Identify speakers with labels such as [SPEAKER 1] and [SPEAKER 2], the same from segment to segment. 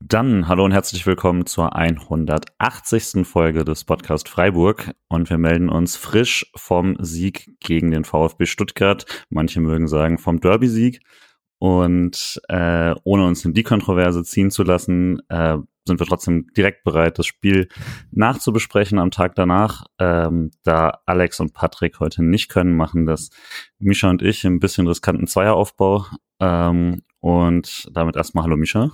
[SPEAKER 1] Dann hallo und herzlich willkommen zur 180. Folge des Podcast Freiburg und wir melden uns frisch vom Sieg gegen den VfB Stuttgart. Manche mögen sagen vom Derby-Sieg. Und äh, ohne uns in die Kontroverse ziehen zu lassen, äh, sind wir trotzdem direkt bereit, das Spiel nachzubesprechen am Tag danach. Ähm, da Alex und Patrick heute nicht können, machen das Misha und ich ein bisschen riskanten Zweieraufbau. Ähm, und damit erstmal Hallo Misha.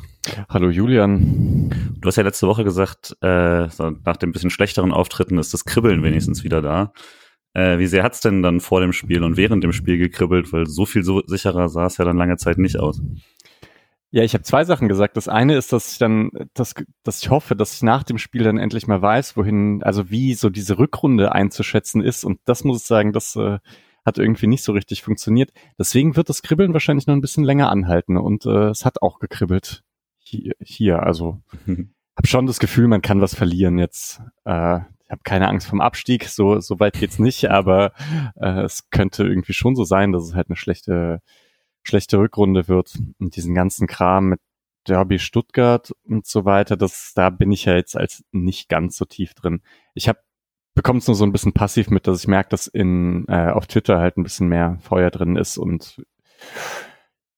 [SPEAKER 2] Hallo Julian.
[SPEAKER 1] Du hast ja letzte Woche gesagt, äh, nach dem bisschen schlechteren Auftritten ist das Kribbeln wenigstens wieder da. Äh, wie sehr hat's denn dann vor dem Spiel und während dem Spiel gekribbelt? Weil so viel so sicherer sah es ja dann lange Zeit nicht aus.
[SPEAKER 2] Ja, ich habe zwei Sachen gesagt. Das eine ist, dass ich dann, dass, dass ich hoffe, dass ich nach dem Spiel dann endlich mal weiß, wohin, also wie so diese Rückrunde einzuschätzen ist. Und das muss ich sagen, das äh, hat irgendwie nicht so richtig funktioniert. Deswegen wird das Kribbeln wahrscheinlich noch ein bisschen länger anhalten und äh, es hat auch gekribbelt hier. hier. Also habe schon das Gefühl, man kann was verlieren jetzt. Äh, ich habe keine Angst vom Abstieg, so, so weit geht's nicht, aber äh, es könnte irgendwie schon so sein, dass es halt eine schlechte, schlechte Rückrunde wird und diesen ganzen Kram mit Derby Stuttgart und so weiter, das, da bin ich ja jetzt als nicht ganz so tief drin. Ich habe bekomme es nur so ein bisschen passiv mit, dass ich merke, dass in äh, auf Twitter halt ein bisschen mehr Feuer drin ist und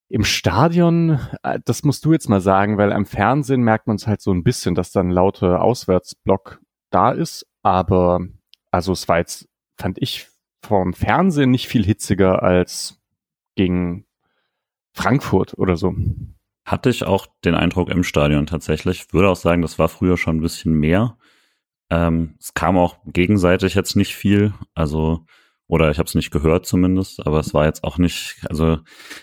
[SPEAKER 2] im Stadion, äh, das musst du jetzt mal sagen, weil am Fernsehen merkt man es halt so ein bisschen, dass dann laute Auswärtsblock da ist, aber also es war jetzt, fand ich vom Fernsehen nicht viel hitziger als gegen Frankfurt oder so.
[SPEAKER 1] Hatte ich auch den Eindruck im Stadion tatsächlich. Ich würde auch sagen, das war früher schon ein bisschen mehr. Ähm, es kam auch gegenseitig jetzt nicht viel, also oder ich habe es nicht gehört zumindest, aber es war jetzt auch nicht, also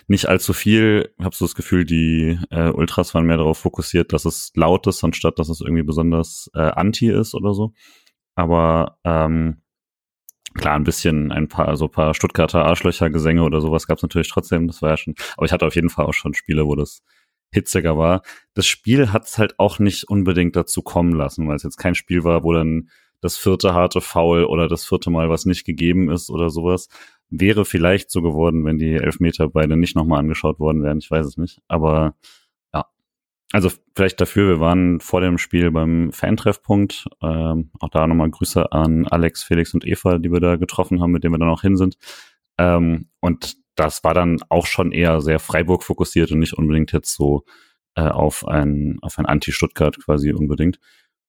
[SPEAKER 1] nicht allzu viel. Habe so das Gefühl, die äh, Ultras waren mehr darauf fokussiert, dass es laut ist, anstatt dass es irgendwie besonders äh, anti ist oder so. Aber ähm, klar, ein bisschen ein paar, so ein paar Stuttgarter Arschlöcher-Gesänge oder sowas gab es natürlich trotzdem. Das war ja schon, aber ich hatte auf jeden Fall auch schon Spiele, wo das hitziger war. Das Spiel hat es halt auch nicht unbedingt dazu kommen lassen, weil es jetzt kein Spiel war, wo dann das vierte harte Foul oder das vierte Mal was nicht gegeben ist oder sowas. Wäre vielleicht so geworden, wenn die Elfmeter beide nicht nochmal angeschaut worden wären. Ich weiß es nicht. Aber. Also vielleicht dafür, wir waren vor dem Spiel beim Fantreffpunkt. Ähm, auch da nochmal Grüße an Alex, Felix und Eva, die wir da getroffen haben, mit denen wir dann auch hin sind. Ähm, und das war dann auch schon eher sehr Freiburg fokussiert und nicht unbedingt jetzt so äh, auf ein, auf ein Anti-Stuttgart quasi unbedingt.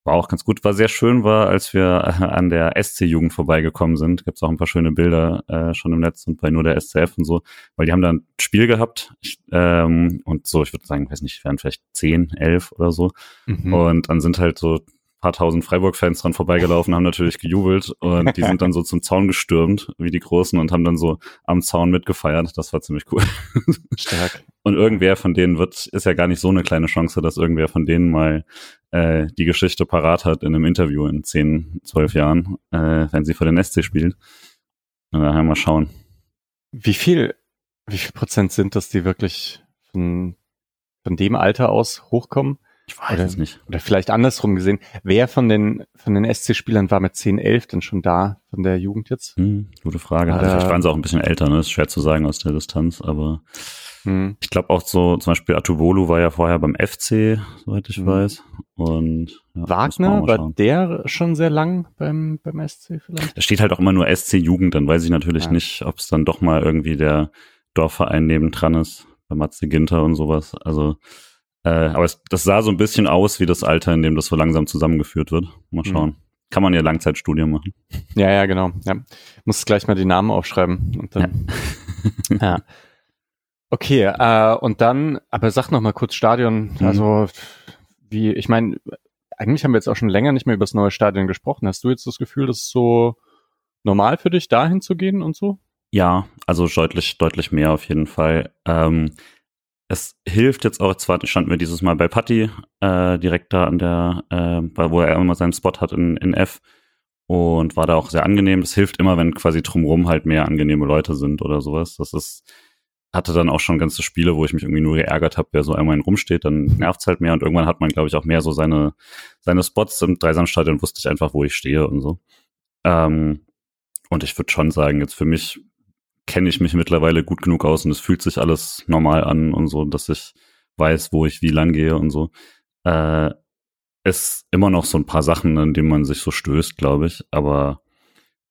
[SPEAKER 1] War auch ganz gut. War sehr schön, war, als wir äh, an der SC-Jugend vorbeigekommen sind. Gibt's auch ein paar schöne Bilder äh, schon im Netz und bei nur der SCF und so, weil die haben da ein Spiel gehabt ich, ähm, und so, ich würde sagen, weiß nicht, wären vielleicht zehn, elf oder so. Mhm. Und dann sind halt so paar tausend Freiburg-Fans dran vorbeigelaufen, haben natürlich gejubelt und die sind dann so zum Zaun gestürmt, wie die Großen, und haben dann so am Zaun mitgefeiert. Das war ziemlich cool. Stark. Und irgendwer von denen wird, ist ja gar nicht so eine kleine Chance, dass irgendwer von denen mal äh, die Geschichte parat hat in einem Interview in zehn, zwölf Jahren, äh, wenn sie für den SC spielt. Und daher mal schauen.
[SPEAKER 2] Wie viel, wie viel Prozent sind das, die wirklich von, von dem Alter aus hochkommen?
[SPEAKER 1] Ich weiß oder, es nicht.
[SPEAKER 2] Oder vielleicht andersrum gesehen. Wer von den, von den SC-Spielern war mit 10, 11 denn schon da, von der Jugend jetzt?
[SPEAKER 1] Hm, gute Frage. Also vielleicht waren sie auch ein bisschen älter, ne? Ist schwer zu sagen aus der Distanz, aber hm. ich glaube auch so, zum Beispiel Atubolu war ja vorher beim FC, soweit ich hm. weiß. Und
[SPEAKER 2] ja, Wagner, war der schon sehr lang beim, beim SC vielleicht?
[SPEAKER 1] Da steht halt auch immer nur SC-Jugend, dann weiß ich natürlich ja. nicht, ob es dann doch mal irgendwie der Dorfverein nebendran ist, bei Matze Ginter und sowas. Also äh, aber es, das sah so ein bisschen aus wie das Alter, in dem das so langsam zusammengeführt wird. Mal mhm. schauen. Mhm. Kann man ja Langzeitstudien machen.
[SPEAKER 2] Ja, ja, genau. Ja. Muss gleich mal die Namen aufschreiben. Und dann, ja. ja. Okay, äh, und dann, aber sag noch mal kurz Stadion. Mhm. Also, wie, ich meine, eigentlich haben wir jetzt auch schon länger nicht mehr über das neue Stadion gesprochen. Hast du jetzt das Gefühl, das ist so normal für dich, dahin zu gehen und so?
[SPEAKER 1] Ja, also deutlich, deutlich mehr auf jeden Fall. Ähm, es hilft jetzt auch, zwar standen wir dieses Mal bei Patty, äh, direkt da an der, äh, wo er immer seinen Spot hat in, in F und war da auch sehr angenehm. Das hilft immer, wenn quasi drumrum halt mehr angenehme Leute sind oder sowas. Das ist, hatte dann auch schon ganze Spiele, wo ich mich irgendwie nur geärgert habe, wer so einmal rumsteht, dann nervt's halt mehr und irgendwann hat man, glaube ich, auch mehr so seine, seine Spots im Dreisamstadion, wusste ich einfach, wo ich stehe und so. Ähm, und ich würde schon sagen, jetzt für mich kenne ich mich mittlerweile gut genug aus und es fühlt sich alles normal an und so, dass ich weiß, wo ich wie lang gehe und so. Äh, ist immer noch so ein paar Sachen, an denen man sich so stößt, glaube ich, aber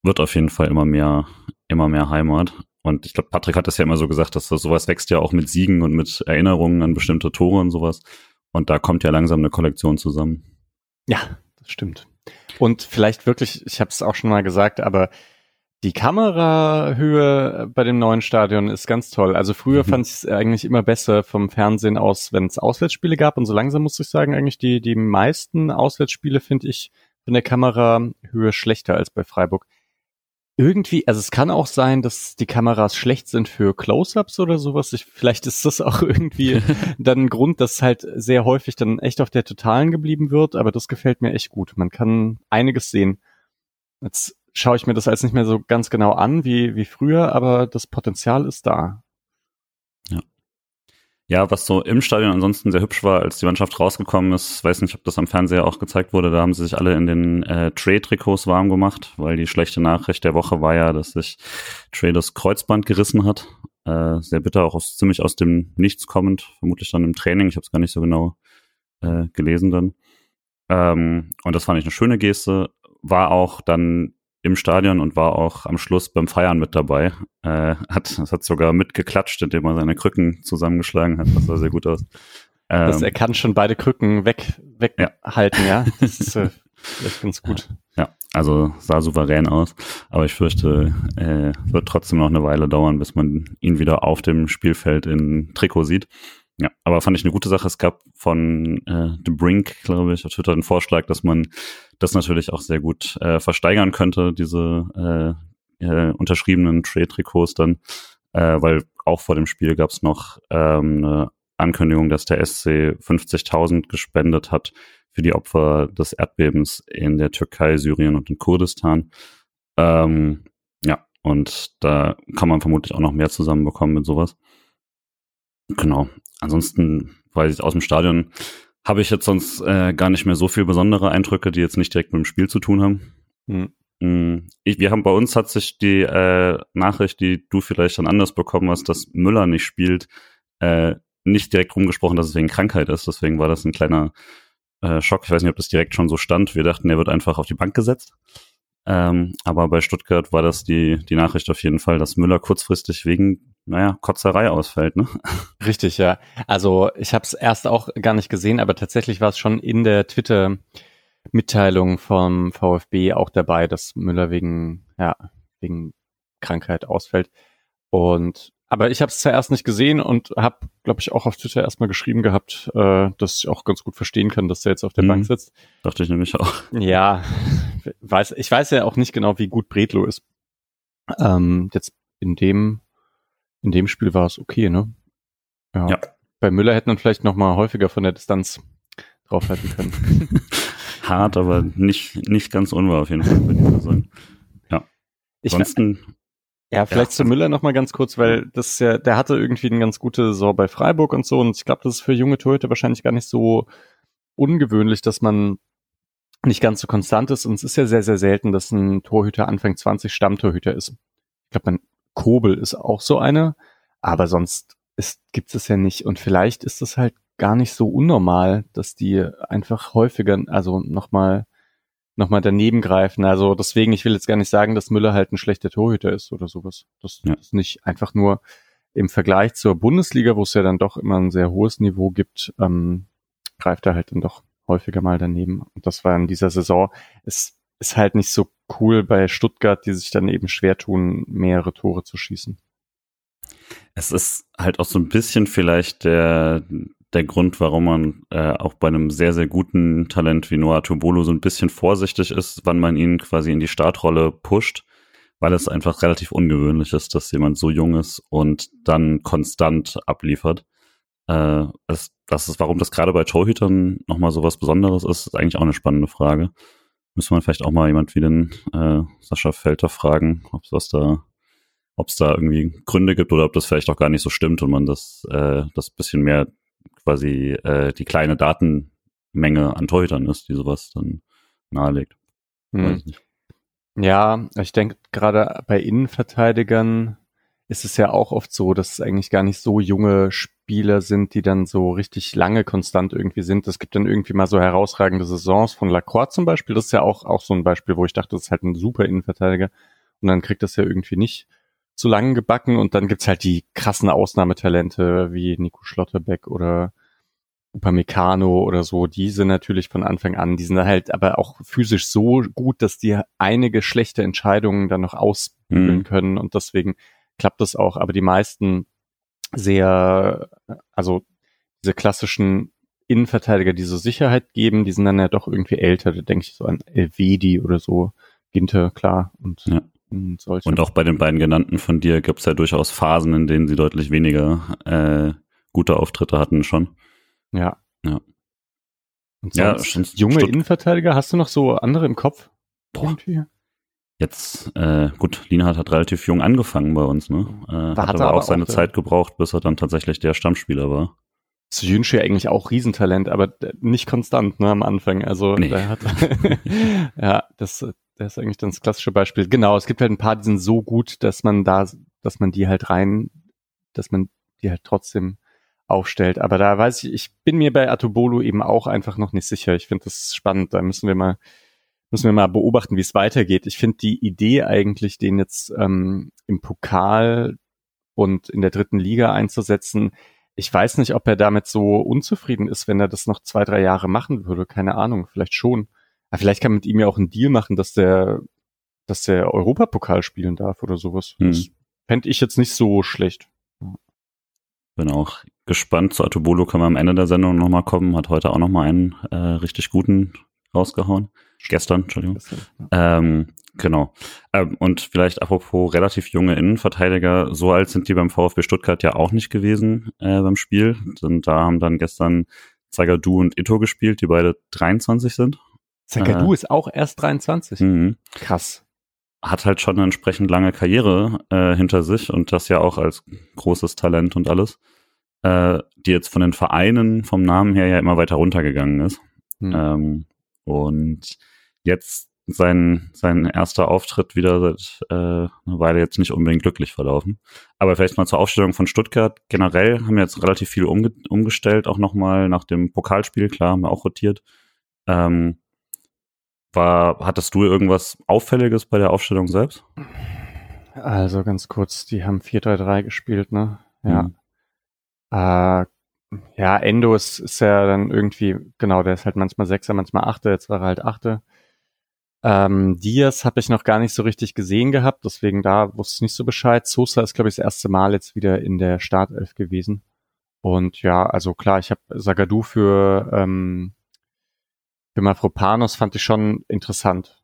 [SPEAKER 1] wird auf jeden Fall immer mehr, immer mehr Heimat. Und ich glaube, Patrick hat das ja immer so gesagt, dass das sowas wächst ja auch mit Siegen und mit Erinnerungen an bestimmte Tore und sowas. Und da kommt ja langsam eine Kollektion zusammen.
[SPEAKER 2] Ja, das stimmt. Und vielleicht wirklich, ich habe es auch schon mal gesagt, aber die Kamerahöhe bei dem neuen Stadion ist ganz toll. Also früher mhm. fand ich es eigentlich immer besser vom Fernsehen aus, wenn es Auswärtsspiele gab. Und so langsam muss ich sagen, eigentlich die, die meisten Auswärtsspiele finde ich von der Kamerahöhe schlechter als bei Freiburg. Irgendwie, also es kann auch sein, dass die Kameras schlecht sind für Close-ups oder sowas. Ich, vielleicht ist das auch irgendwie dann ein Grund, dass halt sehr häufig dann echt auf der Totalen geblieben wird. Aber das gefällt mir echt gut. Man kann einiges sehen. Jetzt schaue ich mir das als nicht mehr so ganz genau an wie, wie früher, aber das Potenzial ist da.
[SPEAKER 1] Ja. Ja, was so im Stadion ansonsten sehr hübsch war, als die Mannschaft rausgekommen ist, weiß nicht, ob das am Fernseher auch gezeigt wurde, da haben sie sich alle in den äh, Trey-Trikots warm gemacht, weil die schlechte Nachricht der Woche war ja, dass sich Trey das Kreuzband gerissen hat. Äh, sehr bitter, auch aus, ziemlich aus dem Nichts kommend, vermutlich dann im Training, ich habe es gar nicht so genau äh, gelesen dann. Ähm, und das fand ich eine schöne Geste, war auch dann im Stadion und war auch am Schluss beim Feiern mit dabei. Äh, hat, hat sogar mitgeklatscht, indem er seine Krücken zusammengeschlagen hat. Das sah sehr gut aus.
[SPEAKER 2] Ähm, das, er kann schon beide Krücken weg, weghalten, ja. ja. Das ist äh, echt ganz gut.
[SPEAKER 1] Ja, also sah souverän aus. Aber ich fürchte, äh, wird trotzdem noch eine Weile dauern, bis man ihn wieder auf dem Spielfeld in Trikot sieht. Ja, aber fand ich eine gute Sache. Es gab von äh, The Brink, glaube ich, auf Twitter einen Vorschlag, dass man das natürlich auch sehr gut äh, versteigern könnte, diese äh, äh, unterschriebenen Trade-Trikots dann, äh, weil auch vor dem Spiel gab es noch ähm, eine Ankündigung, dass der SC 50.000 gespendet hat für die Opfer des Erdbebens in der Türkei, Syrien und in Kurdistan. Ähm, ja, und da kann man vermutlich auch noch mehr zusammenbekommen mit sowas. Genau. Ansonsten weiß ich aus dem Stadion habe ich jetzt sonst äh, gar nicht mehr so viel besondere Eindrücke, die jetzt nicht direkt mit dem Spiel zu tun haben. Hm. Ich, wir haben bei uns hat sich die äh, Nachricht, die du vielleicht dann anders bekommen hast, dass Müller nicht spielt, äh, nicht direkt rumgesprochen, dass es wegen Krankheit ist. Deswegen war das ein kleiner äh, Schock. Ich weiß nicht, ob das direkt schon so stand. Wir dachten, er wird einfach auf die Bank gesetzt. Ähm, aber bei Stuttgart war das die, die Nachricht auf jeden Fall, dass Müller kurzfristig wegen, naja, Kotzerei ausfällt, ne?
[SPEAKER 2] Richtig, ja. Also ich habe es erst auch gar nicht gesehen, aber tatsächlich war es schon in der Twitter-Mitteilung vom VfB auch dabei, dass Müller wegen, ja, wegen Krankheit ausfällt. Und aber ich habe es zuerst nicht gesehen und habe, glaube ich, auch auf Twitter erstmal geschrieben gehabt, äh, dass ich auch ganz gut verstehen kann, dass er jetzt auf der mhm. Bank sitzt.
[SPEAKER 1] Dachte ich nämlich auch.
[SPEAKER 2] Ja, weiß, ich weiß ja auch nicht genau, wie gut Bredlo ist. Ähm, jetzt in dem, in dem Spiel war es okay, ne? Ja. ja. Bei Müller hätte man vielleicht noch mal häufiger von der Distanz draufhalten können.
[SPEAKER 1] Hart, aber nicht, nicht ganz unwahr auf jeden Fall, würde ich sagen. Ja. Ansonsten,
[SPEAKER 2] ja, vielleicht ja. zu Müller noch mal ganz kurz, weil das ja, der hatte irgendwie eine ganz gute Saison bei Freiburg und so und ich glaube, das ist für junge Torhüter wahrscheinlich gar nicht so ungewöhnlich, dass man nicht ganz so konstant ist und es ist ja sehr, sehr selten, dass ein Torhüter Anfang 20 Stammtorhüter ist. Ich glaube, man Kobel ist auch so einer, aber sonst gibt es ja nicht und vielleicht ist es halt gar nicht so unnormal, dass die einfach häufiger, also nochmal nochmal daneben greifen. Also deswegen, ich will jetzt gar nicht sagen, dass Müller halt ein schlechter Torhüter ist oder sowas. Das ja. ist nicht einfach nur im Vergleich zur Bundesliga, wo es ja dann doch immer ein sehr hohes Niveau gibt, ähm, greift er halt dann doch häufiger mal daneben. Und das war in dieser Saison. Es ist halt nicht so cool bei Stuttgart, die sich dann eben schwer tun, mehrere Tore zu schießen.
[SPEAKER 1] Es ist halt auch so ein bisschen vielleicht der, der Grund, warum man äh, auch bei einem sehr, sehr guten Talent wie Noah Tobolo so ein bisschen vorsichtig ist, wann man ihn quasi in die Startrolle pusht, weil es einfach relativ ungewöhnlich ist, dass jemand so jung ist und dann konstant abliefert. Äh, das, das ist, warum das gerade bei Torhütern nochmal so was Besonderes ist, ist eigentlich auch eine spannende Frage. Müssen wir vielleicht auch mal jemand wie den äh, Sascha Felter fragen, ob es was da ob es da irgendwie Gründe gibt oder ob das vielleicht auch gar nicht so stimmt und man das, äh, das bisschen mehr quasi äh, die kleine Datenmenge an Torhütern ist, die sowas dann nahelegt.
[SPEAKER 2] Hm. Ja, ich denke gerade bei Innenverteidigern ist es ja auch oft so, dass es eigentlich gar nicht so junge Spieler sind, die dann so richtig lange konstant irgendwie sind. Es gibt dann irgendwie mal so herausragende Saisons von Lacroix zum Beispiel. Das ist ja auch, auch so ein Beispiel, wo ich dachte, das ist halt ein super Innenverteidiger. Und dann kriegt das ja irgendwie nicht zu lange gebacken. Und dann gibt's halt die krassen Ausnahmetalente wie Nico Schlotterbeck oder Upamecano oder so, die sind natürlich von Anfang an, die sind halt aber auch physisch so gut, dass die einige schlechte Entscheidungen dann noch ausbügeln mhm. können und deswegen klappt das auch. Aber die meisten sehr, also diese klassischen Innenverteidiger, die so Sicherheit geben, die sind dann ja doch irgendwie älter. Da denke ich so an Elvedi oder so, Ginter, klar. Und,
[SPEAKER 1] ja. Und, solche. und auch bei den beiden genannten von dir gibt es ja durchaus Phasen, in denen sie deutlich weniger äh, gute Auftritte hatten schon.
[SPEAKER 2] Ja.
[SPEAKER 1] Ja.
[SPEAKER 2] Und ja, junge Stutt Innenverteidiger, hast du noch so andere im Kopf?
[SPEAKER 1] Boah. Jetzt, äh, gut, Lienhardt hat relativ jung angefangen bei uns, ne? Äh, hat, hat aber auch seine auch Zeit gebraucht, bis er dann tatsächlich der Stammspieler war.
[SPEAKER 2] Sujunshi eigentlich auch Riesentalent, aber nicht konstant, ne, am Anfang. Also nee. der hat ja, das, das ist eigentlich das klassische Beispiel. Genau, es gibt halt ein paar, die sind so gut, dass man da, dass man die halt rein, dass man die halt trotzdem aufstellt. Aber da weiß ich, ich bin mir bei Atobolo eben auch einfach noch nicht sicher. Ich finde das spannend. Da müssen wir mal, müssen wir mal beobachten, wie es weitergeht. Ich finde die Idee eigentlich, den jetzt ähm, im Pokal und in der dritten Liga einzusetzen, ich weiß nicht, ob er damit so unzufrieden ist, wenn er das noch zwei, drei Jahre machen würde. Keine Ahnung, vielleicht schon. Aber vielleicht kann man mit ihm ja auch einen Deal machen, dass der, dass der Europapokal spielen darf oder sowas. Hm. Das fände ich jetzt nicht so schlecht.
[SPEAKER 1] Bin auch gespannt. Zu Atobolo können wir am Ende der Sendung nochmal kommen. Hat heute auch nochmal einen äh, richtig guten rausgehauen. Gestern, Entschuldigung. Gestern, ja. ähm, genau. Ähm, und vielleicht apropos relativ junge Innenverteidiger, so alt sind die beim VfB Stuttgart ja auch nicht gewesen äh, beim Spiel. Und da haben dann gestern Zagadou und Ito gespielt, die beide 23 sind.
[SPEAKER 2] Zagadou äh, ist auch erst 23.
[SPEAKER 1] Mhm. Krass. Hat halt schon eine entsprechend lange Karriere äh, hinter sich und das ja auch als großes Talent und alles äh, die jetzt von den Vereinen vom Namen her ja immer weiter runtergegangen ist. Mhm. Ähm, und jetzt sein, sein erster Auftritt wieder seit äh, einer Weile jetzt nicht unbedingt glücklich verlaufen. Aber vielleicht mal zur Aufstellung von Stuttgart. Generell haben wir jetzt relativ viel umge umgestellt, auch nochmal nach dem Pokalspiel, klar, haben wir auch rotiert. Ähm, war, hattest du irgendwas Auffälliges bei der Aufstellung selbst?
[SPEAKER 2] Also ganz kurz, die haben 4-3-3 gespielt, ne? Ja. Mhm. Äh, ja, Endo ist, ist ja dann irgendwie, genau, der ist halt manchmal Sechser, manchmal Achter, jetzt war er halt Achter. Ähm, Diaz habe ich noch gar nicht so richtig gesehen gehabt, deswegen da wusste ich nicht so Bescheid. Sosa ist, glaube ich, das erste Mal jetzt wieder in der Startelf gewesen. Und ja, also klar, ich habe Sagadu für, ähm, für Mafropanos fand ich schon interessant.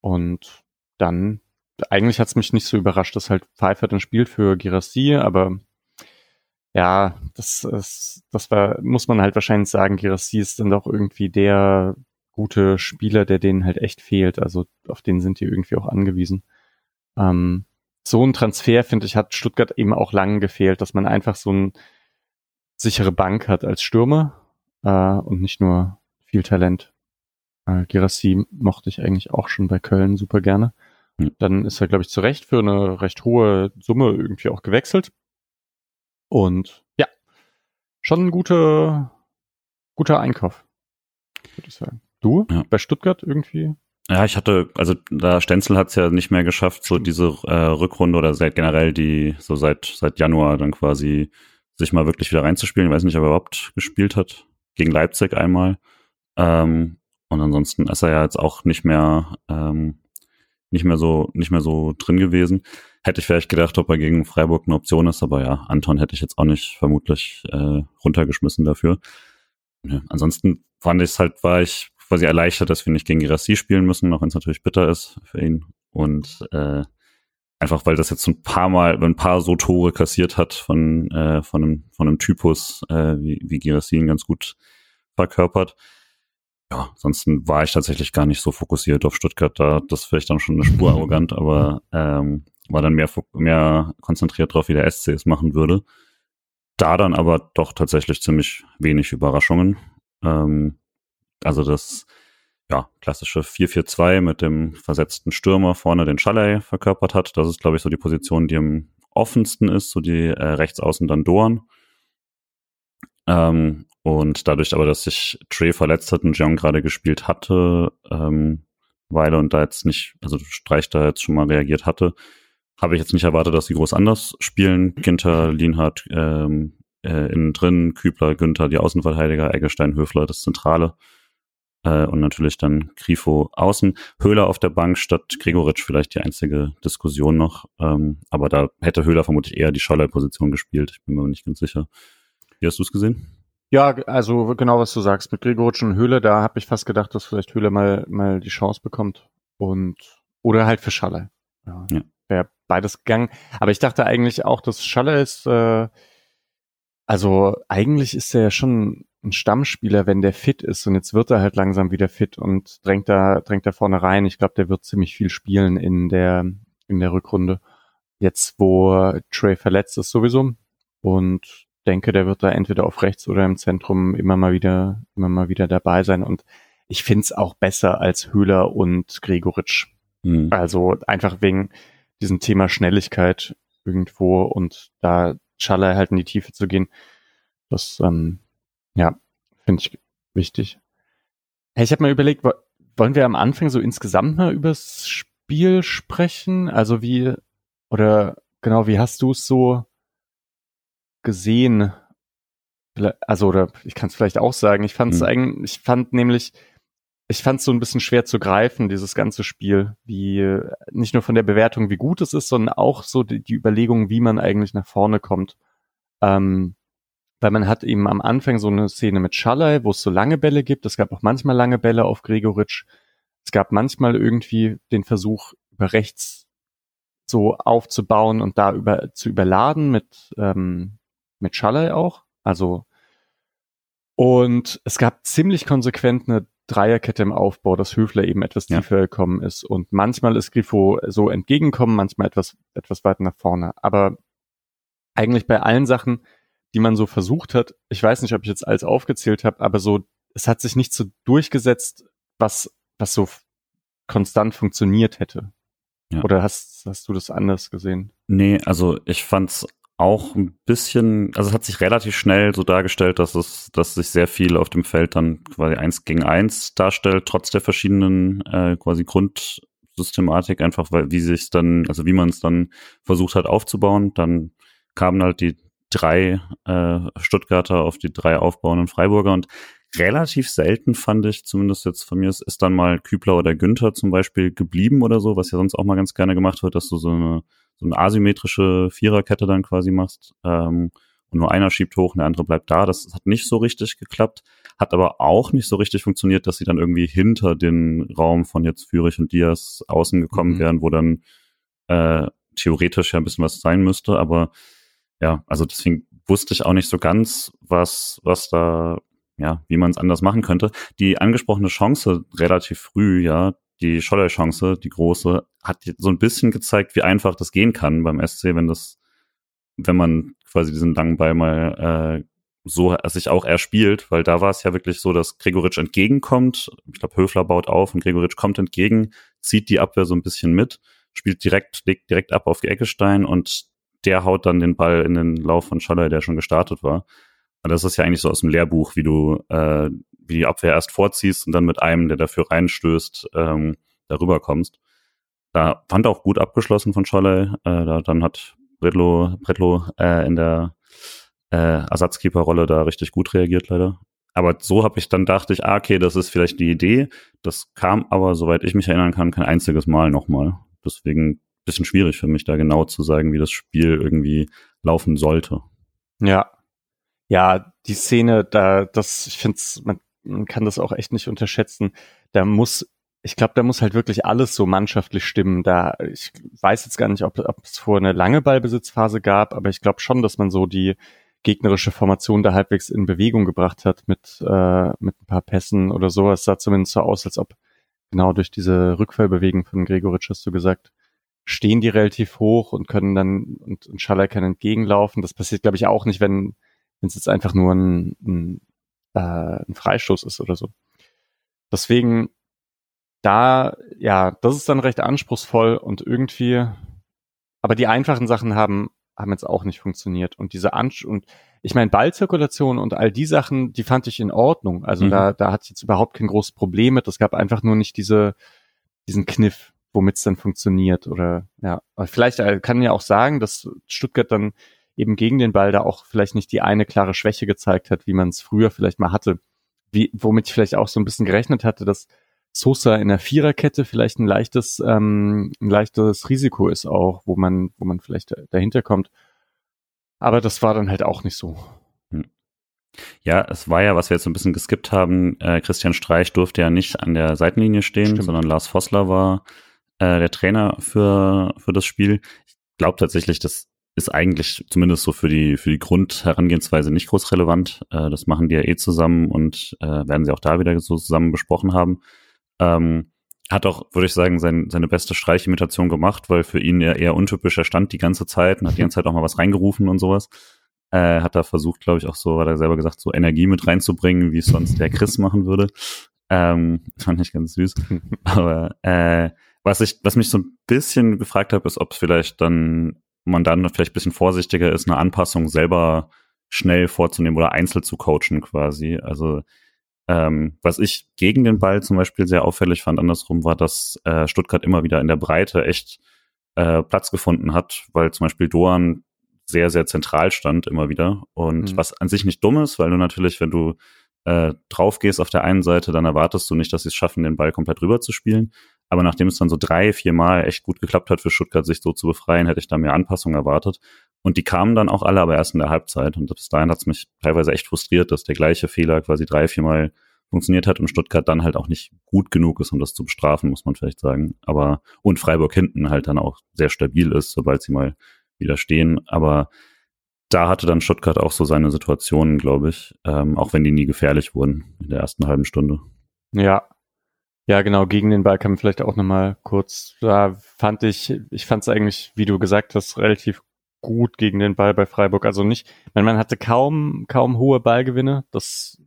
[SPEAKER 2] Und dann, eigentlich hat's mich nicht so überrascht, dass halt Pfeiffer dann spielt für Girassi, aber ja, das ist, das war, muss man halt wahrscheinlich sagen, Girassi ist dann doch irgendwie der gute Spieler, der denen halt echt fehlt. Also auf den sind die irgendwie auch angewiesen. Ähm, so ein Transfer, finde ich, hat Stuttgart eben auch lange gefehlt, dass man einfach so eine sichere Bank hat als Stürmer äh, und nicht nur viel Talent. Äh, Girassi mochte ich eigentlich auch schon bei Köln super gerne. Hm. Dann ist er, glaube ich, zu Recht für eine recht hohe Summe irgendwie auch gewechselt. Und ja, schon ein guter, guter Einkauf, würde ich sagen. Du? Ja. Bei Stuttgart irgendwie?
[SPEAKER 1] Ja, ich hatte, also da Stenzel hat es ja nicht mehr geschafft, so diese äh, Rückrunde oder seit generell die, so seit seit Januar dann quasi sich mal wirklich wieder reinzuspielen. Ich weiß nicht, ob er überhaupt gespielt hat. Gegen Leipzig einmal. Ähm, und ansonsten ist er ja jetzt auch nicht mehr ähm, nicht mehr so nicht mehr so drin gewesen. Hätte ich vielleicht gedacht, ob er gegen Freiburg eine Option ist, aber ja, Anton hätte ich jetzt auch nicht vermutlich äh, runtergeschmissen dafür. Ja, ansonsten fand ich es halt, war ich quasi erleichtert, dass wir nicht gegen Girassi spielen müssen, auch wenn es natürlich bitter ist für ihn. Und äh, einfach weil das jetzt ein paar Mal, ein paar so Tore kassiert hat von, äh, von, einem, von einem Typus, äh, wie, wie Girassi ihn ganz gut verkörpert. Ja, ansonsten war ich tatsächlich gar nicht so fokussiert auf Stuttgart. Da das vielleicht dann schon eine Spur arrogant, aber ähm, war dann mehr, mehr konzentriert drauf, wie der SC es machen würde. Da dann aber doch tatsächlich ziemlich wenig Überraschungen. Ähm, also das ja, klassische 4-4-2 mit dem versetzten Stürmer vorne den Schallei verkörpert hat. Das ist, glaube ich, so die Position, die ihm offensten ist, so die äh, Rechtsaußen dann Dorn. Ähm, und dadurch aber, dass sich Trey verletzt hat und Jeong gerade gespielt hatte, ähm, Weile und da jetzt nicht, also Streich da jetzt schon mal reagiert hatte, habe ich jetzt nicht erwartet, dass sie groß anders spielen. Ginter, Lienhardt ähm, äh, innen drin, Kübler, Günther, die Außenverteidiger, Eggestein, Höfler, das Zentrale. Äh, und natürlich dann Grifo außen. Höhler auf der Bank statt Gregoritsch vielleicht die einzige Diskussion noch. Ähm, aber da hätte Höhler vermutlich eher die Scholler-Position gespielt. Ich bin mir nicht ganz sicher. Wie hast du es gesehen?
[SPEAKER 2] Ja, also genau, was du sagst. Mit Gregoritsch und Höhle, da habe ich fast gedacht, dass vielleicht Höhle mal, mal die Chance bekommt. Und oder halt für Schaller. Ja. ja. Wäre beides gegangen. Aber ich dachte eigentlich auch, dass Schaller ist, äh, also eigentlich ist er ja schon ein Stammspieler, wenn der fit ist. Und jetzt wird er halt langsam wieder fit und drängt da, drängt da vorne rein. Ich glaube, der wird ziemlich viel spielen in der, in der Rückrunde. Jetzt, wo Trey verletzt ist sowieso. Und denke, der wird da entweder auf rechts oder im Zentrum immer mal wieder, immer mal wieder dabei sein. Und ich find's auch besser als Höhler und Gregoritsch. Mhm. Also einfach wegen diesem Thema Schnelligkeit irgendwo und da Schaller halt in die Tiefe zu gehen. Das, ähm, ja, finde ich wichtig. Hey, ich habe mal überlegt, wollen wir am Anfang so insgesamt mal übers Spiel sprechen? Also wie, oder genau, wie hast du es so gesehen. Also, oder ich kann es vielleicht auch sagen, ich fand es hm. eigentlich, ich fand nämlich, ich fand es so ein bisschen schwer zu greifen, dieses ganze Spiel, wie nicht nur von der Bewertung, wie gut es ist, sondern auch so die, die Überlegung, wie man eigentlich nach vorne kommt. Ähm, weil man hat eben am Anfang so eine Szene mit Schallei, wo es so lange Bälle gibt. Es gab auch manchmal lange Bälle auf Gregoritsch. Es gab manchmal irgendwie den Versuch, über rechts so aufzubauen und da über zu überladen mit ähm, mit Schaller auch. Also und es gab ziemlich konsequent eine Dreierkette im Aufbau, dass Höfler eben etwas tiefer ja. gekommen ist. Und manchmal ist Grifo so entgegenkommen, manchmal etwas, etwas weiter nach vorne. Aber eigentlich bei allen Sachen, die man so versucht hat, ich weiß nicht, ob ich jetzt alles aufgezählt habe, aber so, es hat sich nicht so durchgesetzt, was, was so konstant funktioniert hätte. Ja. Oder hast, hast du das anders gesehen?
[SPEAKER 1] Nee, also ich fand's auch ein bisschen, also es hat sich relativ schnell so dargestellt, dass es, dass sich sehr viel auf dem Feld dann quasi eins gegen eins darstellt, trotz der verschiedenen äh, quasi Grundsystematik, einfach weil wie sich dann, also wie man es dann versucht hat aufzubauen. Dann kamen halt die drei äh, Stuttgarter auf die drei aufbauenden Freiburger und relativ selten fand ich, zumindest jetzt von mir, ist, ist dann mal Kübler oder Günther zum Beispiel geblieben oder so, was ja sonst auch mal ganz gerne gemacht wird, dass du so eine so eine asymmetrische Viererkette dann quasi machst ähm, und nur einer schiebt hoch und der andere bleibt da. Das hat nicht so richtig geklappt, hat aber auch nicht so richtig funktioniert, dass sie dann irgendwie hinter den Raum von jetzt Führig und Diaz außen gekommen mhm. wären, wo dann äh, theoretisch ja ein bisschen was sein müsste, aber ja, also deswegen wusste ich auch nicht so ganz, was, was da, ja, wie man es anders machen könnte. Die angesprochene Chance relativ früh, ja, die Scholler-Chance, die große, hat so ein bisschen gezeigt, wie einfach das gehen kann beim SC, wenn das, wenn man quasi diesen langen Ball mal äh, so sich auch erspielt, weil da war es ja wirklich so, dass Gregoritsch entgegenkommt. Ich glaube, Höfler baut auf und Gregoritsch kommt entgegen, zieht die Abwehr so ein bisschen mit, spielt direkt, legt direkt ab auf die Eckestein und der haut dann den Ball in den Lauf von Schaller, der schon gestartet war. Das ist ja eigentlich so aus dem Lehrbuch, wie du äh, wie die Abwehr erst vorziehst und dann mit einem, der dafür reinstößt, ähm, darüber kommst. Da fand auch gut abgeschlossen von Scholle. Äh, da, dann hat Bredlo, Bredlo äh, in der äh, Ersatzkeeper-Rolle da richtig gut reagiert, leider. Aber so habe ich dann dachte ich, ah, okay, das ist vielleicht die Idee. Das kam aber, soweit ich mich erinnern kann, kein einziges Mal nochmal. Deswegen bisschen schwierig für mich, da genau zu sagen, wie das Spiel irgendwie laufen sollte.
[SPEAKER 2] Ja. Ja, die Szene, da, das, ich finde man man kann das auch echt nicht unterschätzen. Da muss, ich glaube, da muss halt wirklich alles so mannschaftlich stimmen. Da, ich weiß jetzt gar nicht, ob, ob es vor eine lange Ballbesitzphase gab, aber ich glaube schon, dass man so die gegnerische Formation da halbwegs in Bewegung gebracht hat mit, äh, mit ein paar Pässen oder so. Es sah zumindest so aus, als ob genau durch diese Rückfallbewegung von Gregoritsch, hast du gesagt, stehen die relativ hoch und können dann und, und Schaller kann entgegenlaufen. Das passiert, glaube ich, auch nicht, wenn wenn es jetzt einfach nur ein, ein äh, ein Freistoß ist oder so. Deswegen, da, ja, das ist dann recht anspruchsvoll und irgendwie, aber die einfachen Sachen haben, haben jetzt auch nicht funktioniert. Und diese Ansch und ich meine, Ballzirkulation und all die Sachen, die fand ich in Ordnung. Also mhm. da, da hat jetzt überhaupt kein großes Problem mit. Es gab einfach nur nicht diese, diesen Kniff, womit es dann funktioniert. Oder ja, aber vielleicht äh, kann ja auch sagen, dass Stuttgart dann eben gegen den Ball da auch vielleicht nicht die eine klare Schwäche gezeigt hat, wie man es früher vielleicht mal hatte. Wie, womit ich vielleicht auch so ein bisschen gerechnet hatte, dass Sosa in der Viererkette vielleicht ein leichtes, ähm, ein leichtes Risiko ist auch, wo man, wo man vielleicht dahinter kommt. Aber das war dann halt auch nicht so. Hm.
[SPEAKER 1] Ja, es war ja, was wir jetzt so ein bisschen geskippt haben, äh, Christian Streich durfte ja nicht an der Seitenlinie stehen, Stimmt. sondern Lars Vossler war äh, der Trainer für, für das Spiel. Ich glaube tatsächlich, das ist eigentlich zumindest so für die, für die Grundherangehensweise nicht groß relevant. Äh, das machen die ja eh zusammen und äh, werden sie auch da wieder so zusammen besprochen haben. Ähm, hat auch, würde ich sagen, sein, seine beste Streichimitation gemacht, weil für ihn er eher untypisch, er stand die ganze Zeit und hat die ganze Zeit auch mal was reingerufen und sowas. Äh, hat da versucht, glaube ich, auch so, hat er selber gesagt, so Energie mit reinzubringen, wie es sonst der Chris machen würde. Ähm, fand ich ganz süß. Aber äh, was ich, was mich so ein bisschen gefragt habe, ist, ob es vielleicht dann man dann vielleicht ein bisschen vorsichtiger ist, eine Anpassung selber schnell vorzunehmen oder einzeln zu coachen quasi. Also ähm, was ich gegen den Ball zum Beispiel sehr auffällig fand, andersrum war, dass äh, Stuttgart immer wieder in der Breite echt äh, Platz gefunden hat, weil zum Beispiel Doan sehr, sehr zentral stand immer wieder. Und mhm. was an sich nicht dumm ist, weil du natürlich, wenn du äh, drauf gehst auf der einen Seite, dann erwartest du nicht, dass sie es schaffen, den Ball komplett rüber zu spielen. Aber nachdem es dann so drei, vier Mal echt gut geklappt hat für Stuttgart, sich so zu befreien, hätte ich da mehr Anpassung erwartet. Und die kamen dann auch alle, aber erst in der Halbzeit. Und bis dahin hat es mich teilweise echt frustriert, dass der gleiche Fehler quasi drei, vier Mal funktioniert hat und Stuttgart dann halt auch nicht gut genug ist, um das zu bestrafen, muss man vielleicht sagen. Aber und Freiburg hinten halt dann auch sehr stabil ist, sobald sie mal wieder stehen. Aber da hatte dann Stuttgart auch so seine Situationen, glaube ich, ähm, auch wenn die nie gefährlich wurden in der ersten halben Stunde.
[SPEAKER 2] Ja, ja, genau, gegen den Ball kann man vielleicht auch nochmal kurz, da fand ich, ich fand es eigentlich, wie du gesagt hast, relativ gut gegen den Ball bei Freiburg. Also nicht, man, man hatte kaum, kaum hohe Ballgewinne, das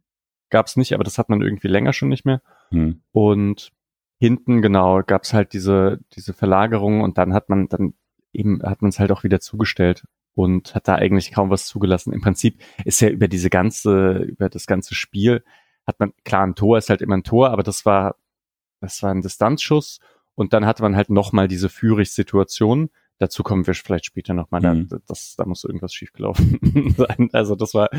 [SPEAKER 2] gab es nicht, aber das hat man irgendwie länger schon nicht mehr. Hm. Und hinten, genau, gab es halt diese, diese Verlagerung und dann hat man, dann eben hat man es halt auch wieder zugestellt und hat da eigentlich kaum was zugelassen. Im Prinzip ist ja über diese ganze, über das ganze Spiel hat man, klar, ein Tor ist halt immer ein Tor, aber das war das war ein Distanzschuss und dann hatte man halt nochmal diese Führig-Situation. Dazu kommen wir vielleicht später nochmal. Mhm. Da, das, da muss irgendwas schiefgelaufen sein. Also das war,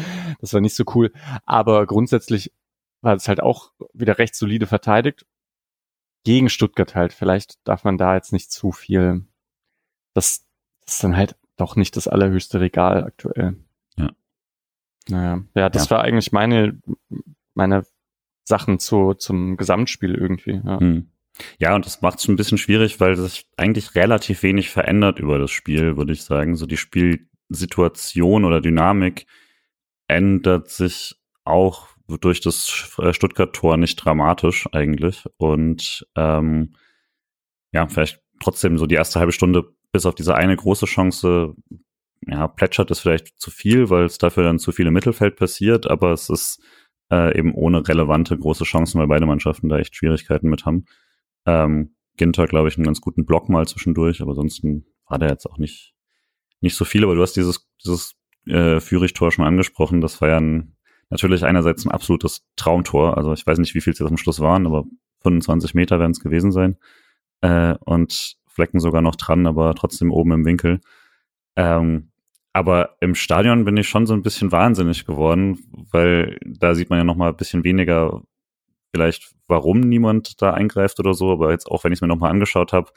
[SPEAKER 2] das war nicht so cool. Aber grundsätzlich war es halt auch wieder recht solide verteidigt. Gegen Stuttgart halt. Vielleicht darf man da jetzt nicht zu viel. Das, das ist dann halt doch nicht das allerhöchste Regal aktuell.
[SPEAKER 1] Ja.
[SPEAKER 2] Naja. Ja, das ja. war eigentlich meine, meine Sachen zu, zum Gesamtspiel irgendwie. Ja. Hm.
[SPEAKER 1] Ja, und das macht es ein bisschen schwierig, weil sich eigentlich relativ wenig verändert über das Spiel, würde ich sagen. So die Spielsituation oder Dynamik ändert sich auch durch das äh, Stuttgart-Tor nicht dramatisch eigentlich. Und ähm, ja, vielleicht trotzdem so die erste halbe Stunde bis auf diese eine große Chance, ja, plätschert es vielleicht zu viel, weil es dafür dann zu viel im Mittelfeld passiert, aber es ist äh, eben ohne relevante große Chancen, weil beide Mannschaften da echt Schwierigkeiten mit haben. Ähm, Ginter, glaube ich, einen ganz guten Block mal zwischendurch, aber ansonsten war der jetzt auch nicht, nicht so viel. Aber du hast dieses, dieses äh, Führich-Tor schon angesprochen. Das war ja ein, natürlich einerseits ein absolutes Traumtor. Also ich weiß nicht, wie viel es jetzt am Schluss waren, aber 25 Meter werden es gewesen sein. Äh, und Flecken sogar noch dran, aber trotzdem oben im Winkel. Ähm, aber im Stadion bin ich schon so ein bisschen wahnsinnig geworden, weil da sieht man ja noch mal ein bisschen weniger vielleicht, warum niemand da eingreift oder so. Aber jetzt auch, wenn ich es mir noch mal angeschaut habe,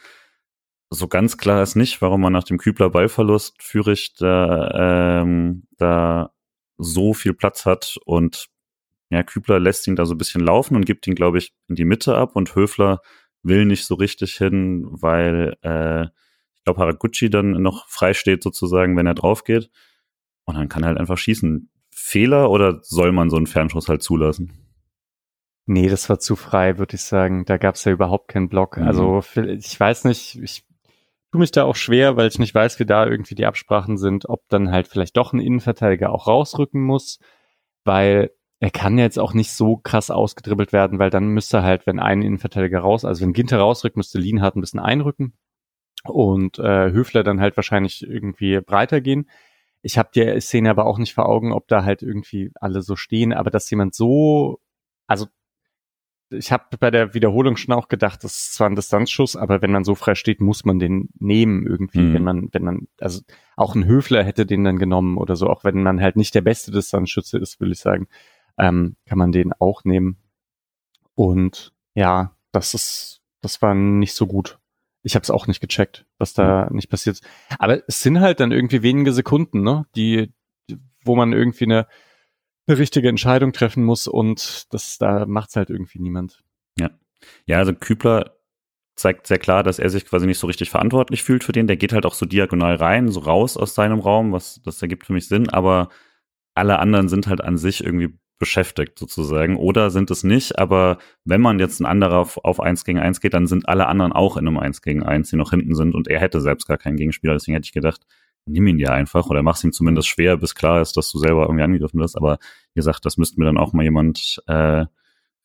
[SPEAKER 1] so ganz klar ist nicht, warum man nach dem Kübler Ballverlust Fürich da, ähm, da so viel Platz hat und ja, Kübler lässt ihn da so ein bisschen laufen und gibt ihn, glaube ich, in die Mitte ab und Höfler will nicht so richtig hin, weil äh, ich glaube, Haraguchi dann noch frei steht sozusagen, wenn er drauf geht. Und dann kann er halt einfach schießen. Fehler oder soll man so einen Fernschuss halt zulassen?
[SPEAKER 2] Nee, das war zu frei, würde ich sagen. Da gab es ja überhaupt keinen Block. Mhm. Also ich weiß nicht, ich tue mich da auch schwer, weil ich nicht weiß, wie da irgendwie die Absprachen sind, ob dann halt vielleicht doch ein Innenverteidiger auch rausrücken muss, weil er kann jetzt auch nicht so krass ausgedribbelt werden, weil dann müsste halt, wenn ein Innenverteidiger raus, also wenn Ginter rausrückt, müsste Lienhardt ein bisschen einrücken. Und äh, Höfler dann halt wahrscheinlich irgendwie breiter gehen. Ich habe die Szene aber auch nicht vor Augen, ob da halt irgendwie alle so stehen, aber dass jemand so, also ich habe bei der Wiederholung schon auch gedacht, das ist zwar ein Distanzschuss, aber wenn man so frei steht, muss man den nehmen irgendwie, mhm. wenn man, wenn man, also auch ein Höfler hätte den dann genommen oder so, auch wenn man halt nicht der beste Distanzschütze ist, will ich sagen, ähm, kann man den auch nehmen. Und ja, das ist, das war nicht so gut. Ich habe es auch nicht gecheckt, was da nicht passiert ist. Aber es sind halt dann irgendwie wenige Sekunden, ne, die, wo man irgendwie eine eine richtige Entscheidung treffen muss und das da macht's halt irgendwie niemand.
[SPEAKER 1] Ja. Ja, also Kübler zeigt sehr klar, dass er sich quasi nicht so richtig verantwortlich fühlt für den. Der geht halt auch so diagonal rein, so raus aus seinem Raum, was das ergibt für mich Sinn, aber alle anderen sind halt an sich irgendwie beschäftigt sozusagen oder sind es nicht, aber wenn man jetzt ein anderer auf, auf 1 gegen 1 geht, dann sind alle anderen auch in einem 1 gegen 1, die noch hinten sind und er hätte selbst gar keinen Gegenspieler, deswegen hätte ich gedacht, nimm ihn dir einfach oder mach's ihm zumindest schwer, bis klar ist, dass du selber irgendwie angegriffen wirst. Aber wie gesagt, das müsste mir dann auch mal jemand äh,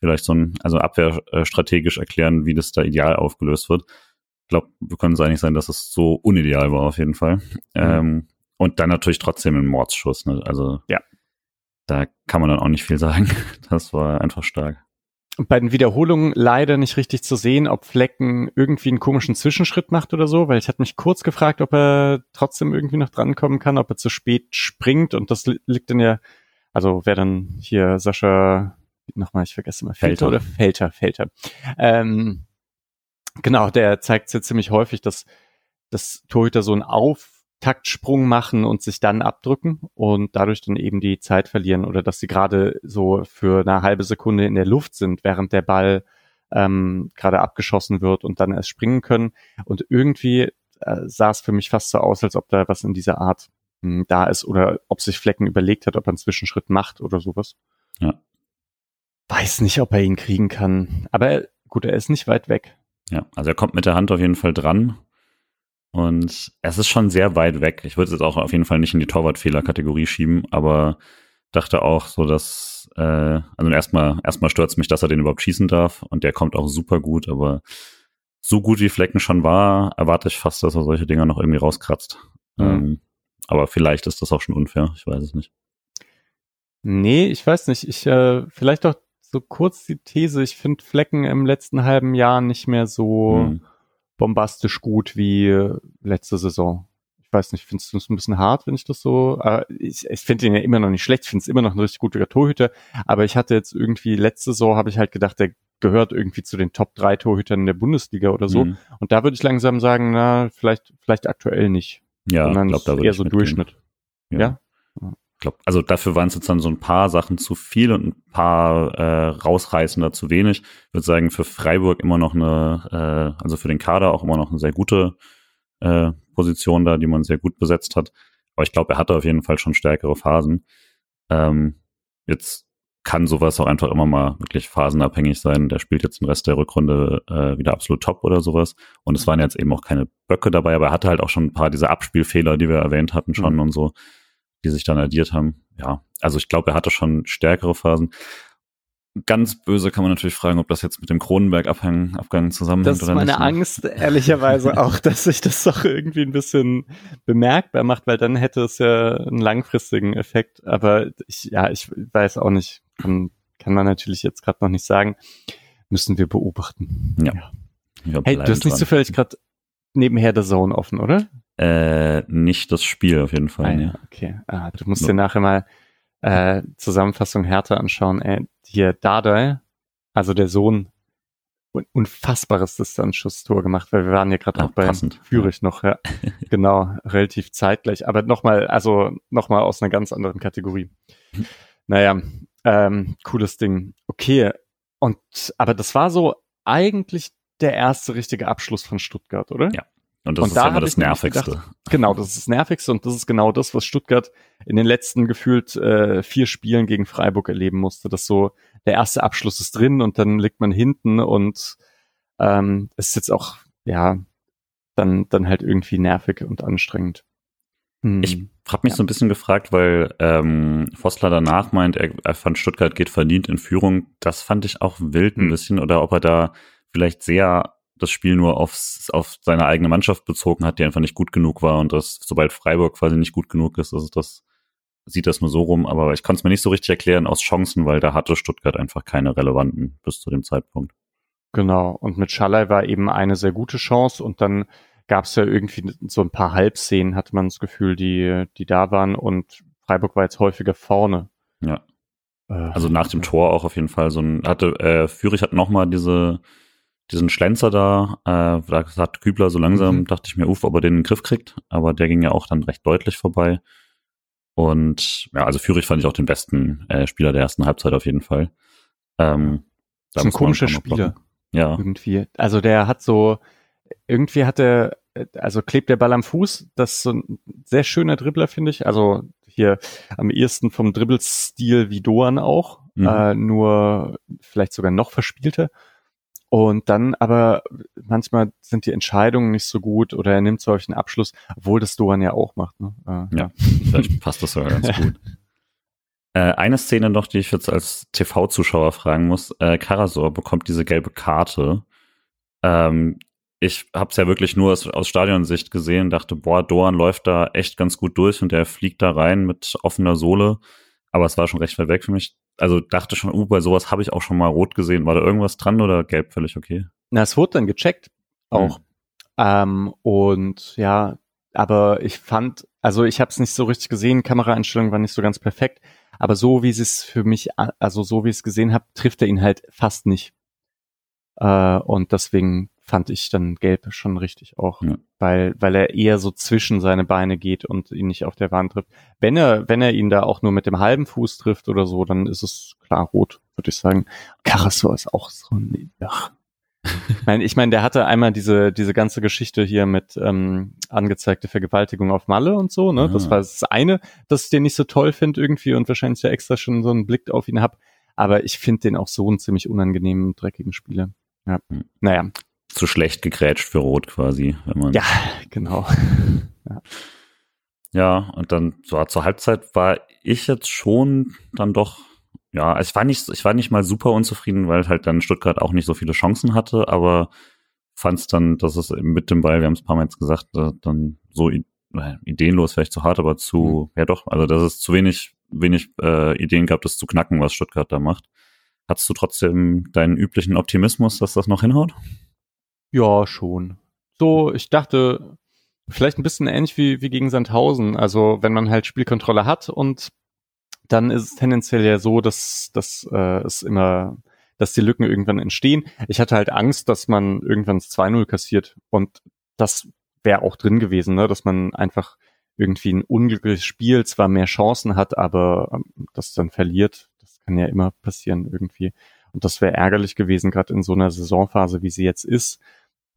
[SPEAKER 1] vielleicht so ein, also abwehrstrategisch erklären, wie das da ideal aufgelöst wird. Ich glaube, wir können uns einig sein, dass es so unideal war auf jeden Fall. Mhm. Ähm, und dann natürlich trotzdem ein Mordsschuss. Ne? Also ja. Da kann man dann auch nicht viel sagen. Das war einfach stark
[SPEAKER 2] bei den Wiederholungen leider nicht richtig zu sehen, ob Flecken irgendwie einen komischen Zwischenschritt macht oder so, weil ich hatte mich kurz gefragt, ob er trotzdem irgendwie noch drankommen kann, ob er zu spät springt und das liegt dann ja, also wer dann hier Sascha, nochmal, ich vergesse mal, Felter oder Felter, Felter. Ähm, genau, der zeigt ja ziemlich häufig, dass das Torhüter so ein Auf Taktsprung machen und sich dann abdrücken und dadurch dann eben die Zeit verlieren oder dass sie gerade so für eine halbe Sekunde in der Luft sind, während der Ball ähm, gerade abgeschossen wird und dann erst springen können. Und irgendwie äh, sah es für mich fast so aus, als ob da was in dieser Art mh, hm, da ist oder ob sich Flecken überlegt hat, ob er einen Zwischenschritt macht oder sowas. Ja. Weiß nicht, ob er ihn kriegen kann. Aber gut, er ist nicht weit weg.
[SPEAKER 1] Ja, also er kommt mit der Hand auf jeden Fall dran und es ist schon sehr weit weg. Ich würde es jetzt auch auf jeden Fall nicht in die Torwartfehler-Kategorie schieben, aber dachte auch so, dass, äh, also erstmal, erstmal stört mich, dass er den überhaupt schießen darf und der kommt auch super gut, aber so gut wie Flecken schon war, erwarte ich fast, dass er solche Dinger noch irgendwie rauskratzt. Mhm. Ähm, aber vielleicht ist das auch schon unfair, ich weiß es nicht.
[SPEAKER 2] Nee, ich weiß nicht. Ich, äh, vielleicht auch so kurz die These, ich finde Flecken im letzten halben Jahr nicht mehr so. Mhm bombastisch gut wie letzte Saison. Ich weiß nicht, findest du es ein bisschen hart, wenn ich das so, äh, ich, ich finde ihn ja immer noch nicht schlecht, ich finde es immer noch ein richtig guter Torhüter, aber ich hatte jetzt irgendwie, letzte Saison habe ich halt gedacht, der gehört irgendwie zu den Top 3 Torhütern in der Bundesliga oder so. Mhm. Und da würde ich langsam sagen, na, vielleicht, vielleicht aktuell nicht.
[SPEAKER 1] Ja, ich glaube, da würde
[SPEAKER 2] eher so Durchschnitt.
[SPEAKER 1] Ja. ja? Glaub, also dafür waren es jetzt dann so ein paar Sachen zu viel und ein paar äh, rausreißender zu wenig. Ich würde sagen, für Freiburg immer noch eine, äh, also für den Kader auch immer noch eine sehr gute äh, Position da, die man sehr gut besetzt hat. Aber ich glaube, er hatte auf jeden Fall schon stärkere Phasen. Ähm, jetzt kann sowas auch einfach immer mal wirklich phasenabhängig sein. Der spielt jetzt den Rest der Rückrunde äh, wieder absolut top oder sowas. Und es waren jetzt eben auch keine Böcke dabei, aber er hatte halt auch schon ein paar dieser Abspielfehler, die wir erwähnt hatten schon mhm. und so die sich dann addiert haben. Ja, also ich glaube, er hatte schon stärkere Phasen. Ganz böse kann man natürlich fragen, ob das jetzt mit dem Kronenberg-Abgang Abgang zusammenhängt
[SPEAKER 2] das ist meine nicht. Angst, ehrlicherweise auch, dass sich das doch irgendwie ein bisschen bemerkbar macht, weil dann hätte es ja einen langfristigen Effekt. Aber ich, ja, ich weiß auch nicht, kann, kann man natürlich jetzt gerade noch nicht sagen. Müssen wir beobachten. Ja. ja. Hey, du hast nicht zufällig gerade nebenher der Zone offen, oder?
[SPEAKER 1] Äh, nicht das Spiel auf jeden Fall. Ah,
[SPEAKER 2] ja. Okay. Ah, du musst dir nachher mal äh, Zusammenfassung Härte anschauen. Äh, hier Dardai, also der Sohn, un unfassbares Distanzschusstor gemacht, weil wir waren ja gerade ah, auch bei ja. noch, ja. genau, relativ zeitgleich. Aber nochmal, also nochmal aus einer ganz anderen Kategorie. Mhm. Naja, ähm, cooles Ding. Okay. Und aber das war so eigentlich der erste richtige Abschluss von Stuttgart, oder?
[SPEAKER 1] Ja. Und das und ist da immer das Nervigste. Gedacht,
[SPEAKER 2] genau, das ist das Nervigste und das ist genau das, was Stuttgart in den letzten gefühlt äh, vier Spielen gegen Freiburg erleben musste. Dass so der erste Abschluss ist drin und dann liegt man hinten und ähm, es ist jetzt auch, ja, dann, dann halt irgendwie nervig und anstrengend.
[SPEAKER 1] Hm. Ich habe mich ja. so ein bisschen gefragt, weil ähm, Vossler danach meint, er, er fand Stuttgart geht verdient in Führung. Das fand ich auch wild ein hm. bisschen oder ob er da vielleicht sehr das Spiel nur aufs, auf seine eigene Mannschaft bezogen hat, die einfach nicht gut genug war und dass sobald Freiburg quasi nicht gut genug ist, ist das, sieht das nur so rum. Aber ich konnte es mir nicht so richtig erklären aus Chancen, weil da hatte Stuttgart einfach keine relevanten bis zu dem Zeitpunkt.
[SPEAKER 2] Genau. Und mit Schallei war eben eine sehr gute Chance und dann gab es ja irgendwie so ein paar Halbszenen, hatte man das Gefühl, die, die da waren und Freiburg war jetzt häufiger vorne.
[SPEAKER 1] Ja. Äh, also nach dem Tor auch auf jeden Fall so ein, hatte, äh, Fürich hat nochmal diese, diesen Schlenzer da, äh, da hat Kübler so langsam, mhm. dachte ich mir, uff, ob er den in den Griff kriegt, aber der ging ja auch dann recht deutlich vorbei. Und ja, also Fürich fand ich auch den besten äh, Spieler der ersten Halbzeit auf jeden Fall. Ähm,
[SPEAKER 2] das ist ein komischer Spieler.
[SPEAKER 1] Ja.
[SPEAKER 2] Irgendwie. Also der hat so, irgendwie hat er, also klebt der Ball am Fuß. Das ist so ein sehr schöner Dribbler, finde ich. Also hier am ehesten vom Dribbelstil wie Doan auch, mhm. äh, nur vielleicht sogar noch verspielter. Und dann aber manchmal sind die Entscheidungen nicht so gut oder er nimmt solchen Abschluss, obwohl das Doan ja auch macht. Ne?
[SPEAKER 1] Äh, ja, vielleicht passt das sogar ganz gut. Äh, eine Szene noch, die ich jetzt als TV-Zuschauer fragen muss. Äh, Karasor bekommt diese gelbe Karte. Ähm, ich habe es ja wirklich nur aus, aus Stadionsicht gesehen, dachte, boah, Doan läuft da echt ganz gut durch und der fliegt da rein mit offener Sohle. Aber es war schon recht weit weg für mich. Also dachte schon, uh, bei sowas habe ich auch schon mal rot gesehen. War da irgendwas dran oder gelb völlig okay?
[SPEAKER 2] Na, es wurde dann gecheckt auch. Hm. Ähm, und ja, aber ich fand, also ich habe es nicht so richtig gesehen, Kameraeinstellung war nicht so ganz perfekt, aber so wie es für mich, also so wie ich es gesehen habe, trifft er ihn halt fast nicht. Äh, und deswegen fand ich dann Gelb schon richtig auch, ja. weil weil er eher so zwischen seine Beine geht und ihn nicht auf der Wand trifft. Wenn er wenn er ihn da auch nur mit dem halben Fuß trifft oder so, dann ist es klar rot, würde ich sagen. Karasor ist auch so ein ach. ich meine, ich mein, der hatte einmal diese diese ganze Geschichte hier mit ähm, angezeigte Vergewaltigung auf Malle und so, ne? Ja. Das war das eine, dass ich den nicht so toll finde irgendwie und wahrscheinlich ja extra schon so einen Blick auf ihn hab. Aber ich finde den auch so einen ziemlich unangenehmen, dreckigen Spieler. Ja. Hm. Naja,
[SPEAKER 1] zu schlecht gegrätscht für Rot quasi, wenn man.
[SPEAKER 2] Ja, genau.
[SPEAKER 1] ja. ja, und dann so zur Halbzeit war ich jetzt schon dann doch, ja, also ich war nicht, ich war nicht mal super unzufrieden, weil halt dann Stuttgart auch nicht so viele Chancen hatte, aber fand es dann, dass es mit dem Ball, wir haben es ein paar Mal jetzt gesagt, äh, dann so äh, ideenlos, vielleicht zu hart, aber zu, mhm. ja doch, also dass es zu wenig, wenig äh, Ideen gab, das zu knacken, was Stuttgart da macht. Hattest du trotzdem deinen üblichen Optimismus, dass das noch hinhaut?
[SPEAKER 2] Ja, schon. So, ich dachte, vielleicht ein bisschen ähnlich wie, wie gegen Sandhausen. Also, wenn man halt Spielkontrolle hat und dann ist es tendenziell ja so, dass, dass äh, es immer, dass die Lücken irgendwann entstehen. Ich hatte halt Angst, dass man irgendwann das 2-0 kassiert und das wäre auch drin gewesen, ne? dass man einfach irgendwie ein unglückliches Spiel zwar mehr Chancen hat, aber ähm, das dann verliert. Das kann ja immer passieren irgendwie. Und das wäre ärgerlich gewesen, gerade in so einer Saisonphase, wie sie jetzt ist,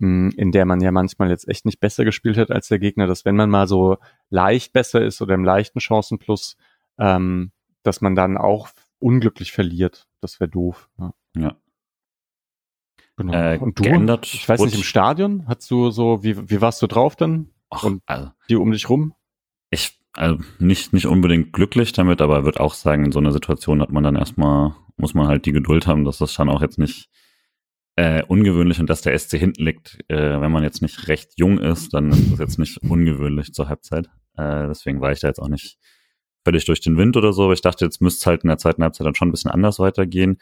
[SPEAKER 2] hm, in der man ja manchmal jetzt echt nicht besser gespielt hat als der Gegner, dass wenn man mal so leicht besser ist oder im leichten Chancenplus, ähm, dass man dann auch unglücklich verliert. Das wäre doof. Ja.
[SPEAKER 1] ja.
[SPEAKER 2] Genau. Äh, Und du, geändert, ich weiß nicht, im Stadion, hast du so, wie, wie warst du drauf dann?
[SPEAKER 1] Ach, Und also,
[SPEAKER 2] die um dich rum?
[SPEAKER 1] Ich, also nicht, nicht unbedingt glücklich damit, aber würde auch sagen, in so einer Situation hat man dann erstmal muss man halt die Geduld haben, dass das schon auch jetzt nicht äh, ungewöhnlich und dass der SC hinten liegt. Äh, wenn man jetzt nicht recht jung ist, dann ist das jetzt nicht ungewöhnlich zur Halbzeit. Äh, deswegen war ich da jetzt auch nicht völlig durch den Wind oder so, aber ich dachte, jetzt müsste es halt in der zweiten Halbzeit dann schon ein bisschen anders weitergehen.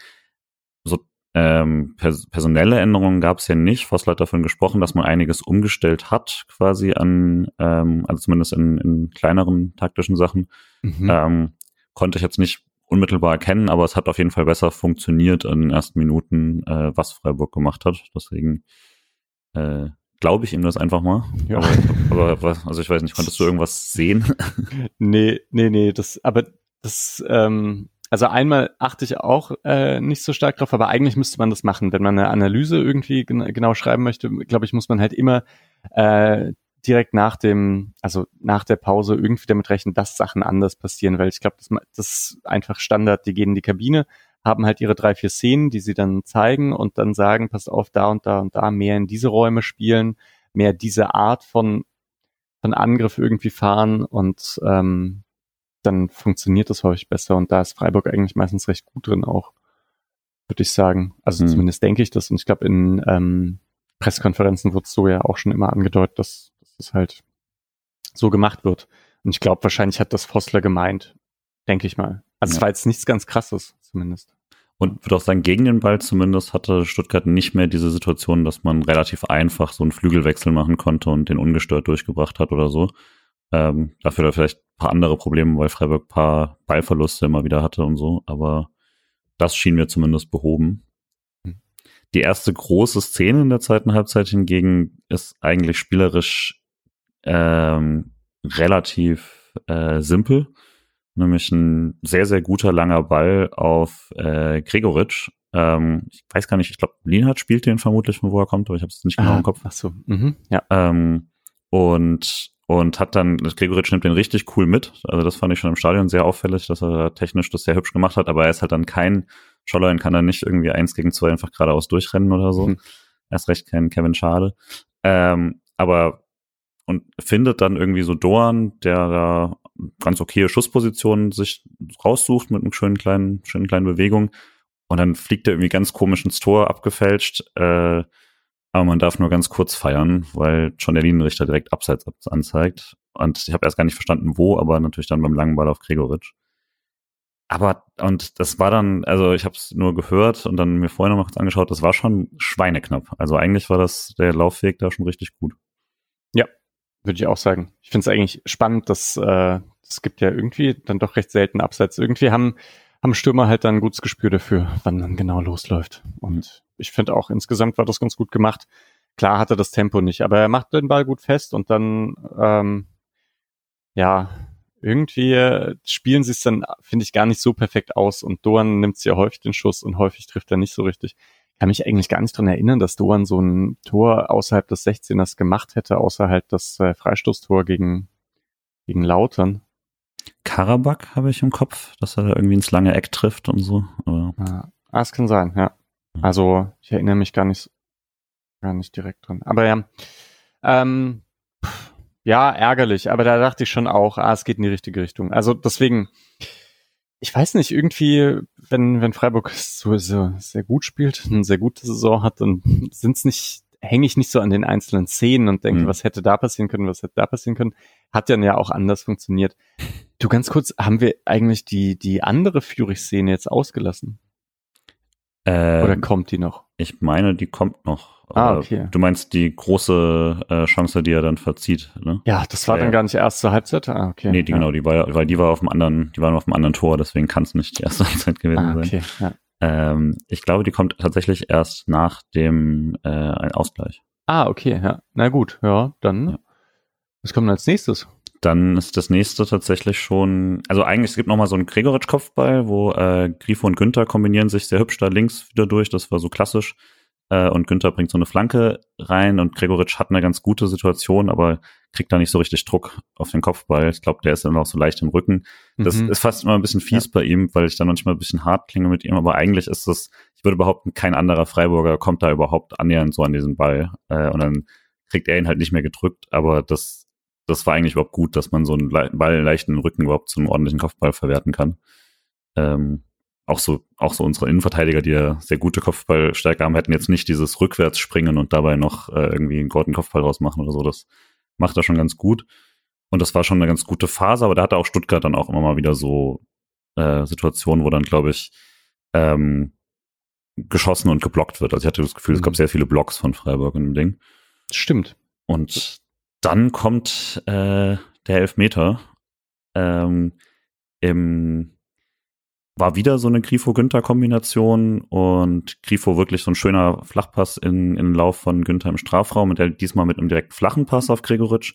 [SPEAKER 1] So ähm, pers personelle Änderungen gab es ja nicht. Vossler hat davon gesprochen, dass man einiges umgestellt hat, quasi an, ähm, also zumindest in, in kleineren taktischen Sachen. Mhm. Ähm, konnte ich jetzt nicht unmittelbar erkennen, aber es hat auf jeden Fall besser funktioniert in den ersten Minuten, äh, was Freiburg gemacht hat. Deswegen äh, glaube ich ihm das einfach mal. Ja. Aber, aber was, also ich weiß nicht, konntest du irgendwas sehen?
[SPEAKER 2] nee, nee, nee, das, aber das, ähm, also einmal achte ich auch äh, nicht so stark drauf, aber eigentlich müsste man das machen. Wenn man eine Analyse irgendwie gen genau schreiben möchte, glaube ich, muss man halt immer äh, direkt nach dem, also nach der Pause irgendwie damit rechnen, dass Sachen anders passieren, weil ich glaube, das, das ist einfach Standard. Die gehen in die Kabine, haben halt ihre drei, vier Szenen, die sie dann zeigen und dann sagen, passt auf, da und da und da mehr in diese Räume spielen, mehr diese Art von, von Angriff irgendwie fahren und ähm, dann funktioniert das häufig besser und da ist Freiburg eigentlich meistens recht gut drin auch, würde ich sagen. Also hm. zumindest denke ich das und ich glaube in ähm, Pressekonferenzen wurde so ja auch schon immer angedeutet, dass das halt so gemacht wird. Und ich glaube, wahrscheinlich hat das Vossler gemeint, denke ich mal. Also ja. es war jetzt nichts ganz krasses, zumindest.
[SPEAKER 1] Und würde auch sagen, gegen den Ball zumindest hatte Stuttgart nicht mehr diese Situation, dass man relativ einfach so einen Flügelwechsel machen konnte und den ungestört durchgebracht hat oder so. Ähm, dafür vielleicht ein paar andere Probleme, weil Freiburg ein paar Ballverluste immer wieder hatte und so. Aber das schien mir zumindest behoben. Hm. Die erste große Szene in der zweiten Halbzeit hingegen ist eigentlich spielerisch ähm, relativ äh, simpel nämlich ein sehr, sehr guter langer Ball auf äh, Gregoritsch. Ähm, ich weiß gar nicht, ich glaube, Lienhardt spielt den vermutlich, von wo er kommt, aber ich habe es nicht genau ah, im Kopf.
[SPEAKER 2] Ach so, mhm,
[SPEAKER 1] ja. Ähm, und und hat dann, Gregoritsch nimmt den richtig cool mit. Also das fand ich schon im Stadion sehr auffällig, dass er technisch das sehr hübsch gemacht hat, aber er ist halt dann kein Schollein, kann er nicht irgendwie eins gegen zwei einfach geradeaus durchrennen oder so. Mhm. Erst recht kein Kevin Schade. Ähm, aber und findet dann irgendwie so Dorn, der da ganz okaye Schusspositionen sich raussucht mit einer schönen kleinen, schönen kleinen Bewegung. Und dann fliegt er irgendwie ganz komisch ins Tor, abgefälscht. Äh, aber man darf nur ganz kurz feiern, weil schon der Linienrichter direkt abseits anzeigt. Und ich habe erst gar nicht verstanden, wo, aber natürlich dann beim langen Ball auf Gregoritsch. Aber, und das war dann, also ich habe es nur gehört und dann mir vorher noch mal kurz angeschaut, das war schon schweineknapp. Also eigentlich war das der Laufweg da schon richtig gut.
[SPEAKER 2] Ja, würde ich auch sagen. Ich finde es eigentlich spannend, dass äh, es gibt ja irgendwie dann doch recht selten Abseits. Irgendwie haben, haben Stürmer halt dann ein gutes Gespür dafür, wann dann genau losläuft. Und ich finde auch insgesamt war das ganz gut gemacht. Klar hatte das Tempo nicht, aber er macht den Ball gut fest und dann ähm, ja, irgendwie äh, spielen sie es dann, finde ich, gar nicht so perfekt aus und Doan nimmt sehr häufig den Schuss und häufig trifft er nicht so richtig kann mich eigentlich gar nicht dran erinnern, dass Doan so ein Tor außerhalb des 16ers gemacht hätte, außer halt das äh, Freistoßtor gegen, gegen Lautern.
[SPEAKER 1] Karabak habe ich im Kopf, dass er da irgendwie ins lange Eck trifft und so.
[SPEAKER 2] Aber ah, ah es kann sein, ja. Also ich erinnere mich gar nicht, gar nicht direkt dran. Aber ja, ähm, ja, ärgerlich. Aber da dachte ich schon auch, ah, es geht in die richtige Richtung. Also deswegen, ich weiß nicht, irgendwie, wenn, wenn Freiburg so, so sehr gut spielt, eine sehr gute Saison hat, dann sind's nicht, hänge ich nicht so an den einzelnen Szenen und denke, mhm. was hätte da passieren können, was hätte da passieren können. Hat dann ja auch anders funktioniert. Du ganz kurz, haben wir eigentlich die, die andere Fury-Szene jetzt ausgelassen?
[SPEAKER 1] Ähm,
[SPEAKER 2] Oder kommt die noch?
[SPEAKER 1] Ich meine, die kommt noch.
[SPEAKER 2] Ah, okay.
[SPEAKER 1] Du meinst die große äh, Chance, die er dann verzieht, ne?
[SPEAKER 2] Ja, das war ja, dann gar nicht erst zur Halbzeit. Ah, okay.
[SPEAKER 1] Nee, die,
[SPEAKER 2] ja.
[SPEAKER 1] genau, die war, weil die war auf dem anderen, die waren auf dem anderen Tor, deswegen kann es nicht die erste Halbzeit gewesen ah, okay. sein. Ja. Ähm, ich glaube, die kommt tatsächlich erst nach dem äh, Ausgleich.
[SPEAKER 2] Ah, okay, ja. Na gut, ja, dann. Was kommt als nächstes?
[SPEAKER 1] Dann ist das nächste tatsächlich schon, also eigentlich, es gibt nochmal so einen Gregoritsch-Kopfball, wo äh, Grifo und Günther kombinieren sich sehr hübsch da links wieder durch, das war so klassisch. Äh, und Günther bringt so eine Flanke rein und Gregoritsch hat eine ganz gute Situation, aber kriegt da nicht so richtig Druck auf den Kopfball. Ich glaube, der ist dann auch so leicht im Rücken. Das mhm. ist fast immer ein bisschen fies ja. bei ihm, weil ich dann manchmal ein bisschen hart klinge mit ihm, aber eigentlich ist das, ich würde behaupten, kein anderer Freiburger kommt da überhaupt annähernd so an diesen Ball. Äh, und dann kriegt er ihn halt nicht mehr gedrückt, aber das das war eigentlich überhaupt gut, dass man so einen Ball leichten Rücken überhaupt zum ordentlichen Kopfball verwerten kann. Ähm, auch so, auch so unsere Innenverteidiger, die ja sehr gute Kopfballstärke haben, hätten jetzt nicht dieses Rückwärtsspringen und dabei noch äh, irgendwie einen guten Kopfball rausmachen oder so. Das macht er schon ganz gut. Und das war schon eine ganz gute Phase, aber da hatte auch Stuttgart dann auch immer mal wieder so äh, Situationen, wo dann, glaube ich, ähm, geschossen und geblockt wird. Also ich hatte das Gefühl, es gab mhm. sehr viele Blocks von Freiburg in dem Ding.
[SPEAKER 2] Stimmt.
[SPEAKER 1] Und dann kommt äh, der Elfmeter. Ähm, im, war wieder so eine Grifo-Günther-Kombination und Grifo wirklich so ein schöner Flachpass in, in den Lauf von Günther im Strafraum und der diesmal mit einem direkt flachen Pass auf Gregoritsch.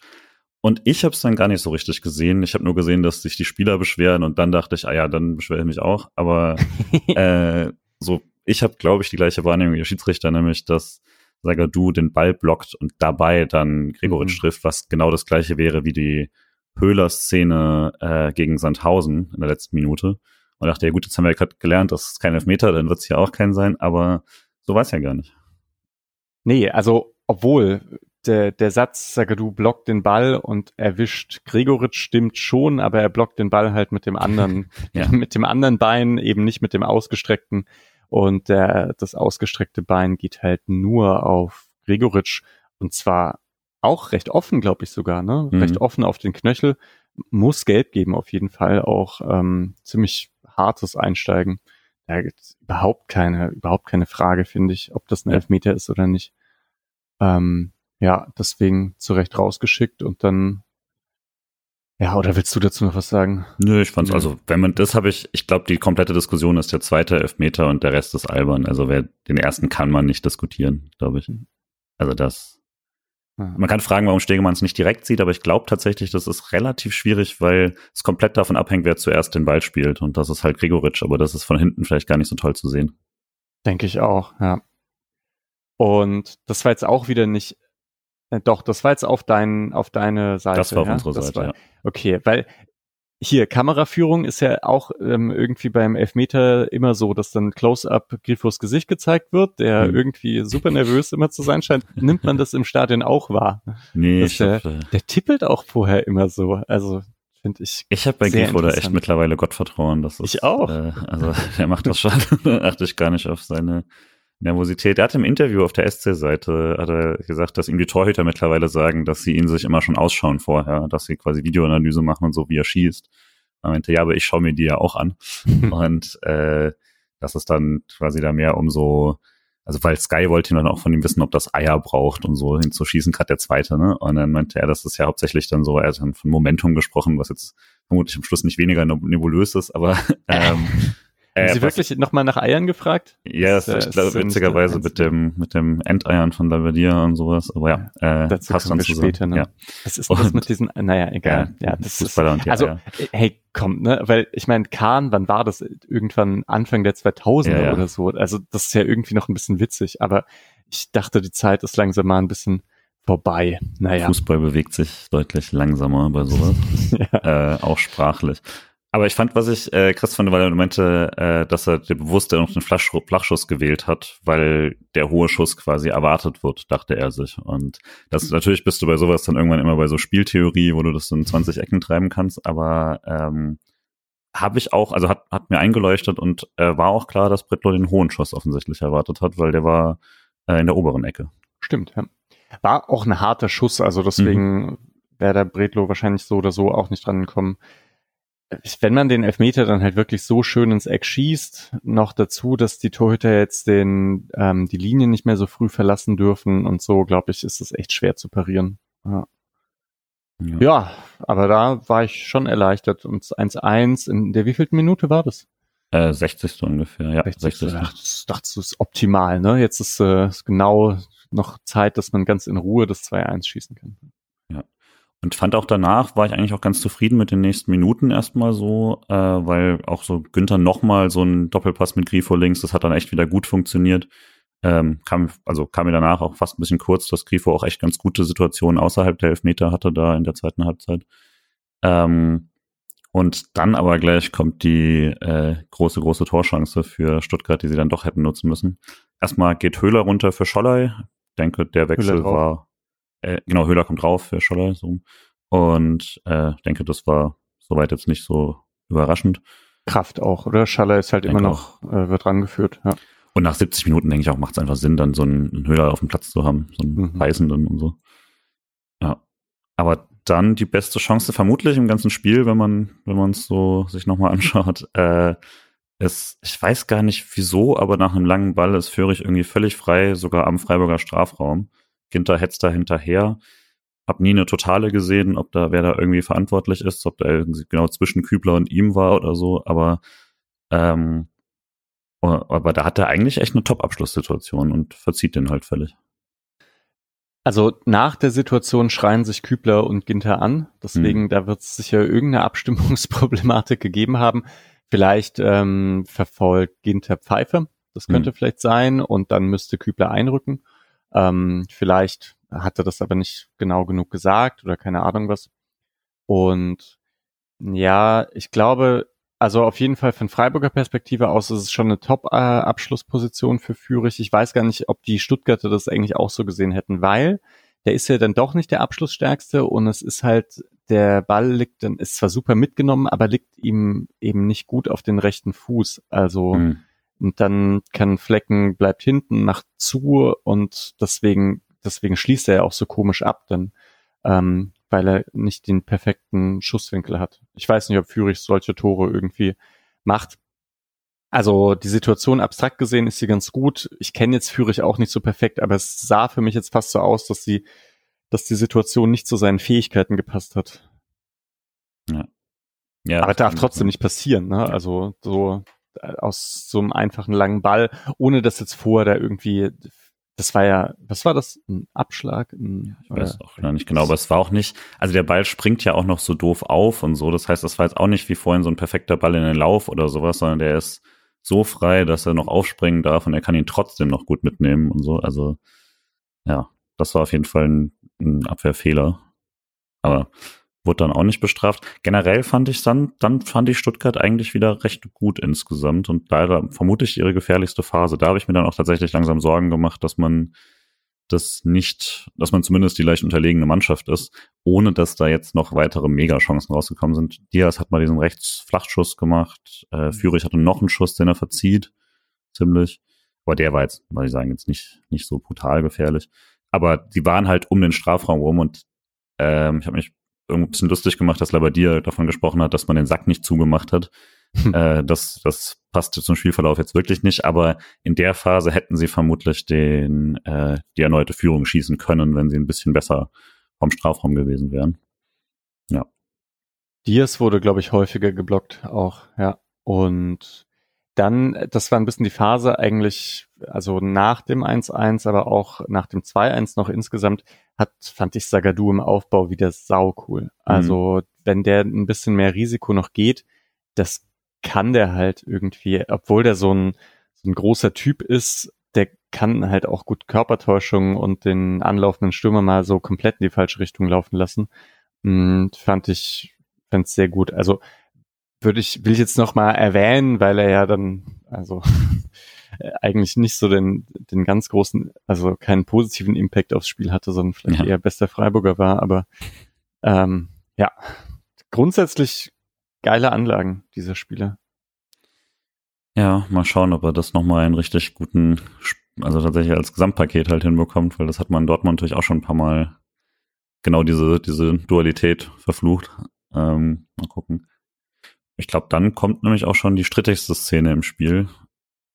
[SPEAKER 1] Und ich habe es dann gar nicht so richtig gesehen. Ich habe nur gesehen, dass sich die Spieler beschweren und dann dachte ich, ah ja, dann beschwere ich mich auch. Aber äh, so, ich habe, glaube ich, die gleiche Wahrnehmung wie der Schiedsrichter, nämlich dass Sagadu den Ball blockt und dabei dann Gregoritsch mhm. trifft, was genau das gleiche wäre wie die Höhler-Szene äh, gegen Sandhausen in der letzten Minute. Und dachte, ja gut, jetzt haben wir gerade gelernt, das ist kein Elfmeter, dann wird es hier auch kein sein, aber so war es ja gar nicht.
[SPEAKER 2] Nee, also obwohl der, der Satz, Sagadu blockt den Ball und erwischt Gregoritsch stimmt schon, aber er blockt den Ball halt mit dem anderen, ja. mit dem anderen Bein, eben nicht mit dem ausgestreckten und der, das ausgestreckte Bein geht halt nur auf Gregoritsch und zwar auch recht offen, glaube ich sogar, ne? Mhm. Recht offen auf den Knöchel. Muss gelb geben, auf jeden Fall. Auch ähm, ziemlich hartes Einsteigen. Da gibt's überhaupt keine, überhaupt keine Frage, finde ich, ob das ein Elfmeter ist oder nicht. Ähm, ja, deswegen zu Recht rausgeschickt und dann ja, oder willst du dazu noch was sagen?
[SPEAKER 1] Nö, ich fand's, Nö. also, wenn man, das habe ich, ich glaube, die komplette Diskussion ist der zweite Elfmeter und der Rest ist albern. Also, wer, den ersten kann man nicht diskutieren, glaube ich. Also, das, man kann fragen, warum Stegemann es nicht direkt sieht, aber ich glaube tatsächlich, das ist relativ schwierig, weil es komplett davon abhängt, wer zuerst den Ball spielt. Und das ist halt Gregoritsch, aber das ist von hinten vielleicht gar nicht so toll zu sehen.
[SPEAKER 2] Denke ich auch, ja. Und das war jetzt auch wieder nicht, äh, doch, das war jetzt auf dein, auf deine Seite.
[SPEAKER 1] Das war auf ja? unserer Seite, war, ja.
[SPEAKER 2] Okay, weil hier, Kameraführung ist ja auch ähm, irgendwie beim Elfmeter immer so, dass dann Close-Up Grifos Gesicht gezeigt wird, der mhm. irgendwie super nervös immer zu sein scheint. Nimmt man das im Stadion auch wahr?
[SPEAKER 1] Nee, ich
[SPEAKER 2] der, äh, der tippelt auch vorher immer so. Also finde ich.
[SPEAKER 1] Ich habe bei Grifo da echt mittlerweile Gottvertrauen. Das ist,
[SPEAKER 2] ich auch.
[SPEAKER 1] Äh, also der macht das schon. da achte ich gar nicht auf seine Nervosität. Er hat im Interview auf der SC-Seite hat er gesagt, dass ihm die Torhüter mittlerweile sagen, dass sie ihn sich immer schon ausschauen vorher, dass sie quasi Videoanalyse machen und so, wie er schießt. Er meinte, ja, aber ich schaue mir die ja auch an. und äh, das ist dann quasi da mehr um so, also weil Sky wollte dann auch von ihm wissen, ob das Eier braucht und so hinzuschießen, gerade der zweite, ne? Und dann meinte er, das ist ja hauptsächlich dann so, er hat dann von Momentum gesprochen, was jetzt vermutlich am Schluss nicht weniger nebulös ist, aber ähm,
[SPEAKER 2] Haben äh, Sie wirklich nochmal nach Eiern gefragt?
[SPEAKER 1] Ja, yes, ich glaube, witzigerweise mit dem, mit dem Endeiern von Lavadier und sowas. Aber ja,
[SPEAKER 2] äh, dazu passt dann später, ne? Ja. Was ist denn das mit diesen, naja, egal. Ja, ja das ist, und also, Eier. hey, komm, ne, weil ich meine, Kahn, wann war das? Irgendwann Anfang der 2000er ja, ja. oder so. Also, das ist ja irgendwie noch ein bisschen witzig, aber ich dachte, die Zeit ist langsam mal ein bisschen vorbei. Naja.
[SPEAKER 1] Fußball bewegt sich deutlich langsamer bei sowas. ja. äh, auch sprachlich. Aber ich fand, was ich äh, krass fand, weil er meinte, äh, dass er bewusst noch den Flachschuss, gewählt hat, weil der hohe Schuss quasi erwartet wird, dachte er sich. Und das natürlich bist du bei sowas dann irgendwann immer bei so Spieltheorie, wo du das in 20 Ecken treiben kannst. Aber ähm, habe ich auch, also hat, hat mir eingeleuchtet und äh, war auch klar, dass Bretlo den hohen Schuss offensichtlich erwartet hat, weil der war äh, in der oberen Ecke.
[SPEAKER 2] Stimmt, ja. War auch ein harter Schuss, also deswegen mhm. wäre der Bretlo wahrscheinlich so oder so auch nicht dran gekommen wenn man den Elfmeter dann halt wirklich so schön ins Eck schießt, noch dazu, dass die Torhüter jetzt den ähm, die Linie nicht mehr so früh verlassen dürfen und so, glaube ich, ist es echt schwer zu parieren. Ja. ja. Ja. aber da war ich schon erleichtert. Und 1-1, in der wievielten Minute war das?
[SPEAKER 1] Äh, 60. ungefähr, ja. 60. 60.
[SPEAKER 2] Ach, das du, ist optimal, ne? Jetzt ist, äh, ist genau noch Zeit, dass man ganz in Ruhe das 2-1 schießen kann.
[SPEAKER 1] Und fand auch danach, war ich eigentlich auch ganz zufrieden mit den nächsten Minuten erstmal so, äh, weil auch so Günther nochmal so ein Doppelpass mit Grifo links, das hat dann echt wieder gut funktioniert. Ähm, kam, also kam mir danach auch fast ein bisschen kurz, dass Grifo auch echt ganz gute Situationen außerhalb der Elfmeter hatte da in der zweiten Halbzeit. Ähm, und dann aber gleich kommt die äh, große, große Torchance für Stuttgart, die sie dann doch hätten nutzen müssen. Erstmal geht Höhler runter für Scholley. Ich denke, der Wechsel war äh, genau, Höhler kommt drauf für Scholler. So. Und äh, denke, das war soweit jetzt nicht so überraschend.
[SPEAKER 2] Kraft auch, oder? Schaller ist halt immer noch, äh, wird rangeführt, ja.
[SPEAKER 1] Und nach 70 Minuten, denke ich auch, macht es einfach Sinn, dann so einen, Höhler auf dem Platz zu haben, so einen mhm. Beißenden und so. Ja. Aber dann die beste Chance vermutlich im ganzen Spiel, wenn man, wenn man es so sich nochmal anschaut, äh, ist, ich weiß gar nicht wieso, aber nach einem langen Ball ist Führig irgendwie völlig frei, sogar am Freiburger Strafraum. Ginter hetzt da hinterher. Hab nie eine Totale gesehen, ob da, wer da irgendwie verantwortlich ist, ob da irgendwie genau zwischen Kübler und ihm war oder so, aber, ähm, aber da hat er eigentlich echt eine Top-Abschlusssituation und verzieht den halt völlig.
[SPEAKER 2] Also nach der Situation schreien sich Kübler und Ginter an. Deswegen, hm. da wird es sicher irgendeine Abstimmungsproblematik gegeben haben. Vielleicht ähm, verfolgt Ginter Pfeife. Das könnte hm. vielleicht sein. Und dann müsste Kübler einrücken. Ähm, vielleicht hat er das aber nicht genau genug gesagt oder keine Ahnung was. Und ja, ich glaube, also auf jeden Fall von Freiburger Perspektive aus ist es schon eine Top-Abschlussposition für Fürich. Ich weiß gar nicht, ob die Stuttgarter das eigentlich auch so gesehen hätten, weil der ist ja dann doch nicht der Abschlussstärkste und es ist halt, der Ball liegt dann, ist zwar super mitgenommen, aber liegt ihm eben nicht gut auf den rechten Fuß. Also mhm. Und dann kann Flecken bleibt hinten, macht zu und deswegen deswegen schließt er ja auch so komisch ab, dann, ähm, weil er nicht den perfekten Schusswinkel hat. Ich weiß nicht, ob Fürich solche Tore irgendwie macht. Also die Situation abstrakt gesehen ist sie ganz gut. Ich kenne jetzt Fürich auch nicht so perfekt, aber es sah für mich jetzt fast so aus, dass die, dass die Situation nicht zu seinen Fähigkeiten gepasst hat.
[SPEAKER 1] Ja. ja
[SPEAKER 2] aber darf trotzdem nicht passieren, ne? Also so aus so einem einfachen langen Ball, ohne dass jetzt vorher da irgendwie das war ja, was war das? Ein Abschlag? Ein,
[SPEAKER 1] ich weiß auch noch nicht genau, aber es war auch nicht, also der Ball springt ja auch noch so doof auf und so. Das heißt, das war jetzt auch nicht wie vorhin so ein perfekter Ball in den Lauf oder sowas, sondern der ist so frei, dass er noch aufspringen darf und er kann ihn trotzdem noch gut mitnehmen und so. Also ja, das war auf jeden Fall ein, ein Abwehrfehler. Aber wurde dann auch nicht bestraft. Generell fand ich dann, dann fand ich Stuttgart eigentlich wieder recht gut insgesamt und leider vermutlich ihre gefährlichste Phase. Da habe ich mir dann auch tatsächlich langsam Sorgen gemacht, dass man das nicht, dass man zumindest die leicht unterlegene Mannschaft ist, ohne dass da jetzt noch weitere Megachancen rausgekommen sind. Diaz hat mal diesen Rechtsflachschuss gemacht, äh, mhm. Führig hatte noch einen Schuss, den er verzieht, ziemlich. Aber der war jetzt, muss ich sagen, jetzt nicht, nicht so brutal gefährlich. Aber die waren halt um den Strafraum rum und ähm, ich habe mich irgendwie ein bisschen lustig gemacht, dass Labadier davon gesprochen hat, dass man den Sack nicht zugemacht hat. Hm. Äh, das, das passte zum Spielverlauf jetzt wirklich nicht, aber in der Phase hätten sie vermutlich den, äh, die erneute Führung schießen können, wenn sie ein bisschen besser vom Strafraum gewesen wären. Ja.
[SPEAKER 2] Diaz wurde, glaube ich, häufiger geblockt auch, ja. Und dann, das war ein bisschen die Phase eigentlich, also nach dem 1-1, aber auch nach dem 2-1 noch insgesamt, hat, fand ich Sagadu im Aufbau wieder sau cool. Also, mhm. wenn der ein bisschen mehr Risiko noch geht, das kann der halt irgendwie, obwohl der so ein, so ein großer Typ ist, der kann halt auch gut Körpertäuschung und den anlaufenden Stürmer mal so komplett in die falsche Richtung laufen lassen. Und hm, fand ich, fand sehr gut. Also, würde ich, will ich jetzt noch mal erwähnen, weil er ja dann, also eigentlich nicht so den, den ganz großen, also keinen positiven Impact aufs Spiel hatte, sondern vielleicht ja. eher bester Freiburger war, aber ähm, ja, grundsätzlich geile Anlagen dieser Spieler.
[SPEAKER 1] Ja, mal schauen, ob er das nochmal einen richtig guten, also tatsächlich als Gesamtpaket halt hinbekommt, weil das hat man in Dortmund natürlich auch schon ein paar Mal genau diese, diese Dualität verflucht. Ähm, mal gucken. Ich glaube, dann kommt nämlich auch schon die strittigste Szene im Spiel.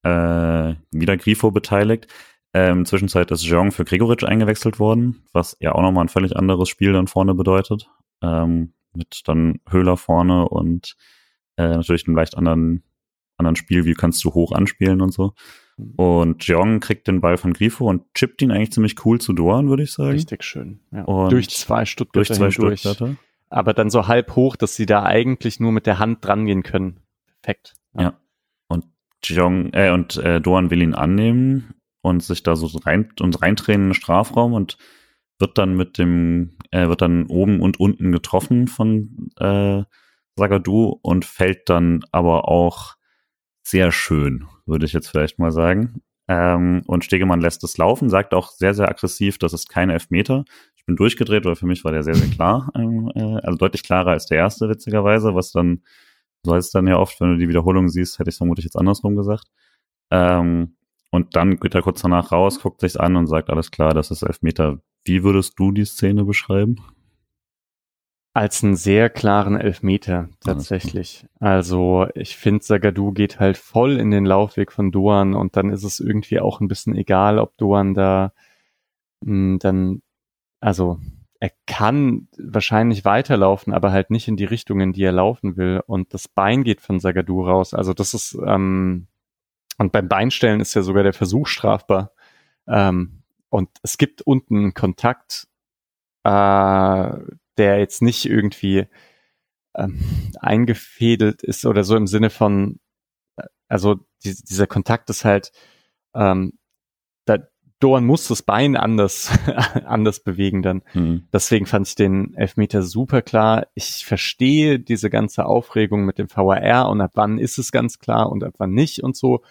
[SPEAKER 1] Äh, wieder Grifo beteiligt. Ähm, Zwischenzeit ist Jean für Gregoritsch eingewechselt worden, was ja auch nochmal ein völlig anderes Spiel dann vorne bedeutet. Ähm, mit dann Höhler vorne und äh, natürlich einem leicht anderen, anderen Spiel, wie kannst du hoch anspielen und so. Und Jong kriegt den Ball von Grifo und chippt ihn eigentlich ziemlich cool zu Dorn, würde ich sagen.
[SPEAKER 2] Richtig schön.
[SPEAKER 1] Ja. durch zwei Stuttgarter. Durch zwei Stuttgarter
[SPEAKER 2] aber dann so halb hoch, dass sie da eigentlich nur mit der Hand drangehen können. Perfekt.
[SPEAKER 1] Ja. ja. Und Jong, äh, und äh, Doan will ihn annehmen und sich da so rein und reintränen in den Strafraum und wird dann mit dem, äh, wird dann oben und unten getroffen von äh, Sagadu und fällt dann aber auch sehr schön, würde ich jetzt vielleicht mal sagen. Ähm, und Stegemann lässt es laufen, sagt auch sehr, sehr aggressiv, das ist kein Elfmeter bin durchgedreht, weil für mich war der sehr, sehr klar. Ähm, äh, also deutlich klarer als der erste, witzigerweise, was dann, so heißt es dann ja oft, wenn du die Wiederholung siehst, hätte ich vermutlich jetzt andersrum gesagt. Ähm, und dann geht er kurz danach raus, guckt sich's an und sagt, alles klar, das ist Elfmeter. Wie würdest du die Szene beschreiben?
[SPEAKER 2] Als einen sehr klaren Elfmeter, tatsächlich. Also, ich finde, Sagadu geht halt voll in den Laufweg von Doan und dann ist es irgendwie auch ein bisschen egal, ob Doan da mh, hm, dann also er kann wahrscheinlich weiterlaufen, aber halt nicht in die Richtung, in die er laufen will. Und das Bein geht von Sagadu raus. Also das ist, ähm, und beim Beinstellen ist ja sogar der Versuch strafbar. Ähm, und es gibt unten Kontakt, äh, der jetzt nicht irgendwie ähm, eingefädelt ist oder so im Sinne von, äh, also die, dieser Kontakt ist halt, ähm, Dorn muss das Bein anders, anders bewegen dann. Mhm. Deswegen fand ich den Elfmeter super klar. Ich verstehe diese ganze Aufregung mit dem VAR und ab wann ist es ganz klar und ab wann nicht und so.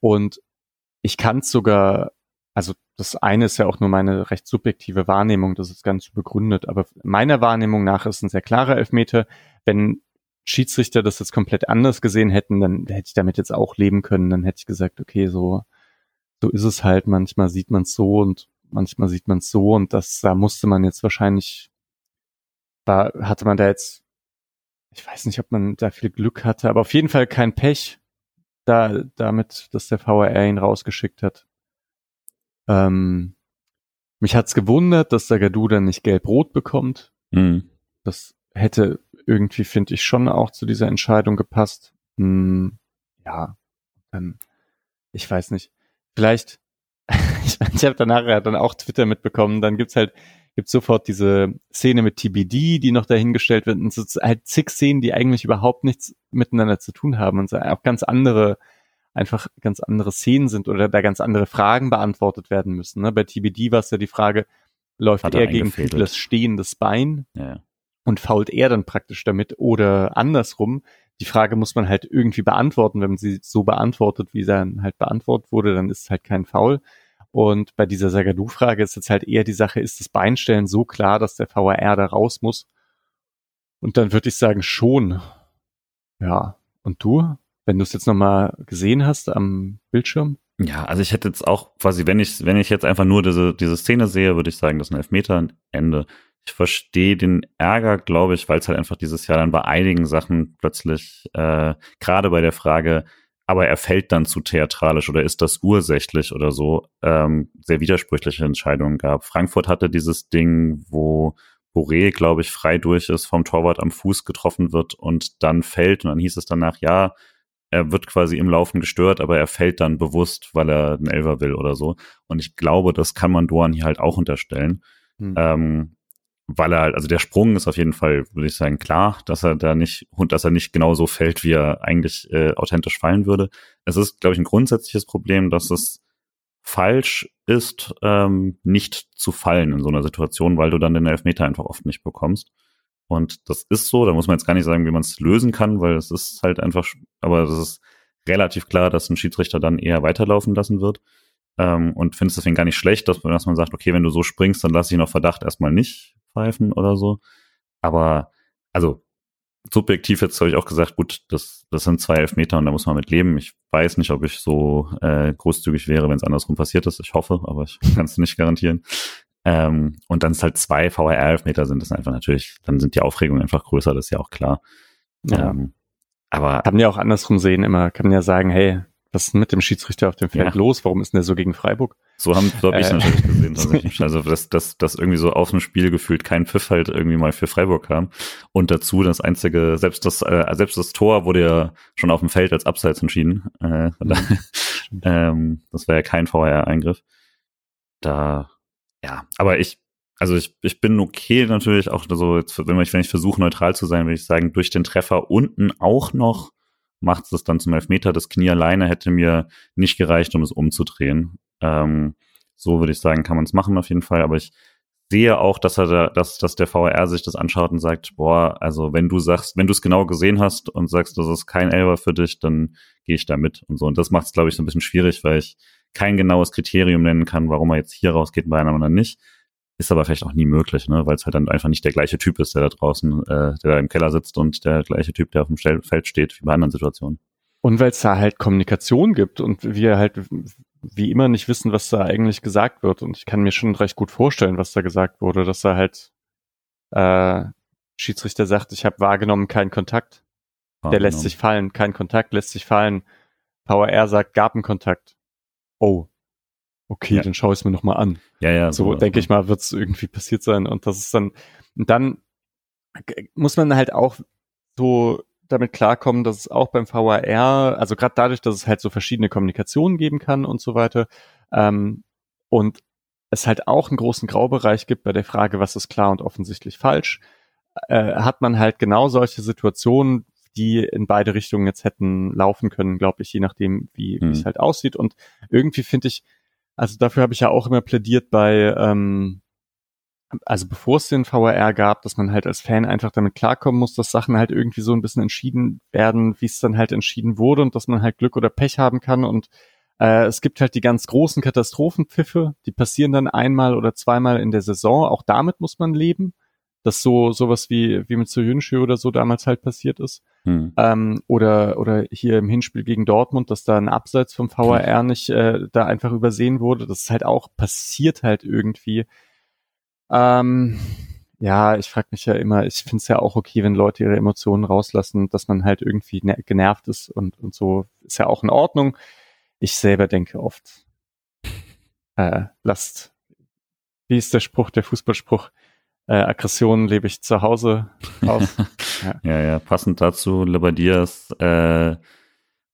[SPEAKER 2] Und ich kann es sogar, also das eine ist ja auch nur meine recht subjektive Wahrnehmung, das ist ganz begründet, aber meiner Wahrnehmung nach ist ein sehr klarer Elfmeter. Wenn Schiedsrichter das jetzt komplett anders gesehen hätten, dann hätte ich damit jetzt auch leben können. Dann hätte ich gesagt, okay, so so ist es halt. Manchmal sieht man es so und manchmal sieht man es so und das, da musste man jetzt wahrscheinlich, war, hatte man da jetzt, ich weiß nicht, ob man da viel Glück hatte, aber auf jeden Fall kein Pech da, damit, dass der VRR ihn rausgeschickt hat. Ähm, mich hat's gewundert, dass der Gadu dann nicht gelb-rot bekommt. Mhm. Das hätte irgendwie, finde ich, schon auch zu dieser Entscheidung gepasst. Hm, ja, dann, ich weiß nicht. Vielleicht, ich, ich habe danach ja dann auch Twitter mitbekommen, dann gibt's halt, gibt's sofort diese Szene mit TBD, die noch dahingestellt wird, und so halt zig Szenen, die eigentlich überhaupt nichts miteinander zu tun haben und so auch ganz andere, einfach ganz andere Szenen sind oder da ganz andere Fragen beantwortet werden müssen. Ne? Bei TBD war es ja die Frage, läuft er, er gegen Fiedlers stehendes Bein? Ja und fault er dann praktisch damit oder andersrum. Die Frage muss man halt irgendwie beantworten. Wenn man sie so beantwortet, wie sie dann halt beantwortet wurde, dann ist es halt kein Foul. Und bei dieser Sagadu-Frage ist jetzt halt eher die Sache, ist das Beinstellen so klar, dass der VAR da raus muss? Und dann würde ich sagen, schon. Ja. Und du? Wenn du es jetzt nochmal gesehen hast am Bildschirm?
[SPEAKER 1] Ja, also ich hätte jetzt auch quasi, wenn ich, wenn ich jetzt einfach nur diese, diese Szene sehe, würde ich sagen, das ist ein Elfmeter, Ende ich verstehe den Ärger, glaube ich, weil es halt einfach dieses Jahr dann bei einigen Sachen plötzlich, äh, gerade bei der Frage, aber er fällt dann zu theatralisch oder ist das ursächlich oder so, ähm, sehr widersprüchliche Entscheidungen gab. Frankfurt hatte dieses Ding, wo Boré, glaube ich, frei durch ist, vom Torwart am Fuß getroffen wird und dann fällt und dann hieß es danach, ja, er wird quasi im Laufen gestört, aber er fällt dann bewusst, weil er einen Elver will oder so. Und ich glaube, das kann man Doan hier halt auch unterstellen. Hm. Ähm, weil er halt, also der Sprung ist auf jeden Fall, würde ich sagen, klar, dass er da nicht, und dass er nicht genauso fällt, wie er eigentlich äh, authentisch fallen würde. Es ist, glaube ich, ein grundsätzliches Problem, dass es falsch ist, ähm, nicht zu fallen in so einer Situation, weil du dann den Elfmeter einfach oft nicht bekommst. Und das ist so, da muss man jetzt gar nicht sagen, wie man es lösen kann, weil es ist halt einfach, aber es ist relativ klar, dass ein Schiedsrichter dann eher weiterlaufen lassen wird. Ähm, und finde es deswegen gar nicht schlecht, dass, dass man sagt, okay, wenn du so springst, dann lass ich noch Verdacht erstmal nicht pfeifen oder so. Aber, also, subjektiv jetzt habe ich auch gesagt, gut, das, das sind zwei Elfmeter und da muss man mit leben. Ich weiß nicht, ob ich so äh, großzügig wäre, wenn es andersrum passiert ist. Ich hoffe, aber ich kann es nicht garantieren. Ähm, und dann es halt zwei VR-Elfmeter sind, das ist einfach natürlich, dann sind die Aufregungen einfach größer, das ist ja auch klar. Ja. Ähm, aber
[SPEAKER 2] kann man ja auch andersrum sehen, immer kann man ja sagen, hey, was ist mit dem Schiedsrichter auf dem Feld ja. los? Warum ist denn der so gegen Freiburg?
[SPEAKER 1] So haben so hab ich äh. natürlich gesehen. Tatsächlich. Also dass, dass, dass irgendwie so aus dem Spiel gefühlt kein Pfiff halt irgendwie mal für Freiburg kam. Und dazu das einzige, selbst das, äh, selbst das Tor wurde ja schon auf dem Feld als Abseits entschieden. Äh, mhm. ähm, das war ja kein VR-Eingriff. Da, ja, aber ich, also ich, ich bin okay natürlich auch so, jetzt, wenn ich, wenn ich versuche neutral zu sein, würde ich sagen, durch den Treffer unten auch noch macht es dann zum Elfmeter. Das Knie alleine hätte mir nicht gereicht, um es umzudrehen. Ähm, so würde ich sagen, kann man es machen auf jeden Fall. Aber ich sehe auch, dass er da, dass, dass der VR sich das anschaut und sagt, boah, also wenn du sagst, wenn du es genau gesehen hast und sagst, das ist kein Elber für dich, dann gehe ich da mit und so. Und das macht es, glaube ich, so ein bisschen schwierig, weil ich kein genaues Kriterium nennen kann, warum er jetzt hier rausgeht bei einem anderen nicht. Ist aber vielleicht auch nie möglich, ne? weil es halt dann einfach nicht der gleiche Typ ist, der da draußen, äh, der da im Keller sitzt und der gleiche Typ, der auf dem Feld steht, wie bei anderen Situationen.
[SPEAKER 2] Und weil es da halt Kommunikation gibt und wir halt wie immer nicht wissen, was da eigentlich gesagt wird. Und ich kann mir schon recht gut vorstellen, was da gesagt wurde, dass da halt äh, Schiedsrichter sagt, ich habe wahrgenommen, kein Kontakt. Der lässt sich fallen, kein Kontakt, lässt sich fallen. Power R sagt, gab einen Kontakt. Oh, okay, ja. dann schaue ich es mir nochmal an.
[SPEAKER 1] Ja, ja.
[SPEAKER 2] So, so denke ich mal, wird es irgendwie passiert sein. Und das ist dann, dann muss man halt auch so damit klarkommen, dass es auch beim VAR, also gerade dadurch, dass es halt so verschiedene Kommunikationen geben kann und so weiter, ähm, und es halt auch einen großen Graubereich gibt bei der Frage, was ist klar und offensichtlich falsch, äh, hat man halt genau solche Situationen, die in beide Richtungen jetzt hätten laufen können, glaube ich, je nachdem, wie mhm. es halt aussieht. Und irgendwie finde ich, also dafür habe ich ja auch immer plädiert bei, ähm, also bevor es den VRR gab, dass man halt als Fan einfach damit klarkommen muss, dass Sachen halt irgendwie so ein bisschen entschieden werden, wie es dann halt entschieden wurde und dass man halt Glück oder Pech haben kann und äh, es gibt halt die ganz großen Katastrophenpfiffe, die passieren dann einmal oder zweimal in der Saison, auch damit muss man leben. Dass so sowas wie wie mit Soyuncu oder so damals halt passiert ist. Hm. Ähm, oder oder hier im Hinspiel gegen Dortmund, dass da ein Abseits vom VAR nicht äh, da einfach übersehen wurde. Das ist halt auch passiert halt irgendwie. Ähm, ja, ich frage mich ja immer, ich finde es ja auch okay, wenn Leute ihre Emotionen rauslassen, dass man halt irgendwie genervt ist und, und so ist ja auch in Ordnung. Ich selber denke oft, äh, lasst, wie ist der Spruch, der Fußballspruch? Äh, Aggressionen lebe ich zu Hause aus.
[SPEAKER 1] ja. ja, ja, passend dazu, Lebadiers äh,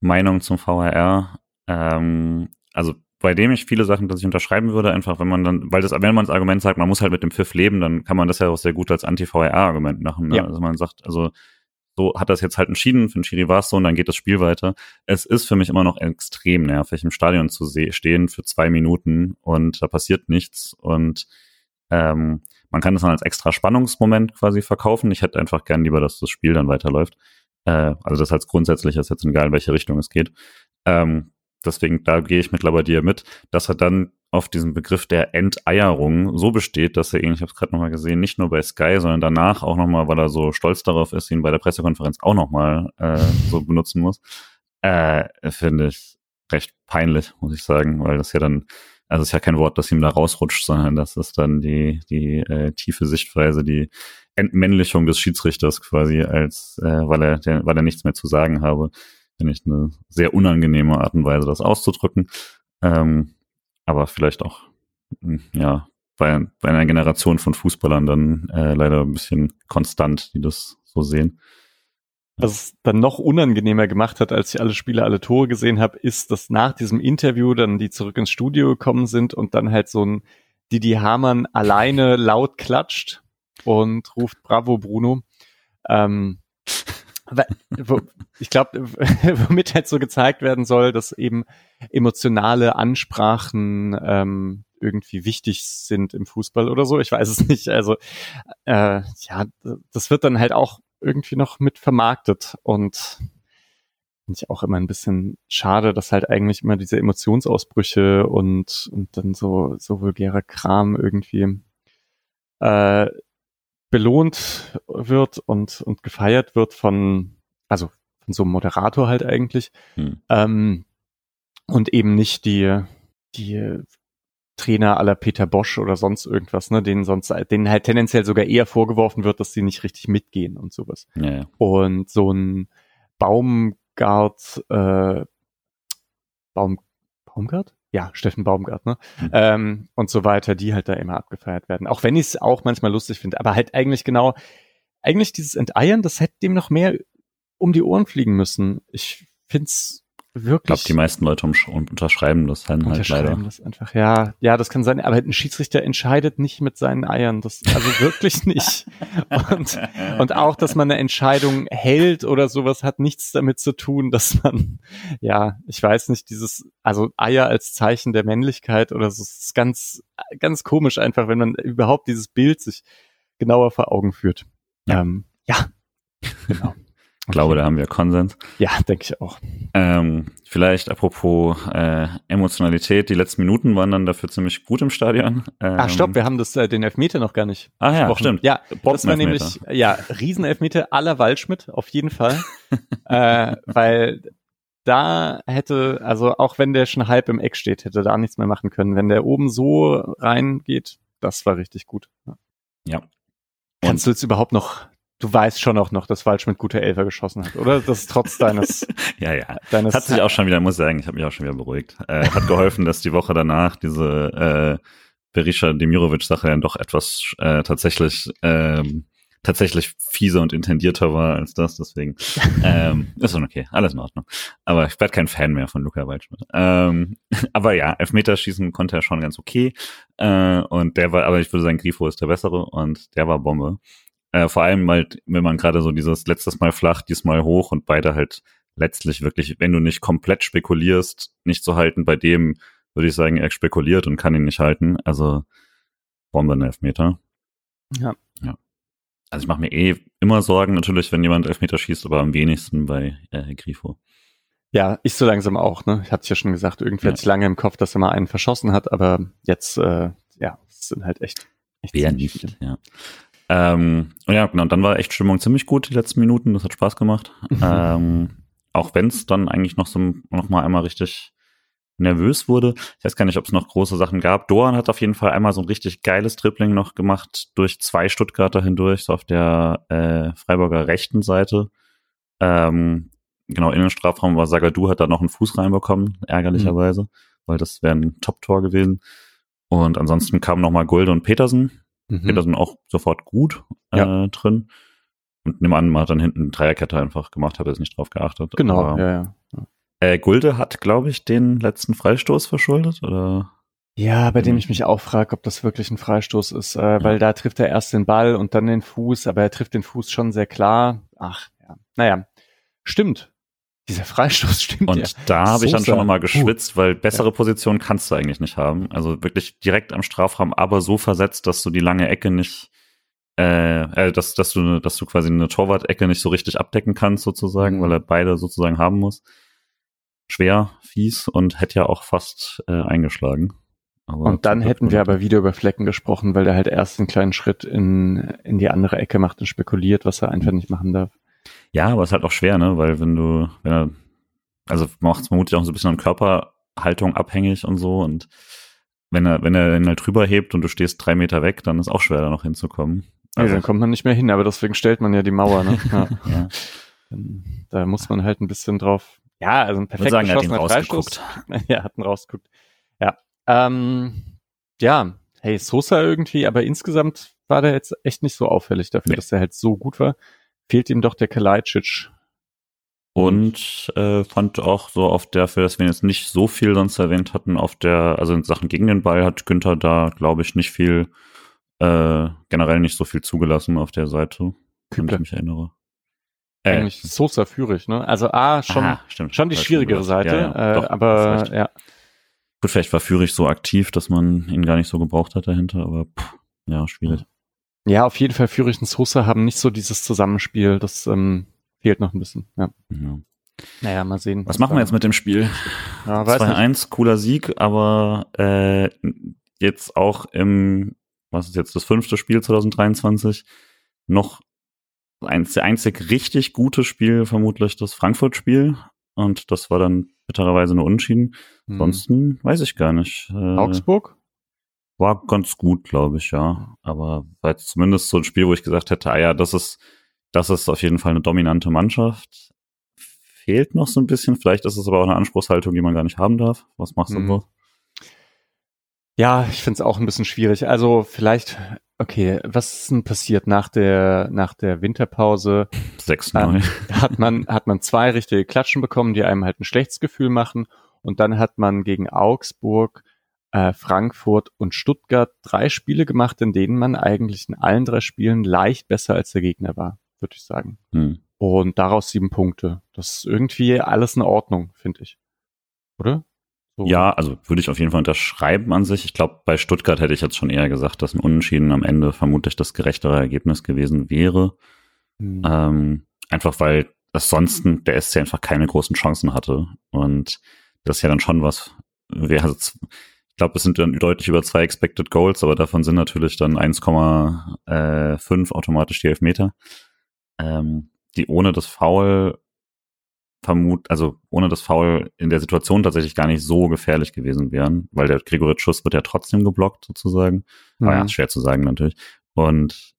[SPEAKER 1] Meinung zum VHR. Ähm, also bei dem ich viele Sachen, dass ich unterschreiben würde, einfach wenn man dann, weil das, wenn man das Argument sagt, man muss halt mit dem Pfiff leben, dann kann man das ja auch sehr gut als Anti-VRR-Argument machen. Ne? Ja. Also man sagt, also so hat das jetzt halt entschieden, für den Schiri war es so und dann geht das Spiel weiter. Es ist für mich immer noch extrem nervig, im Stadion zu stehen für zwei Minuten und da passiert nichts und ähm, man kann das dann als extra Spannungsmoment quasi verkaufen. Ich hätte einfach gern lieber, dass das Spiel dann weiterläuft. Äh, also das als grundsätzlich ist jetzt egal, in welche Richtung es geht. Ähm, deswegen, da gehe ich mittlerweile dir mit, dass er dann auf diesen Begriff der Enteierung so besteht, dass er ihn, ich habe es gerade nochmal gesehen, nicht nur bei Sky, sondern danach auch nochmal, weil er so stolz darauf ist, ihn bei der Pressekonferenz auch nochmal äh, so benutzen muss, äh, finde ich recht peinlich, muss ich sagen, weil das ja dann, also es ist ja kein Wort, das ihm da rausrutscht, sondern das ist dann die, die äh, tiefe Sichtweise, die Entmännlichung des Schiedsrichters quasi, als äh, weil er, der, weil er nichts mehr zu sagen habe finde ich eine sehr unangenehme Art und Weise, das auszudrücken. Ähm, aber vielleicht auch, hm, ja, bei, bei einer Generation von Fußballern dann äh, leider ein bisschen konstant, die das so sehen.
[SPEAKER 2] Was es dann noch unangenehmer gemacht hat, als ich alle Spiele, alle Tore gesehen habe, ist, dass nach diesem Interview dann die zurück ins Studio gekommen sind und dann halt so ein Didi Hamann alleine laut klatscht und ruft Bravo Bruno. Ähm, ich glaube, womit halt so gezeigt werden soll, dass eben emotionale Ansprachen ähm, irgendwie wichtig sind im Fußball oder so. Ich weiß es nicht. Also äh, ja, das wird dann halt auch irgendwie noch mit vermarktet und finde ich auch immer ein bisschen schade, dass halt eigentlich immer diese Emotionsausbrüche und und dann so so vulgärer Kram irgendwie äh, belohnt wird und, und gefeiert wird von, also von so einem Moderator halt eigentlich. Hm. Ähm, und eben nicht die, die Trainer aller Peter Bosch oder sonst irgendwas, ne, denen sonst, denen halt tendenziell sogar eher vorgeworfen wird, dass sie nicht richtig mitgehen und sowas. Ja, ja. Und so ein Baumgart, äh, Baum, Baumgart? ja, Steffen Baumgartner mhm. ähm, und so weiter, die halt da immer abgefeiert werden. Auch wenn ich es auch manchmal lustig finde, aber halt eigentlich genau, eigentlich dieses Enteiern, das hätte dem noch mehr um die Ohren fliegen müssen. Ich find's wirklich. Ich
[SPEAKER 1] glaube, die meisten Leute unterschreiben das dann halt leider.
[SPEAKER 2] das einfach, ja. Ja, das kann sein, aber ein Schiedsrichter entscheidet nicht mit seinen Eiern. Das, also wirklich nicht. Und, und auch, dass man eine Entscheidung hält oder sowas hat nichts damit zu tun, dass man, ja, ich weiß nicht, dieses, also Eier als Zeichen der Männlichkeit oder so, ist ganz, ganz komisch einfach, wenn man überhaupt dieses Bild sich genauer vor Augen führt. Ja, ähm, ja
[SPEAKER 1] genau. Ich glaube, da haben wir Konsens.
[SPEAKER 2] Ja, denke ich auch.
[SPEAKER 1] Ähm, vielleicht apropos äh, Emotionalität, die letzten Minuten waren dann dafür ziemlich gut im Stadion.
[SPEAKER 2] Ähm, Ach stopp, wir haben das äh, den Elfmeter noch gar nicht.
[SPEAKER 1] Ah ja, stimmt.
[SPEAKER 2] Ja, Bob das war nämlich ja Riesenelfmeter aller Waldschmidt auf jeden Fall, äh, weil da hätte also auch wenn der schon halb im Eck steht, hätte da nichts mehr machen können. Wenn der oben so reingeht, das war richtig gut.
[SPEAKER 1] Ja. ja.
[SPEAKER 2] Kannst du jetzt überhaupt noch du weißt schon auch noch, dass Waldschmidt gute Elfer geschossen hat, oder? Das ist trotz deines.
[SPEAKER 1] ja, ja. Deines hat sich auch schon wieder, muss ich sagen, ich habe mich auch schon wieder beruhigt. Äh, hat geholfen, dass die Woche danach diese äh, Berisha Demirovic-Sache dann doch etwas äh, tatsächlich ähm, tatsächlich fieser und intendierter war als das, deswegen ähm, ist schon okay, alles in Ordnung. Aber ich werde kein Fan mehr von Luca Waldschmidt. Ähm, aber ja, Elfmeterschießen konnte er schon ganz okay. Äh, und der war, aber ich würde sagen, Grifo ist der bessere und der war Bombe. Äh, vor allem halt, wenn man gerade so dieses letztes Mal flach, diesmal hoch und beide halt letztlich wirklich, wenn du nicht komplett spekulierst, nicht zu halten, bei dem würde ich sagen, er spekuliert und kann ihn nicht halten. Also Bombe in Elfmeter.
[SPEAKER 2] Ja.
[SPEAKER 1] Ja. Also ich mache mir eh immer Sorgen, natürlich, wenn jemand Elfmeter schießt, aber am wenigsten bei äh, Grifo.
[SPEAKER 2] Ja, ich so langsam auch, ne? Ich hatte ja schon gesagt, irgendwie ja. hatte ich lange im Kopf, dass er mal einen verschossen hat, aber jetzt, äh, ja, es sind halt echt, echt
[SPEAKER 1] Wer nicht, ja. Ähm, und ja, genau, und dann war echt Stimmung ziemlich gut, die letzten Minuten, das hat Spaß gemacht. ähm, auch wenn es dann eigentlich noch so noch mal einmal richtig nervös wurde. Ich weiß gar nicht, ob es noch große Sachen gab. Doan hat auf jeden Fall einmal so ein richtig geiles Dribbling noch gemacht durch zwei Stuttgarter hindurch, so auf der äh, Freiburger rechten Seite. Ähm, genau, in den Strafraum war Sagadu, hat da noch einen Fuß reinbekommen, ärgerlicherweise, mhm. weil das wäre ein Top-Tor gewesen. Und ansonsten kamen nochmal Gulde und Petersen. Mhm. Petersen auch sofort gut äh, ja. drin. Und nimm an, man hat dann hinten Dreierkette einfach gemacht, habe jetzt nicht drauf geachtet.
[SPEAKER 2] Genau, aber, ja, ja.
[SPEAKER 1] Äh, Gulde hat, glaube ich, den letzten Freistoß verschuldet, oder?
[SPEAKER 2] Ja, bei dem ich mich auch frage, ob das wirklich ein Freistoß ist, äh, ja. weil da trifft er erst den Ball und dann den Fuß, aber er trifft den Fuß schon sehr klar. Ach, ja. Naja, stimmt. Dieser Freistoß stimmt.
[SPEAKER 1] Und ja. da habe ich dann schon nochmal geschwitzt, weil bessere ja. Position kannst du eigentlich nicht haben. Also wirklich direkt am Strafraum, aber so versetzt, dass du die lange Ecke nicht, äh, äh dass, dass du, dass du quasi eine Torwart-Ecke nicht so richtig abdecken kannst, sozusagen, mhm. weil er beide sozusagen haben muss. Schwer, fies und hätte ja auch fast äh, eingeschlagen.
[SPEAKER 2] Aber und dann hätten wir aber wieder über Flecken gesprochen, weil der halt erst einen kleinen Schritt in, in die andere Ecke macht und spekuliert, was er einfach nicht machen darf.
[SPEAKER 1] Ja, aber es ist halt auch schwer, ne? Weil wenn du, wenn er, also macht es vermutlich auch so ein bisschen an Körperhaltung abhängig und so und wenn er, wenn er den halt drüber hebt und du stehst drei Meter weg, dann ist auch schwer, da noch hinzukommen.
[SPEAKER 2] Also, ja, dann kommt man nicht mehr hin, aber deswegen stellt man ja die Mauer, ne? Ja. ja. Da muss man halt ein bisschen drauf. Ja, also ein perfekt
[SPEAKER 1] sagen, geschossener Freistoß.
[SPEAKER 2] Ja, hat ihn rausgeguckt. Ja. Ähm, ja, hey, Sosa irgendwie, aber insgesamt war der jetzt echt nicht so auffällig dafür, nee. dass er halt so gut war fehlt ihm doch der Kalajdzic.
[SPEAKER 1] Und äh, fand auch so auf der, für das wir jetzt nicht so viel sonst erwähnt hatten, auf der, also in Sachen gegen den Ball hat Günther da, glaube ich, nicht viel, äh, generell nicht so viel zugelassen auf der Seite, wenn ich mich erinnere.
[SPEAKER 2] Äh, Eigentlich Sosa führig, ne? Also A, schon, Aha, stimmt, schon die schwierigere Seite, ja, ja, äh, doch, aber ja.
[SPEAKER 1] Gut, vielleicht war Führig so aktiv, dass man ihn gar nicht so gebraucht hat dahinter, aber pff, ja, schwierig.
[SPEAKER 2] Ja, auf jeden Fall Fürich und Sosa haben nicht so dieses Zusammenspiel. Das ähm, fehlt noch ein bisschen. Ja. ja. Naja, mal sehen.
[SPEAKER 1] Was, machen wir jetzt mit dem Spiel? Ja, 2-1, cooler Sieg, aber äh, jetzt auch im, was ist jetzt das fünfte Spiel 2023, noch eins, der einzig richtig gute Spiel vermutlich das Frankfurt-Spiel. Und das war dann bittererweise nur Unschieden. Hm. Ansonsten weiß ich gar nicht.
[SPEAKER 2] Äh, Augsburg?
[SPEAKER 1] War ganz gut, glaube ich, ja. Aber war jetzt zumindest so ein Spiel, wo ich gesagt hätte, ah ja, das ist, das ist auf jeden Fall eine dominante Mannschaft. Fehlt noch so ein bisschen. Vielleicht ist es aber auch eine Anspruchshaltung, die man gar nicht haben darf. Was machst du mhm.
[SPEAKER 2] Ja, ich finde es auch ein bisschen schwierig. Also vielleicht, okay, was ist denn passiert nach der, nach der Winterpause?
[SPEAKER 1] Sechs ähm,
[SPEAKER 2] hat man, hat man zwei richtige Klatschen bekommen, die einem halt ein schlechtes Gefühl machen. Und dann hat man gegen Augsburg Frankfurt und Stuttgart drei Spiele gemacht, in denen man eigentlich in allen drei Spielen leicht besser als der Gegner war, würde ich sagen. Hm. Und daraus sieben Punkte. Das ist irgendwie alles in Ordnung, finde ich. Oder?
[SPEAKER 1] So. Ja, also würde ich auf jeden Fall unterschreiben an sich. Ich glaube, bei Stuttgart hätte ich jetzt schon eher gesagt, dass ein Unentschieden am Ende vermutlich das gerechtere Ergebnis gewesen wäre. Hm. Ähm, einfach weil das sonst der SC einfach keine großen Chancen hatte. Und das ist ja dann schon was, wäre glaube, es sind dann deutlich über zwei Expected Goals, aber davon sind natürlich dann 1,5 automatisch die Elfmeter, ähm, die ohne das Foul vermut, also ohne das Foul in der Situation tatsächlich gar nicht so gefährlich gewesen wären, weil der Gregoritsch-Schuss wird ja trotzdem geblockt sozusagen. Mhm. Aber ja, schwer zu sagen natürlich. Und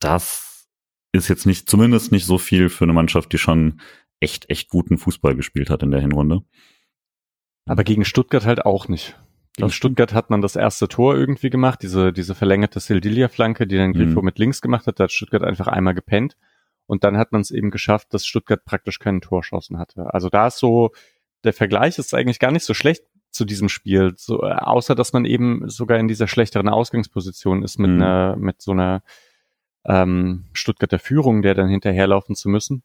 [SPEAKER 1] das ist jetzt nicht, zumindest nicht so viel für eine Mannschaft, die schon echt, echt guten Fußball gespielt hat in der Hinrunde.
[SPEAKER 2] Aber gegen Stuttgart halt auch nicht. Gegen Stuttgart hat man das erste Tor irgendwie gemacht, diese, diese verlängerte Sildilia-Flanke, die dann Grifo mhm. mit links gemacht hat, da hat Stuttgart einfach einmal gepennt. Und dann hat man es eben geschafft, dass Stuttgart praktisch keinen Torschancen hatte. Also da ist so, der Vergleich ist eigentlich gar nicht so schlecht zu diesem Spiel, so, äh, außer dass man eben sogar in dieser schlechteren Ausgangsposition ist mit mhm. einer, mit so einer ähm, Stuttgarter Führung, der dann hinterherlaufen zu müssen.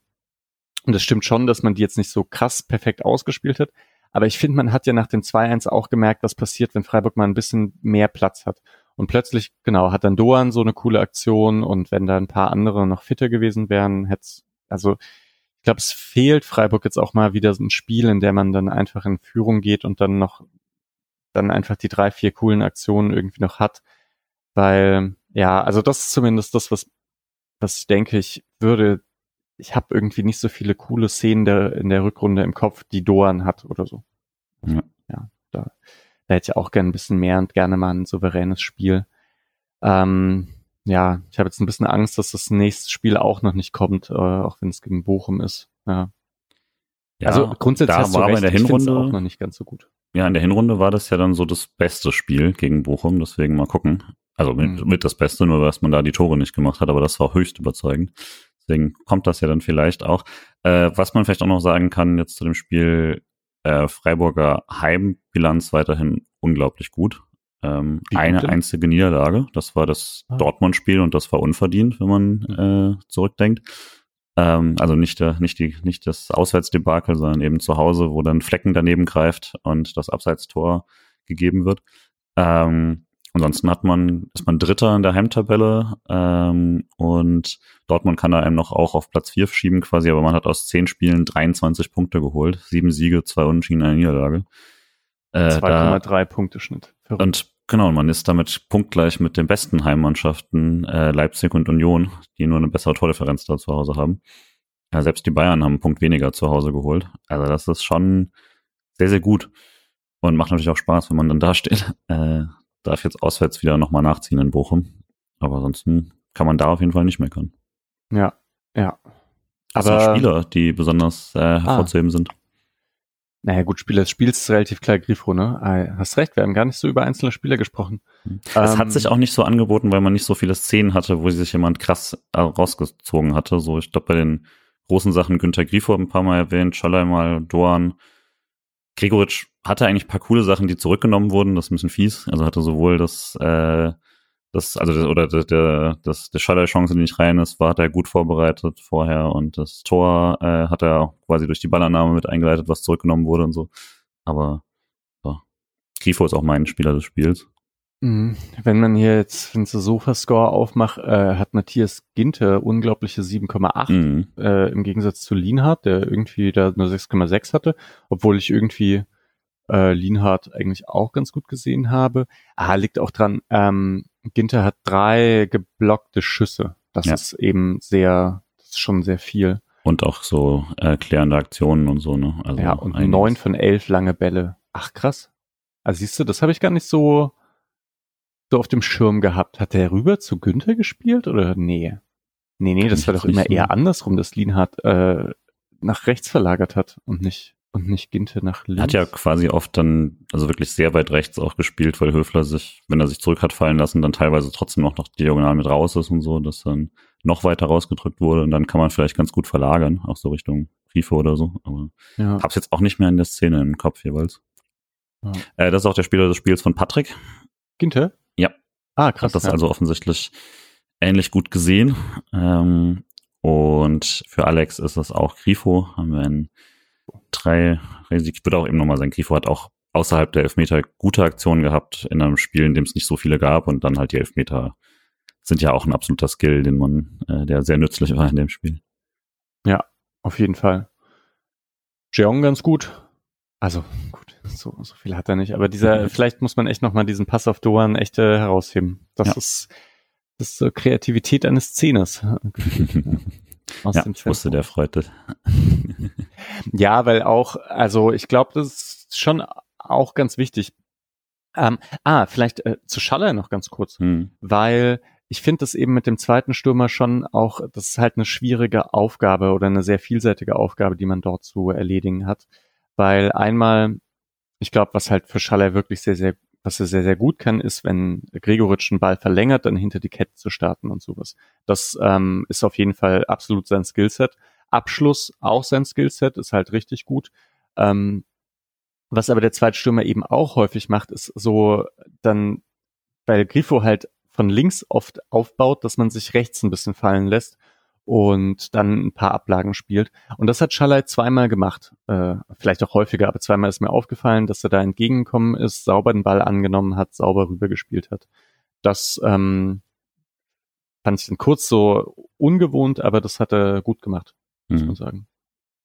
[SPEAKER 2] Und es stimmt schon, dass man die jetzt nicht so krass perfekt ausgespielt hat, aber ich finde, man hat ja nach dem 2-1 auch gemerkt, was passiert, wenn Freiburg mal ein bisschen mehr Platz hat. Und plötzlich, genau, hat dann Doan so eine coole Aktion und wenn da ein paar andere noch fitter gewesen wären, hätte also ich glaube, es fehlt Freiburg jetzt auch mal wieder so ein Spiel, in der man dann einfach in Führung geht und dann noch dann einfach die drei, vier coolen Aktionen irgendwie noch hat. Weil, ja, also das ist zumindest das, was, was ich denke, ich würde, ich habe irgendwie nicht so viele coole Szenen der, in der Rückrunde im Kopf, die Doan hat oder so. Ja, ja da, da hätte ich auch gerne ein bisschen mehr und gerne mal ein souveränes Spiel. Ähm, ja, ich habe jetzt ein bisschen Angst, dass das nächste Spiel auch noch nicht kommt, äh, auch wenn es gegen Bochum ist. Ja.
[SPEAKER 1] Ja, also grundsätzlich hast war du recht, in der Hinrunde
[SPEAKER 2] auch noch nicht ganz so gut.
[SPEAKER 1] Ja, in der Hinrunde war das ja dann so das beste Spiel gegen Bochum, deswegen mal gucken. Also mit, mhm. mit das Beste, nur dass man da die Tore nicht gemacht hat, aber das war höchst überzeugend. Deswegen kommt das ja dann vielleicht auch. Äh, was man vielleicht auch noch sagen kann jetzt zu dem Spiel, äh, Freiburger Heimbilanz weiterhin unglaublich gut. Ähm, eine einzige Niederlage, das war das ah. Dortmund-Spiel und das war unverdient, wenn man mhm. äh, zurückdenkt. Ähm, also nicht, der, nicht, die, nicht das Auswärtsdebakel, sondern eben zu Hause, wo dann Flecken daneben greift und das Abseitstor gegeben wird. Ähm, ansonsten hat man, ist man Dritter in der Heimtabelle ähm, und Dortmund kann da einem noch auch auf Platz 4 schieben quasi, aber man hat aus zehn Spielen 23 Punkte geholt. Sieben Siege, zwei Unentschieden, eine Niederlage.
[SPEAKER 2] Äh, 2,3 Punkte Schnitt.
[SPEAKER 1] Verrückt. Und genau, man ist damit punktgleich mit den besten Heimmannschaften äh, Leipzig und Union, die nur eine bessere Tordifferenz da zu Hause haben. Ja, selbst die Bayern haben einen Punkt weniger zu Hause geholt. Also das ist schon sehr, sehr gut. Und macht natürlich auch Spaß, wenn man dann da steht. Äh, darf jetzt auswärts wieder nochmal nachziehen in Bochum. Aber ansonsten kann man da auf jeden Fall nicht meckern.
[SPEAKER 2] Ja, ja.
[SPEAKER 1] Aber Spieler, die besonders äh, ah. hervorzuheben ah. sind.
[SPEAKER 2] Naja, gut, Spieler des Spiels ist relativ klar Grifo, ne? Ah, hast recht, wir haben gar nicht so über einzelne Spieler gesprochen.
[SPEAKER 1] Es ähm, hat sich auch nicht so angeboten, weil man nicht so viele Szenen hatte, wo sich jemand krass äh, rausgezogen hatte. So, ich glaube, bei den großen Sachen Günter Grifo ein paar Mal erwähnt, Scholler mal, Doan. Gregoritsch hatte eigentlich ein paar coole Sachen, die zurückgenommen wurden. Das ist ein bisschen fies. Also hatte sowohl das äh, das, also das, oder der, der, das, der Schaller-Chance, die nicht rein ist, war, hat er gut vorbereitet vorher und das Tor äh, hat er quasi durch die Ballannahme mit eingeleitet, was zurückgenommen wurde und so. Aber ja. Grifo ist auch mein Spieler des Spiels.
[SPEAKER 2] Mhm. Wenn man hier jetzt, wenn du Sofa-Score aufmacht, äh, hat Matthias Ginter unglaubliche 7,8 mhm. äh, im Gegensatz zu Lienhardt, der irgendwie da nur 6,6 hatte, obwohl ich irgendwie äh, Lienhardt eigentlich auch ganz gut gesehen habe. Ah, liegt auch dran, ähm, Ginter hat drei geblockte Schüsse. Das ja. ist eben sehr, das ist schon sehr viel.
[SPEAKER 1] Und auch so erklärende äh, Aktionen und so, ne?
[SPEAKER 2] Also ja, und neun von elf lange Bälle. Ach krass. Also siehst du, das habe ich gar nicht so, so auf dem Schirm gehabt. Hat der rüber zu Günther gespielt oder nee? Nee, nee, das war doch immer eher andersrum, dass Lienhardt äh, nach rechts verlagert hat und nicht und nicht Ginte nach links.
[SPEAKER 1] Hat ja quasi oft dann, also wirklich sehr weit rechts auch gespielt, weil Höfler sich, wenn er sich zurück hat fallen lassen, dann teilweise trotzdem noch, noch diagonal mit raus ist und so, dass dann noch weiter rausgedrückt wurde und dann kann man vielleicht ganz gut verlagern, auch so Richtung Grifo oder so. Aber ja. hab's jetzt auch nicht mehr in der Szene im Kopf jeweils. Ja. Äh, das ist auch der Spieler des Spiels von Patrick.
[SPEAKER 2] Ginte?
[SPEAKER 1] Ah, krass. Hat das ja. also offensichtlich ähnlich gut gesehen. Ähm, und für Alex ist das auch Grifo. Haben wir einen drei Ich würde auch eben nochmal sagen, Grifo hat auch außerhalb der Elfmeter gute Aktionen gehabt in einem Spiel, in dem es nicht so viele gab und dann halt die Elfmeter sind ja auch ein absoluter Skill, den man, äh, der sehr nützlich war in dem Spiel.
[SPEAKER 2] Ja, auf jeden Fall. Jeong ganz gut. Also so, so viel hat er nicht, aber dieser, vielleicht muss man echt nochmal diesen Pass auf Doan echt äh, herausheben. Das ja. ist das ist so Kreativität eines Zehners.
[SPEAKER 1] ja, ich wusste, der freute.
[SPEAKER 2] ja, weil auch, also ich glaube, das ist schon auch ganz wichtig. Ähm, ah, vielleicht äh, zu Schaller noch ganz kurz, hm. weil ich finde das eben mit dem zweiten Stürmer schon auch, das ist halt eine schwierige Aufgabe oder eine sehr vielseitige Aufgabe, die man dort zu erledigen hat. Weil einmal, ich glaube, was halt für Schaller wirklich sehr, sehr was er sehr, sehr gut kann, ist, wenn Gregoritsch einen Ball verlängert, dann hinter die Kette zu starten und sowas. Das ähm, ist auf jeden Fall absolut sein Skillset. Abschluss auch sein Skillset, ist halt richtig gut. Ähm, was aber der Zweitstürmer eben auch häufig macht, ist so dann, weil Grifo halt von links oft aufbaut, dass man sich rechts ein bisschen fallen lässt und dann ein paar Ablagen spielt. Und das hat Schalay zweimal gemacht, äh, vielleicht auch häufiger, aber zweimal ist mir aufgefallen, dass er da entgegengekommen ist, sauber den Ball angenommen hat, sauber rübergespielt hat. Das ähm, fand ich dann kurz so ungewohnt, aber das hat er gut gemacht, muss mhm. man sagen.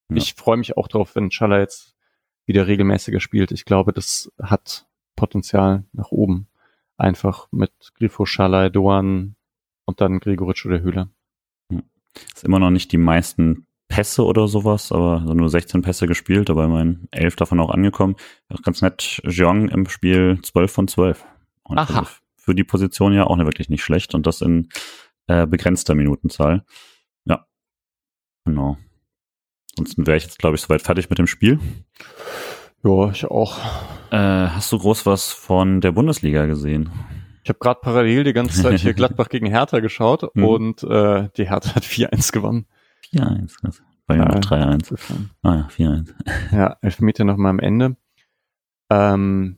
[SPEAKER 2] Ja. Ich freue mich auch drauf, wenn Schalay jetzt wieder regelmäßiger spielt. Ich glaube, das hat Potenzial nach oben. Einfach mit Grifo, Schalay, Doan, und dann Gregoritsch oder Höhler.
[SPEAKER 1] Ist immer noch nicht die meisten Pässe oder sowas, aber nur 16 Pässe gespielt, aber immerhin 11 davon auch angekommen. Auch ganz nett, Jeong im Spiel 12 von 12. Und
[SPEAKER 2] Aha.
[SPEAKER 1] Also für die Position ja auch nicht wirklich nicht schlecht und das in äh, begrenzter Minutenzahl. Ja, genau. Ansonsten wäre ich jetzt, glaube ich, soweit fertig mit dem Spiel.
[SPEAKER 2] Ja, ich auch.
[SPEAKER 1] Äh, hast du groß was von der Bundesliga gesehen?
[SPEAKER 2] Ich habe gerade parallel die ganze Zeit hier Gladbach gegen Hertha geschaut
[SPEAKER 1] Mhm.
[SPEAKER 2] und äh, die Hertha hat 4-1 gewonnen.
[SPEAKER 1] 4-1. krass. Bei mir
[SPEAKER 2] Ja.
[SPEAKER 1] noch 3-1. Ah ja, 4-1.
[SPEAKER 2] Ja, Elfmeter noch mal am Ende. Ähm,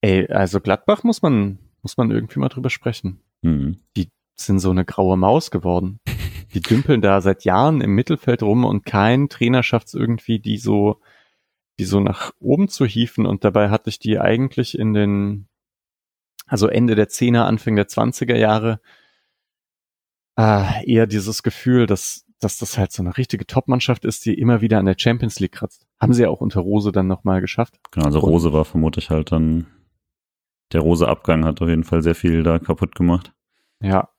[SPEAKER 2] ey, also Gladbach muss man, muss man irgendwie mal drüber sprechen.
[SPEAKER 1] Mhm.
[SPEAKER 2] Sind so eine graue Maus geworden. Die dümpeln da seit Jahren im Mittelfeld rum und kein Trainer schafft es irgendwie, die so, die so nach oben zu hieven. Und dabei hatte ich die eigentlich in den, also Ende der Zehner, Anfang der 20er Jahre, äh, eher dieses Gefühl, dass, dass das halt so eine richtige Top-Mannschaft ist, die immer wieder an der Champions League kratzt. Haben sie ja auch unter Rose dann nochmal geschafft.
[SPEAKER 1] Genau, also Rose war vermutlich halt dann, der Rose-Abgang hat auf jeden Fall sehr viel da kaputt gemacht.
[SPEAKER 2] Ja,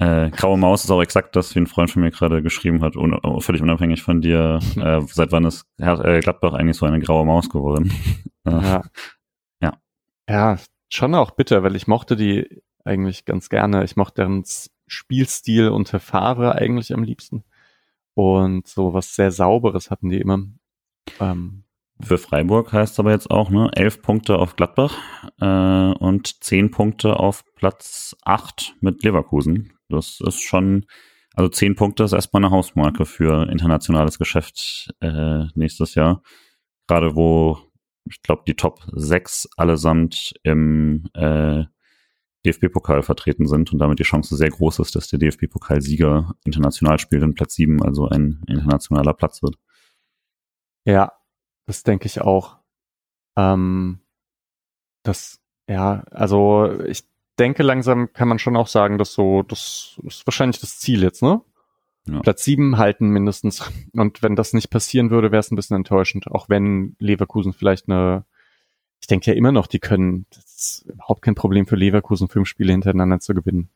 [SPEAKER 1] Äh, Graue Maus ist auch exakt das, wie ein Freund von mir gerade geschrieben hat, un völlig unabhängig von dir. Äh, seit wann ist äh, Gladbach eigentlich so eine graue Maus geworden?
[SPEAKER 2] Ja.
[SPEAKER 1] Ja.
[SPEAKER 2] Ja, schon auch bitter, weil ich mochte die eigentlich ganz gerne. Ich mochte deren Spielstil unter Favre eigentlich am liebsten. Und so was sehr Sauberes hatten die immer. Ähm,
[SPEAKER 1] Für Freiburg heißt aber jetzt auch, ne, elf Punkte auf Gladbach äh, und zehn Punkte auf Platz acht mit Leverkusen. Das ist schon, also zehn Punkte ist erstmal eine Hausmarke für internationales Geschäft äh, nächstes Jahr. Gerade wo, ich glaube, die Top sechs allesamt im äh, DFB-Pokal vertreten sind und damit die Chance sehr groß ist, dass der DFB-Pokalsieger international spielt und Platz sieben also ein internationaler Platz wird.
[SPEAKER 2] ja, das denke ich auch. Ähm, das, ja, also ich denke langsam kann man schon auch sagen, dass so, das ist wahrscheinlich das Ziel jetzt, ne?
[SPEAKER 1] Ja.
[SPEAKER 2] Platz sieben halten mindestens. Und wenn das nicht passieren würde, wäre es ein bisschen enttäuschend. Auch wenn Leverkusen vielleicht eine, ich denke ja immer noch, die können, das ist überhaupt kein Problem für Leverkusen, fünf Spiele hintereinander zu gewinnen.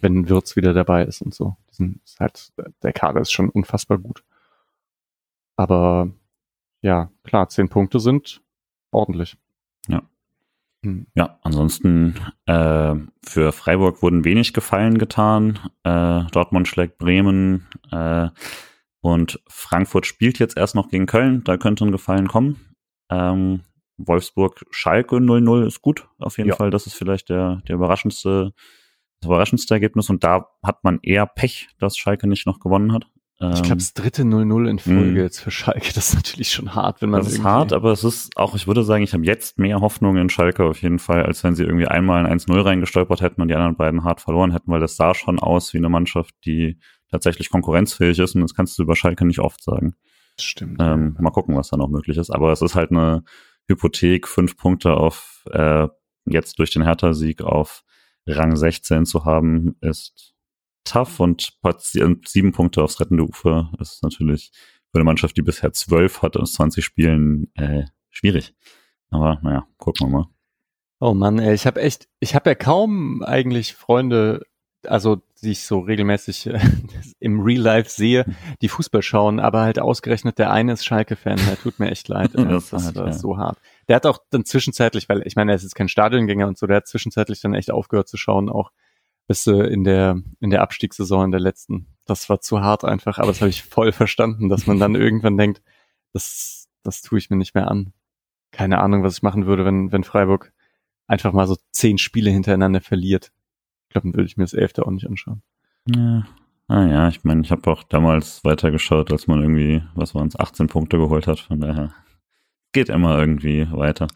[SPEAKER 2] Wenn Wirtz wieder dabei ist und so. Sind, ist halt, der Kader ist schon unfassbar gut. Aber ja, klar, zehn Punkte sind ordentlich.
[SPEAKER 1] Ja.
[SPEAKER 2] Hm.
[SPEAKER 1] Ja, ansonsten äh, für Freiburg wurden wenig Gefallen getan. Äh, Dortmund schlägt Bremen äh, und Frankfurt spielt jetzt erst noch gegen Köln. Da könnte ein Gefallen kommen. Ähm, Wolfsburg Schalke 0-0 ist gut auf jeden
[SPEAKER 2] Ja.
[SPEAKER 1] Fall. Das ist vielleicht der, der überraschendste, das überraschendste Ergebnis. Und da hat man eher Pech, dass Schalke nicht noch gewonnen hat.
[SPEAKER 2] Ich
[SPEAKER 1] Ähm,
[SPEAKER 2] glaube, das dritte 0-0 in Folge
[SPEAKER 1] Mhm.
[SPEAKER 2] jetzt für Schalke, das ist natürlich schon hart, wenn man
[SPEAKER 1] Das ist
[SPEAKER 2] irgendwie-
[SPEAKER 1] hart, aber es ist auch, ich würde sagen, ich habe jetzt mehr Hoffnung in Schalke auf jeden Fall, als wenn sie irgendwie einmal ein 1-0 reingestolpert hätten und die anderen beiden hart verloren hätten, weil das sah schon aus wie eine Mannschaft, die tatsächlich konkurrenzfähig ist und das kannst du über Schalke nicht oft sagen.
[SPEAKER 2] Das stimmt.
[SPEAKER 1] Ähm, mal gucken, was da noch möglich ist. Aber es ist halt eine Hypothek, fünf Punkte auf äh, jetzt durch den Hertha-Sieg auf Rang 16 zu haben, ist tough und sieben Punkte aufs rettende Ufer ist natürlich für eine Mannschaft, die bisher zwölf hat aus 20 Spielen, äh, schwierig. Aber naja, gucken wir mal.
[SPEAKER 2] Oh Mann, ey, ich habe echt, ich habe ja kaum eigentlich Freunde, also die ich so regelmäßig äh, im Real Life sehe, die Fußball schauen, aber halt ausgerechnet der eine ist Schalke-Fan, der tut mir echt leid. ey.
[SPEAKER 1] Das
[SPEAKER 2] das
[SPEAKER 1] ist hart,
[SPEAKER 2] war
[SPEAKER 1] ja.
[SPEAKER 2] so hart. Der hat auch dann zwischenzeitlich, weil ich meine, er ist jetzt kein Stadiongänger und so, der hat zwischenzeitlich dann echt aufgehört zu schauen, auch bis äh, in der in der Abstiegssaison in der letzten. Das war zu hart einfach, aber das habe ich voll verstanden, dass man dann irgendwann denkt, das das tue ich mir nicht mehr an. Keine Ahnung, was ich machen würde, wenn wenn Freiburg einfach mal so zehn Spiele hintereinander verliert. Ich glaube, dann würde ich mir das elfte auch nicht anschauen.
[SPEAKER 1] Ja. Ah ja, ich meine, ich habe auch damals weitergeschaut, als man irgendwie, was waren es, 18 Punkte geholt hat. Von daher geht immer irgendwie weiter.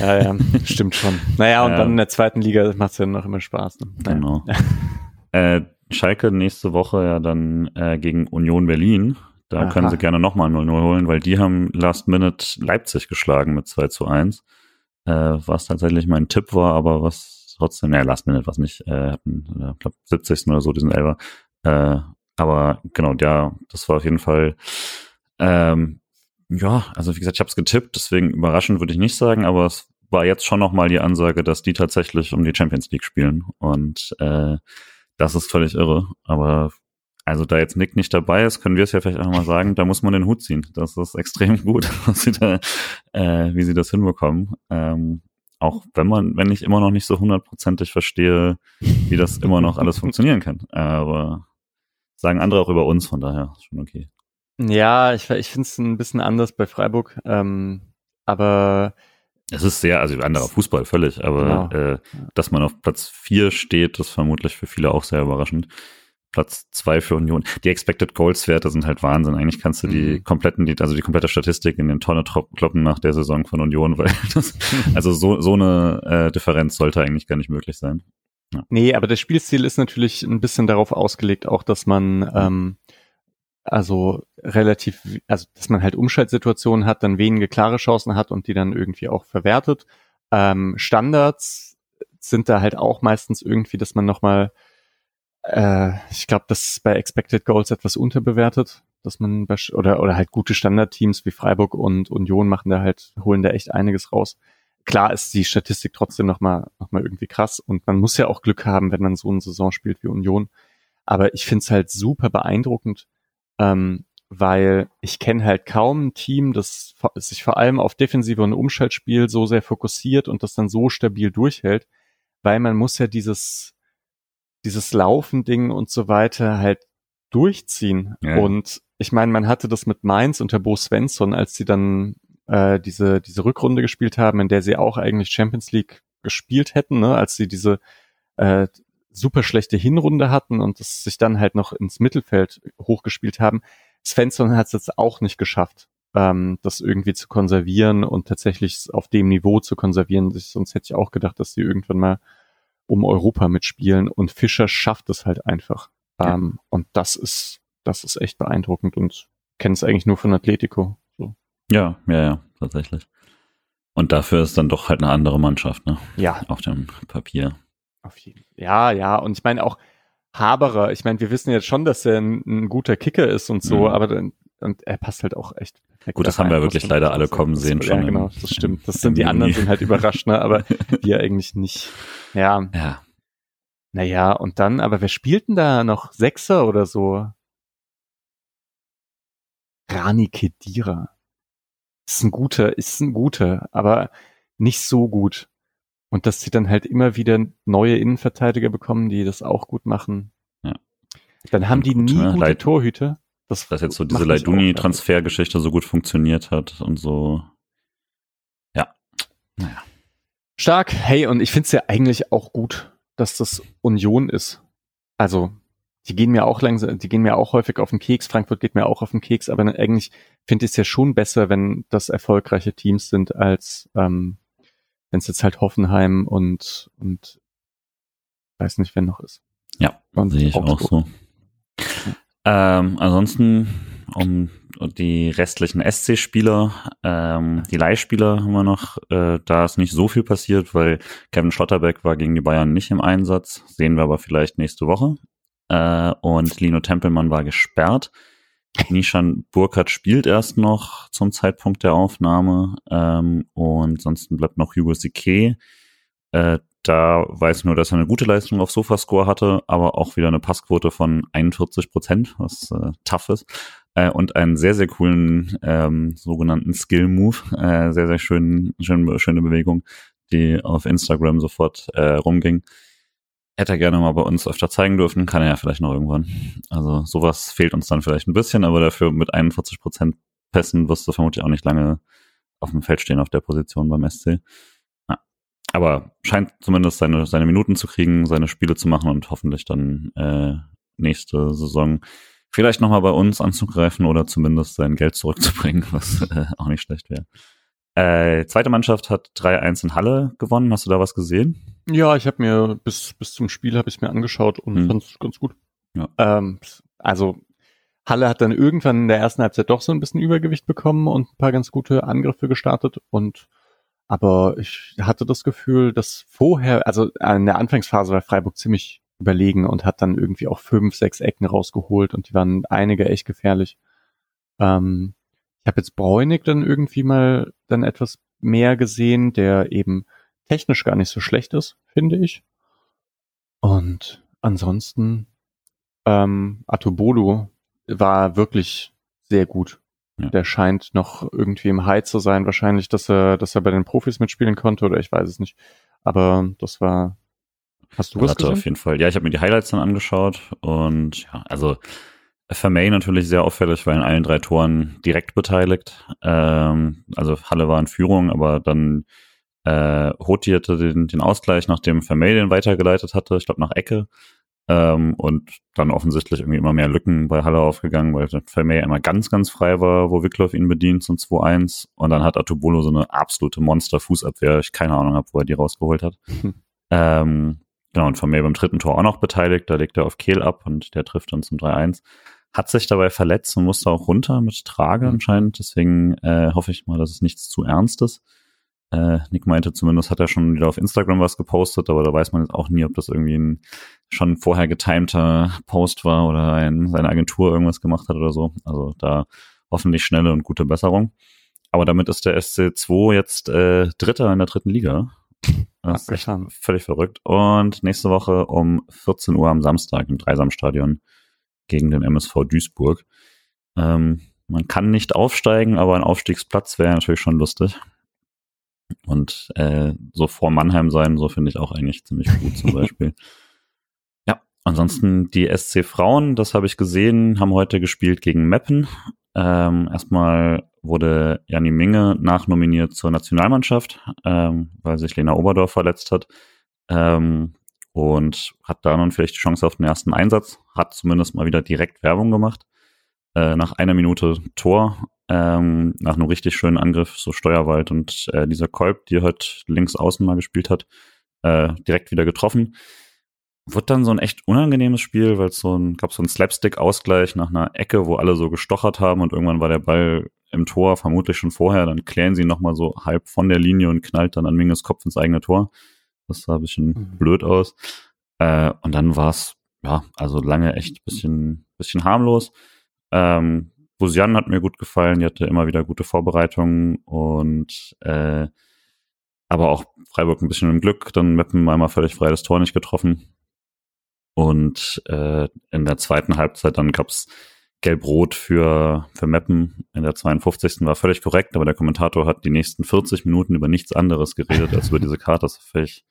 [SPEAKER 2] Ja, ja, stimmt schon. Naja, und
[SPEAKER 1] Ja.
[SPEAKER 2] dann in der zweiten Liga macht es ja noch immer Spaß. Ne? Naja.
[SPEAKER 1] Genau. äh, Schalke nächste Woche ja dann äh, gegen Union Berlin. Da
[SPEAKER 2] Aha.
[SPEAKER 1] können sie gerne nochmal 0-0 holen, weil die haben Last Minute Leipzig geschlagen mit 2 zu 1. Äh, was tatsächlich mein Tipp war, aber was trotzdem, naja, Last Minute was nicht, äh, hatten, äh, ich glaube 70. oder so diesen Elber. Äh, aber genau, ja, das war auf jeden Fall ähm, ja, also wie gesagt, ich habe es getippt, deswegen überraschend würde ich nicht sagen, aber es war jetzt schon nochmal die Ansage, dass die tatsächlich um die Champions League spielen. Und äh, Das ist völlig irre. Aber also da jetzt Nick nicht dabei ist, können wir es ja vielleicht auch mal sagen, da muss man den Hut ziehen. Das ist extrem gut, was sie da, äh, wie sie das hinbekommen. Ähm, auch wenn man, wenn ich immer noch nicht so hundertprozentig verstehe, wie das immer noch alles funktionieren kann. Aber sagen andere auch über uns, von daher schon okay.
[SPEAKER 2] Ja, ich, ich finde es ein bisschen anders bei Freiburg. Ähm, aber
[SPEAKER 1] es ist sehr, also anderer Fußball, völlig, aber genau. äh, dass man auf Platz vier steht, ist vermutlich für viele auch sehr überraschend. Platz zwei für Union. Die Expected Goals Werte sind halt Wahnsinn. Eigentlich kannst du die mhm. kompletten, die, also die komplette Statistik in den Tonne kloppen nach der Saison von Union, weil das, also so, so eine äh, Differenz sollte eigentlich gar nicht möglich sein.
[SPEAKER 2] Ja. Nee, aber das Spielstil ist natürlich ein bisschen darauf ausgelegt, auch dass man mhm. ähm, also relativ, also dass man halt Umschaltsituationen hat, dann wenige klare Chancen hat und die dann irgendwie auch verwertet. Ähm, Standards sind da halt auch meistens irgendwie, dass man nochmal äh, ich glaube, das ist bei Expected Goals etwas unterbewertet, dass man oder oder halt gute Standardteams wie Freiburg und Union machen da halt holen da echt einiges raus. Klar ist die Statistik trotzdem noch mal noch mal irgendwie krass und man muss ja auch Glück haben, wenn man so eine Saison spielt wie Union. Aber ich finde es halt super beeindruckend, ähm, weil ich kenne halt kaum ein Team, das sich vor allem auf Defensive und Umschaltspiel so sehr fokussiert und das dann so stabil durchhält, weil man muss ja dieses dieses Laufen-Ding und so weiter halt durchziehen. Ja. Und ich meine, man hatte das mit Mainz unter Bo Svensson, als sie dann äh, diese, diese Rückrunde gespielt haben, in der sie auch eigentlich Champions League gespielt hätten, ne? als sie diese äh, super schlechte Hinrunde hatten und es sich dann halt noch ins Mittelfeld hochgespielt haben. Svensson hat es jetzt auch nicht geschafft, ähm, das irgendwie zu konservieren und tatsächlich auf dem Niveau zu konservieren. Sonst hätte ich auch gedacht, dass sie irgendwann mal um Europa mitspielen und Fischer schafft es halt einfach. Ja. Ähm, und das ist, das ist echt beeindruckend und kenne es eigentlich nur von Atletico. So.
[SPEAKER 1] Ja, ja, ja, tatsächlich. Und dafür ist dann doch halt eine andere Mannschaft, ne?
[SPEAKER 2] Ja.
[SPEAKER 1] Auf dem Papier.
[SPEAKER 2] Auf jeden Ja, ja. Und ich meine auch Haberer, ich meine, wir wissen jetzt schon, dass er ein, ein guter Kicker ist und so, mhm. aber dann, und er passt halt auch echt
[SPEAKER 1] Gut, das haben wir wirklich leider alle kommen sehen schon.
[SPEAKER 2] Ja, genau, das stimmt. Das sind die anderen sind halt überrascht, ne? aber wir eigentlich nicht. Ja.
[SPEAKER 1] Ja.
[SPEAKER 2] Naja, und dann, aber wer spielt denn da noch? Sechser oder so? Rani Kedira. Ist ein guter, ist ein guter, aber nicht so gut. Und dass sie dann halt immer wieder neue Innenverteidiger bekommen, die das auch gut machen.
[SPEAKER 1] Ja.
[SPEAKER 2] Dann haben die nie gute Leit Torhüter.
[SPEAKER 1] Das dass jetzt so diese Leiduni-Transfergeschichte so gut funktioniert hat und so. Ja.
[SPEAKER 2] Naja. Stark. Hey, und ich finde es ja eigentlich auch gut, dass das Union ist. Also, die gehen mir auch langsam, die gehen mir auch häufig auf den Keks. Frankfurt geht mir auch auf den Keks, aber eigentlich finde ich es ja schon besser, wenn das erfolgreiche Teams sind, als ähm, wenn es jetzt halt Hoffenheim und und weiß nicht, wer noch ist.
[SPEAKER 1] Ja, sehe ich auch so. Ähm, ansonsten um die restlichen SC-Spieler, ähm, die Leihspieler haben wir noch. Äh, da ist nicht so viel passiert, weil Kevin Schlotterbeck war gegen die Bayern nicht im Einsatz. Sehen wir aber vielleicht nächste Woche. Äh, und Lino Tempelmann war gesperrt. Nishan Burkhardt spielt erst noch zum Zeitpunkt der Aufnahme. Ähm, und sonst bleibt noch Hugo Sique. Äh, da weiß nur, dass er eine gute Leistung auf Sofascore hatte, aber auch wieder eine Passquote von 41 Prozent, was äh, tough ist. Äh, und einen sehr, sehr coolen ähm, sogenannten Skill-Move. Äh, sehr, sehr schön, schön, schöne Bewegung, die auf Instagram sofort äh, rumging. Hätte er gerne mal bei uns öfter zeigen dürfen, kann er ja vielleicht noch irgendwann. Also sowas fehlt uns dann vielleicht ein bisschen, aber dafür mit 41 Prozent Pässen wirst du vermutlich auch nicht lange auf dem Feld stehen auf der Position beim SC aber scheint zumindest seine, seine Minuten zu kriegen, seine Spiele zu machen und hoffentlich dann äh, nächste Saison vielleicht nochmal bei uns anzugreifen oder zumindest sein Geld zurückzubringen, was äh, auch nicht schlecht wäre. Äh, zweite Mannschaft hat 3-1 in Halle gewonnen. Hast du da was gesehen?
[SPEAKER 2] Ja, ich habe mir bis, bis zum Spiel habe ich mir angeschaut und hm. fand es ganz gut.
[SPEAKER 1] Ja.
[SPEAKER 2] Ähm, also Halle hat dann irgendwann in der ersten Halbzeit doch so ein bisschen Übergewicht bekommen und ein paar ganz gute Angriffe gestartet und aber ich hatte das Gefühl, dass vorher, also in der Anfangsphase war Freiburg ziemlich überlegen und hat dann irgendwie auch fünf, sechs Ecken rausgeholt und die waren einige echt gefährlich. Ähm, ich habe jetzt Bräunig dann irgendwie mal dann etwas mehr gesehen, der eben technisch gar nicht so schlecht ist, finde ich. Und ansonsten, ähm, Atobolo war wirklich sehr gut. Ja. Der scheint noch irgendwie im High zu sein. Wahrscheinlich, dass er, dass er bei den Profis mitspielen konnte oder ich weiß es nicht. Aber das war.
[SPEAKER 1] Hast du was gesehen? auf jeden Fall. Ja, ich habe mir die Highlights dann angeschaut und ja, also Vermey natürlich sehr auffällig, weil in allen drei Toren direkt beteiligt. Ähm, also Halle war in Führung, aber dann äh, Hoti hatte den, den Ausgleich, nachdem Vermey den weitergeleitet hatte, ich glaube nach Ecke. Ähm, und dann offensichtlich irgendwie immer mehr Lücken bei Halle aufgegangen, weil Vermey immer ganz, ganz frei war, wo Wickloff ihn bedient zum 2-1. Und dann hat Atubolo so eine absolute Monster-Fußabwehr. Ich keine Ahnung habe, wo er die rausgeholt hat. Hm. Ähm, genau, und Vermey beim dritten Tor auch noch beteiligt. Da legt er auf Kehl ab und der trifft dann zum 3-1 hat sich dabei verletzt und musste auch runter mit Trage mhm. anscheinend. Deswegen äh, hoffe ich mal, dass es nichts zu Ernstes. Äh, Nick meinte zumindest, hat er schon wieder auf Instagram was gepostet, aber da weiß man jetzt auch nie, ob das irgendwie ein schon vorher getimter Post war oder ein, seine Agentur irgendwas gemacht hat oder so. Also da hoffentlich schnelle und gute Besserung. Aber damit ist der SC2 jetzt äh, Dritter in der dritten Liga. Das ist völlig verrückt. Und nächste Woche um 14 Uhr am Samstag im Dreisamstadion gegen den MSV Duisburg. Ähm, man kann nicht aufsteigen, aber ein Aufstiegsplatz wäre natürlich schon lustig. Und äh, so vor Mannheim sein, so finde ich auch eigentlich ziemlich gut zum Beispiel. ja, ansonsten die SC Frauen, das habe ich gesehen, haben heute gespielt gegen Meppen. Ähm, erstmal wurde Janni Minge nachnominiert zur Nationalmannschaft, ähm, weil sich Lena Oberdorf verletzt hat. Ähm, und hat da nun vielleicht die Chance auf den ersten Einsatz, hat zumindest mal wieder direkt Werbung gemacht. Äh, nach einer Minute Tor, ähm, nach einem richtig schönen Angriff, so Steuerwald und äh, dieser Kolb, die heute links außen mal gespielt hat, äh, direkt wieder getroffen. Wird dann so ein echt unangenehmes Spiel, weil es so ein, gab so einen Slapstick-Ausgleich nach einer Ecke, wo alle so gestochert haben und irgendwann war der Ball im Tor, vermutlich schon vorher, dann klären sie nochmal so halb von der Linie und knallt dann an Minges Kopf ins eigene Tor. Das sah ein bisschen mhm. blöd aus. Äh, und dann war es, ja, also lange echt bisschen, bisschen harmlos. Ähm, Busian hat mir gut gefallen, die hatte immer wieder gute Vorbereitungen und äh, aber auch Freiburg ein bisschen im Glück, dann Meppen einmal völlig frei das Tor nicht getroffen. Und äh, in der zweiten Halbzeit dann gab's Gelb-Rot für, für Meppen in der 52. war völlig korrekt, aber der Kommentator hat die nächsten 40 Minuten über nichts anderes geredet als über diese Karte. Das ist völlig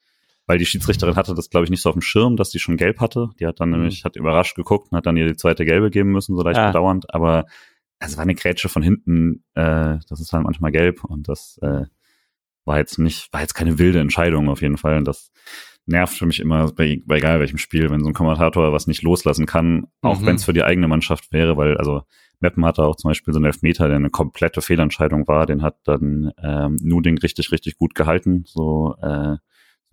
[SPEAKER 1] weil die Schiedsrichterin hatte das, glaube ich, nicht so auf dem Schirm, dass die schon gelb hatte. Die hat dann mhm. nämlich, hat überrascht geguckt und hat dann ihr die zweite gelbe geben müssen, so leicht ja. bedauernd. Aber es war eine Grätsche von hinten, äh, das ist halt manchmal gelb und das äh, war jetzt nicht, war jetzt keine wilde Entscheidung auf jeden Fall. Und das nervt für mich immer bei, bei egal welchem Spiel, wenn so ein Kommentator was nicht loslassen kann, auch mhm. wenn es für die eigene Mannschaft wäre, weil also Meppen hatte auch zum Beispiel so einen Elfmeter, der eine komplette Fehlentscheidung war, den hat dann ähm, Nuding richtig, richtig gut gehalten. So äh,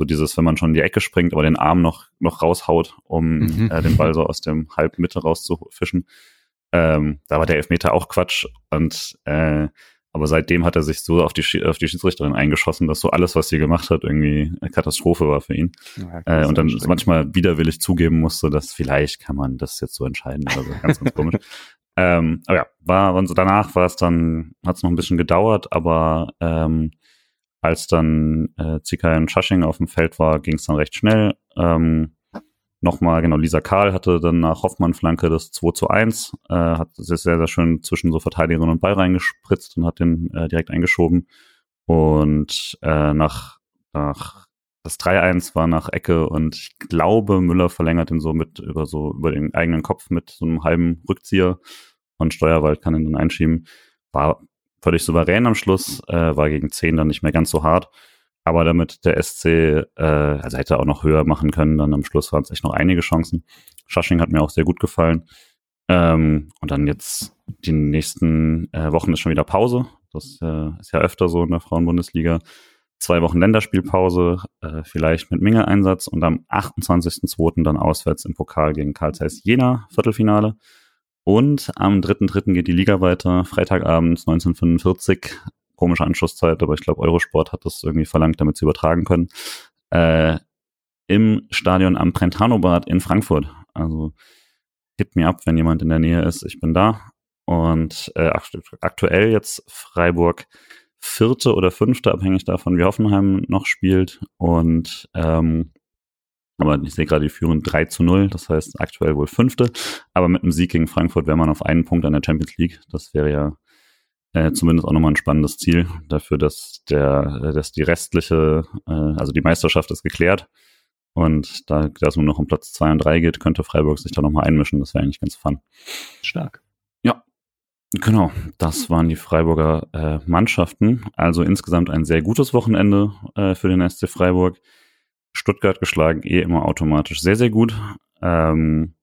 [SPEAKER 1] so dieses, wenn man schon in die Ecke springt, aber den Arm noch, noch raushaut, um mhm. äh, den Ball so aus dem Halbmitte rauszufischen. Ähm, da war der Elfmeter auch Quatsch. Und äh, aber seitdem hat er sich so auf die, auf die Schiedsrichterin eingeschossen, dass so alles, was sie gemacht hat, irgendwie eine Katastrophe war für ihn. Ja, äh, und dann manchmal widerwillig zugeben musste, dass vielleicht kann man das jetzt so entscheiden. Also ganz, ganz komisch. Ähm, aber ja, war, und so danach war es dann, hat es noch ein bisschen gedauert, aber ähm, als dann äh, Zikai und Schasching auf dem Feld war, ging es dann recht schnell. Ähm, Nochmal, genau, Lisa Karl hatte dann nach Hoffmann-Flanke das 2 zu 1, äh, hat sehr, sehr schön zwischen so Verteidigerin und Ball reingespritzt und hat den äh, direkt eingeschoben. Und äh, nach, nach das 3-1 war nach Ecke und ich glaube, Müller verlängert den so mit über so über den eigenen Kopf mit so einem halben Rückzieher und Steuerwald kann ihn dann einschieben. War völlig souverän am Schluss, äh, war gegen 10 dann nicht mehr ganz so hart. Aber damit der SC, äh, also hätte auch noch höher machen können, dann am Schluss waren es echt noch einige Chancen. Schasching hat mir auch sehr gut gefallen. Ähm, und dann jetzt die nächsten äh, Wochen ist schon wieder Pause. Das äh, ist ja öfter so in der Frauenbundesliga. Zwei Wochen Länderspielpause, äh, vielleicht mit Minge-Einsatz und am 28.02. dann auswärts im Pokal gegen Karl Zeiss Jena, Viertelfinale. Und am 3.3. geht die Liga weiter, Freitagabend 1945. Komische Anschlusszeit, aber ich glaube, Eurosport hat das irgendwie verlangt, damit sie übertragen können. Äh, Im Stadion am Brentano-Bad in Frankfurt. Also hit mir ab, wenn jemand in der Nähe ist. Ich bin da. Und äh, aktuell jetzt Freiburg vierte oder fünfte, abhängig davon, wie Hoffenheim noch spielt. Und ähm, Aber ich sehe gerade, die führen 3 zu 0, das heißt aktuell wohl fünfte. Aber mit einem Sieg gegen Frankfurt wäre man auf einen Punkt an der Champions League. Das wäre ja äh, zumindest auch nochmal ein spannendes Ziel dafür, dass der, dass die restliche, äh, also die Meisterschaft ist geklärt. Und da es nur noch um Platz zwei und drei geht, könnte Freiburg sich da nochmal einmischen. Das wäre eigentlich ganz fun.
[SPEAKER 2] Stark.
[SPEAKER 1] Ja. Genau, das waren die Freiburger äh, Mannschaften. Also insgesamt ein sehr gutes Wochenende äh, für den SC Freiburg. Stuttgart geschlagen, eh immer automatisch sehr, sehr gut. Ähm,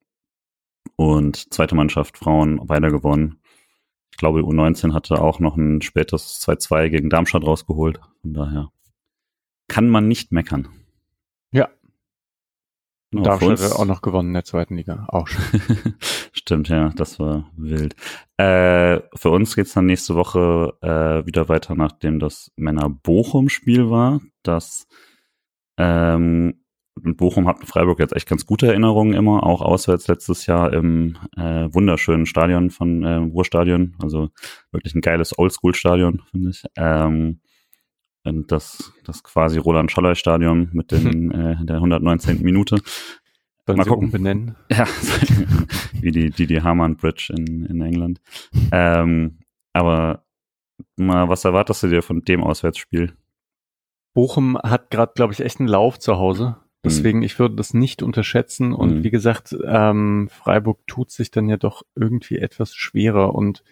[SPEAKER 1] und zweite Mannschaft, Frauen, weiter gewonnen. Ich glaube, U19 hatte auch noch ein spätes 2-2 gegen Darmstadt rausgeholt. Von daher kann man nicht meckern.
[SPEAKER 2] Ja. Genau, Darmstadt hat auch noch gewonnen in der zweiten Liga. Auch schon.
[SPEAKER 1] Stimmt, ja, das war wild. Äh, für uns geht's dann nächste Woche äh, wieder weiter, nachdem das Männer-Bochum-Spiel war. Das ähm, Bochum hat Freiburg jetzt echt ganz gute Erinnerungen immer, auch auswärts letztes Jahr im äh, wunderschönen Stadion von äh, Ruhrstadion. Also wirklich ein geiles Oldschool-Stadion, finde ich. Ähm, und das, das quasi Roland-Scholler-Stadion mit den, äh, der 119. Minute.
[SPEAKER 2] Sollen Mal Sie gucken. benennen?
[SPEAKER 1] Ja, wie die, die, die Harman Bridge in, in England. Ähm, aber mal, was erwartest du dir von dem Auswärtsspiel?
[SPEAKER 2] Bochum hat gerade, glaube ich, echt einen Lauf zu Hause. Deswegen, mhm. ich würde das nicht unterschätzen. Und mhm. wie gesagt, ähm, Freiburg tut sich dann ja doch irgendwie etwas schwerer. Und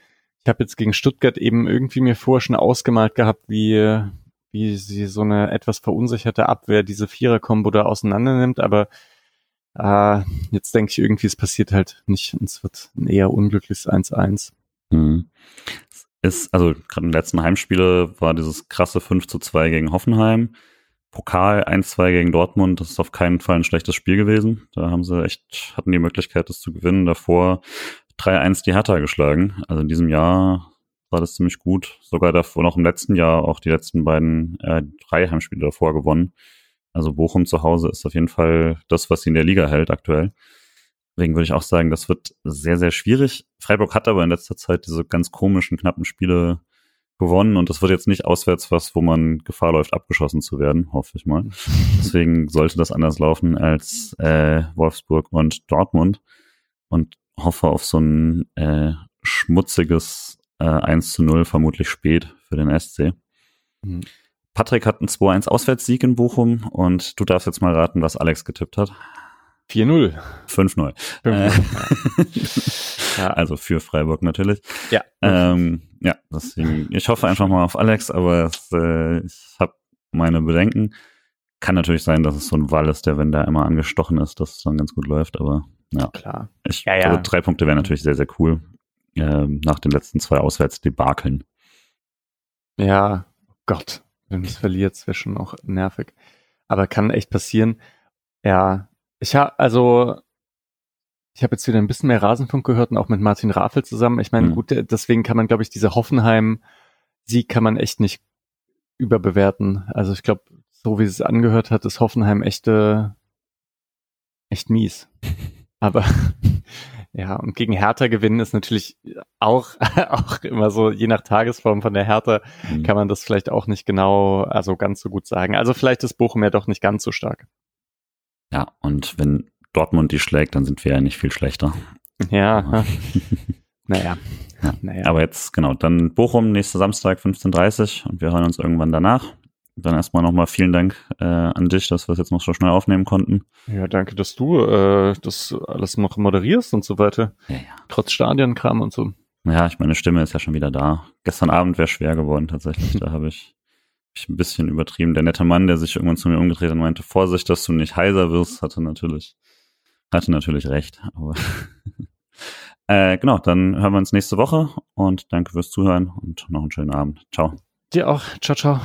[SPEAKER 2] ich habe jetzt gegen Stuttgart eben irgendwie mir vorher schon ausgemalt gehabt, wie, wie sie so eine etwas verunsicherte Abwehr diese Vierer-Kombo da auseinander nimmt. Aber äh, jetzt denke ich irgendwie, es passiert halt nicht. Und es wird ein eher unglückliches 1-1.
[SPEAKER 1] Mhm. Ist, also gerade den letzten Heimspiele war dieses krasse 5 zu 2 gegen Hoffenheim. Pokal 1-2 gegen Dortmund, das ist auf keinen Fall ein schlechtes Spiel gewesen. Da haben sie echt, hatten die Möglichkeit, das zu gewinnen. Davor 3-1 die Hertha geschlagen. Also in diesem Jahr war das ziemlich gut. Sogar davor noch im letzten Jahr auch die letzten beiden, äh, drei Heimspiele davor gewonnen. Also Bochum zu Hause ist auf jeden Fall das, was sie in der Liga hält aktuell. Deswegen würde ich auch sagen, das wird sehr, sehr schwierig. Freiburg hat aber in letzter Zeit diese ganz komischen, knappen Spiele gewonnen und das wird jetzt nicht auswärts was, wo man Gefahr läuft, abgeschossen zu werden, hoffe ich mal. Deswegen sollte das anders laufen als äh, Wolfsburg und Dortmund und hoffe auf so ein äh, schmutziges äh, 1 zu 0, vermutlich spät für den SC. Mhm. Patrick hat einen 2-1 Auswärtssieg in Bochum und du darfst jetzt mal raten, was Alex getippt hat.
[SPEAKER 2] 4-0.
[SPEAKER 1] 5-0. Äh, ja. Also für Freiburg natürlich.
[SPEAKER 2] Ja.
[SPEAKER 1] Ähm, ja, deswegen, ich hoffe einfach mal auf Alex, aber es, äh, ich habe meine Bedenken. Kann natürlich sein, dass es so ein Wall ist, der, wenn der einmal angestochen ist, dass es dann ganz gut läuft, aber ja.
[SPEAKER 2] Klar.
[SPEAKER 1] Ich, ja, ja. Also drei Punkte wären natürlich sehr, sehr cool. Ähm, nach den letzten zwei Auswärtsdebakeln.
[SPEAKER 2] Ja, Gott, wenn es verliert, wäre schon auch nervig. Aber kann echt passieren. Ja, ich habe also ich habe jetzt wieder ein bisschen mehr Rasenfunk gehört und auch mit Martin Rafel zusammen. Ich meine, mhm. gut, deswegen kann man, glaube ich, diese Hoffenheim-Sieg kann man echt nicht überbewerten. Also ich glaube, so wie es angehört hat, ist Hoffenheim echte, echt mies. Aber ja, und gegen Hertha gewinnen ist natürlich auch, auch immer so, je nach Tagesform von der Hertha mhm. kann man das vielleicht auch nicht genau, also ganz so gut sagen. Also vielleicht ist Bochum ja doch nicht ganz so stark.
[SPEAKER 1] Ja, und wenn Dortmund die schlägt, dann sind wir ja nicht viel schlechter.
[SPEAKER 2] Ja. naja. Ja. naja.
[SPEAKER 1] Aber jetzt, genau, dann Bochum, nächster Samstag 15.30 Uhr und wir hören uns irgendwann danach. Dann erstmal nochmal vielen Dank äh, an dich, dass wir es jetzt noch so schnell aufnehmen konnten.
[SPEAKER 2] Ja, danke, dass du äh, das alles noch moderierst und so weiter.
[SPEAKER 1] Ja, ja.
[SPEAKER 2] Trotz Stadionkram und so.
[SPEAKER 1] Ja, ich meine Stimme ist ja schon wieder da. Gestern Abend wäre schwer geworden tatsächlich. da habe ich ich ein bisschen übertrieben. Der nette Mann, der sich irgendwann zu mir umgedreht hat und meinte, Vorsicht, dass du nicht heiser wirst, hatte natürlich, hatte natürlich recht. Aber äh, genau, dann hören wir uns nächste Woche und danke fürs Zuhören und noch einen schönen Abend. Ciao.
[SPEAKER 2] Dir auch. Ciao, ciao.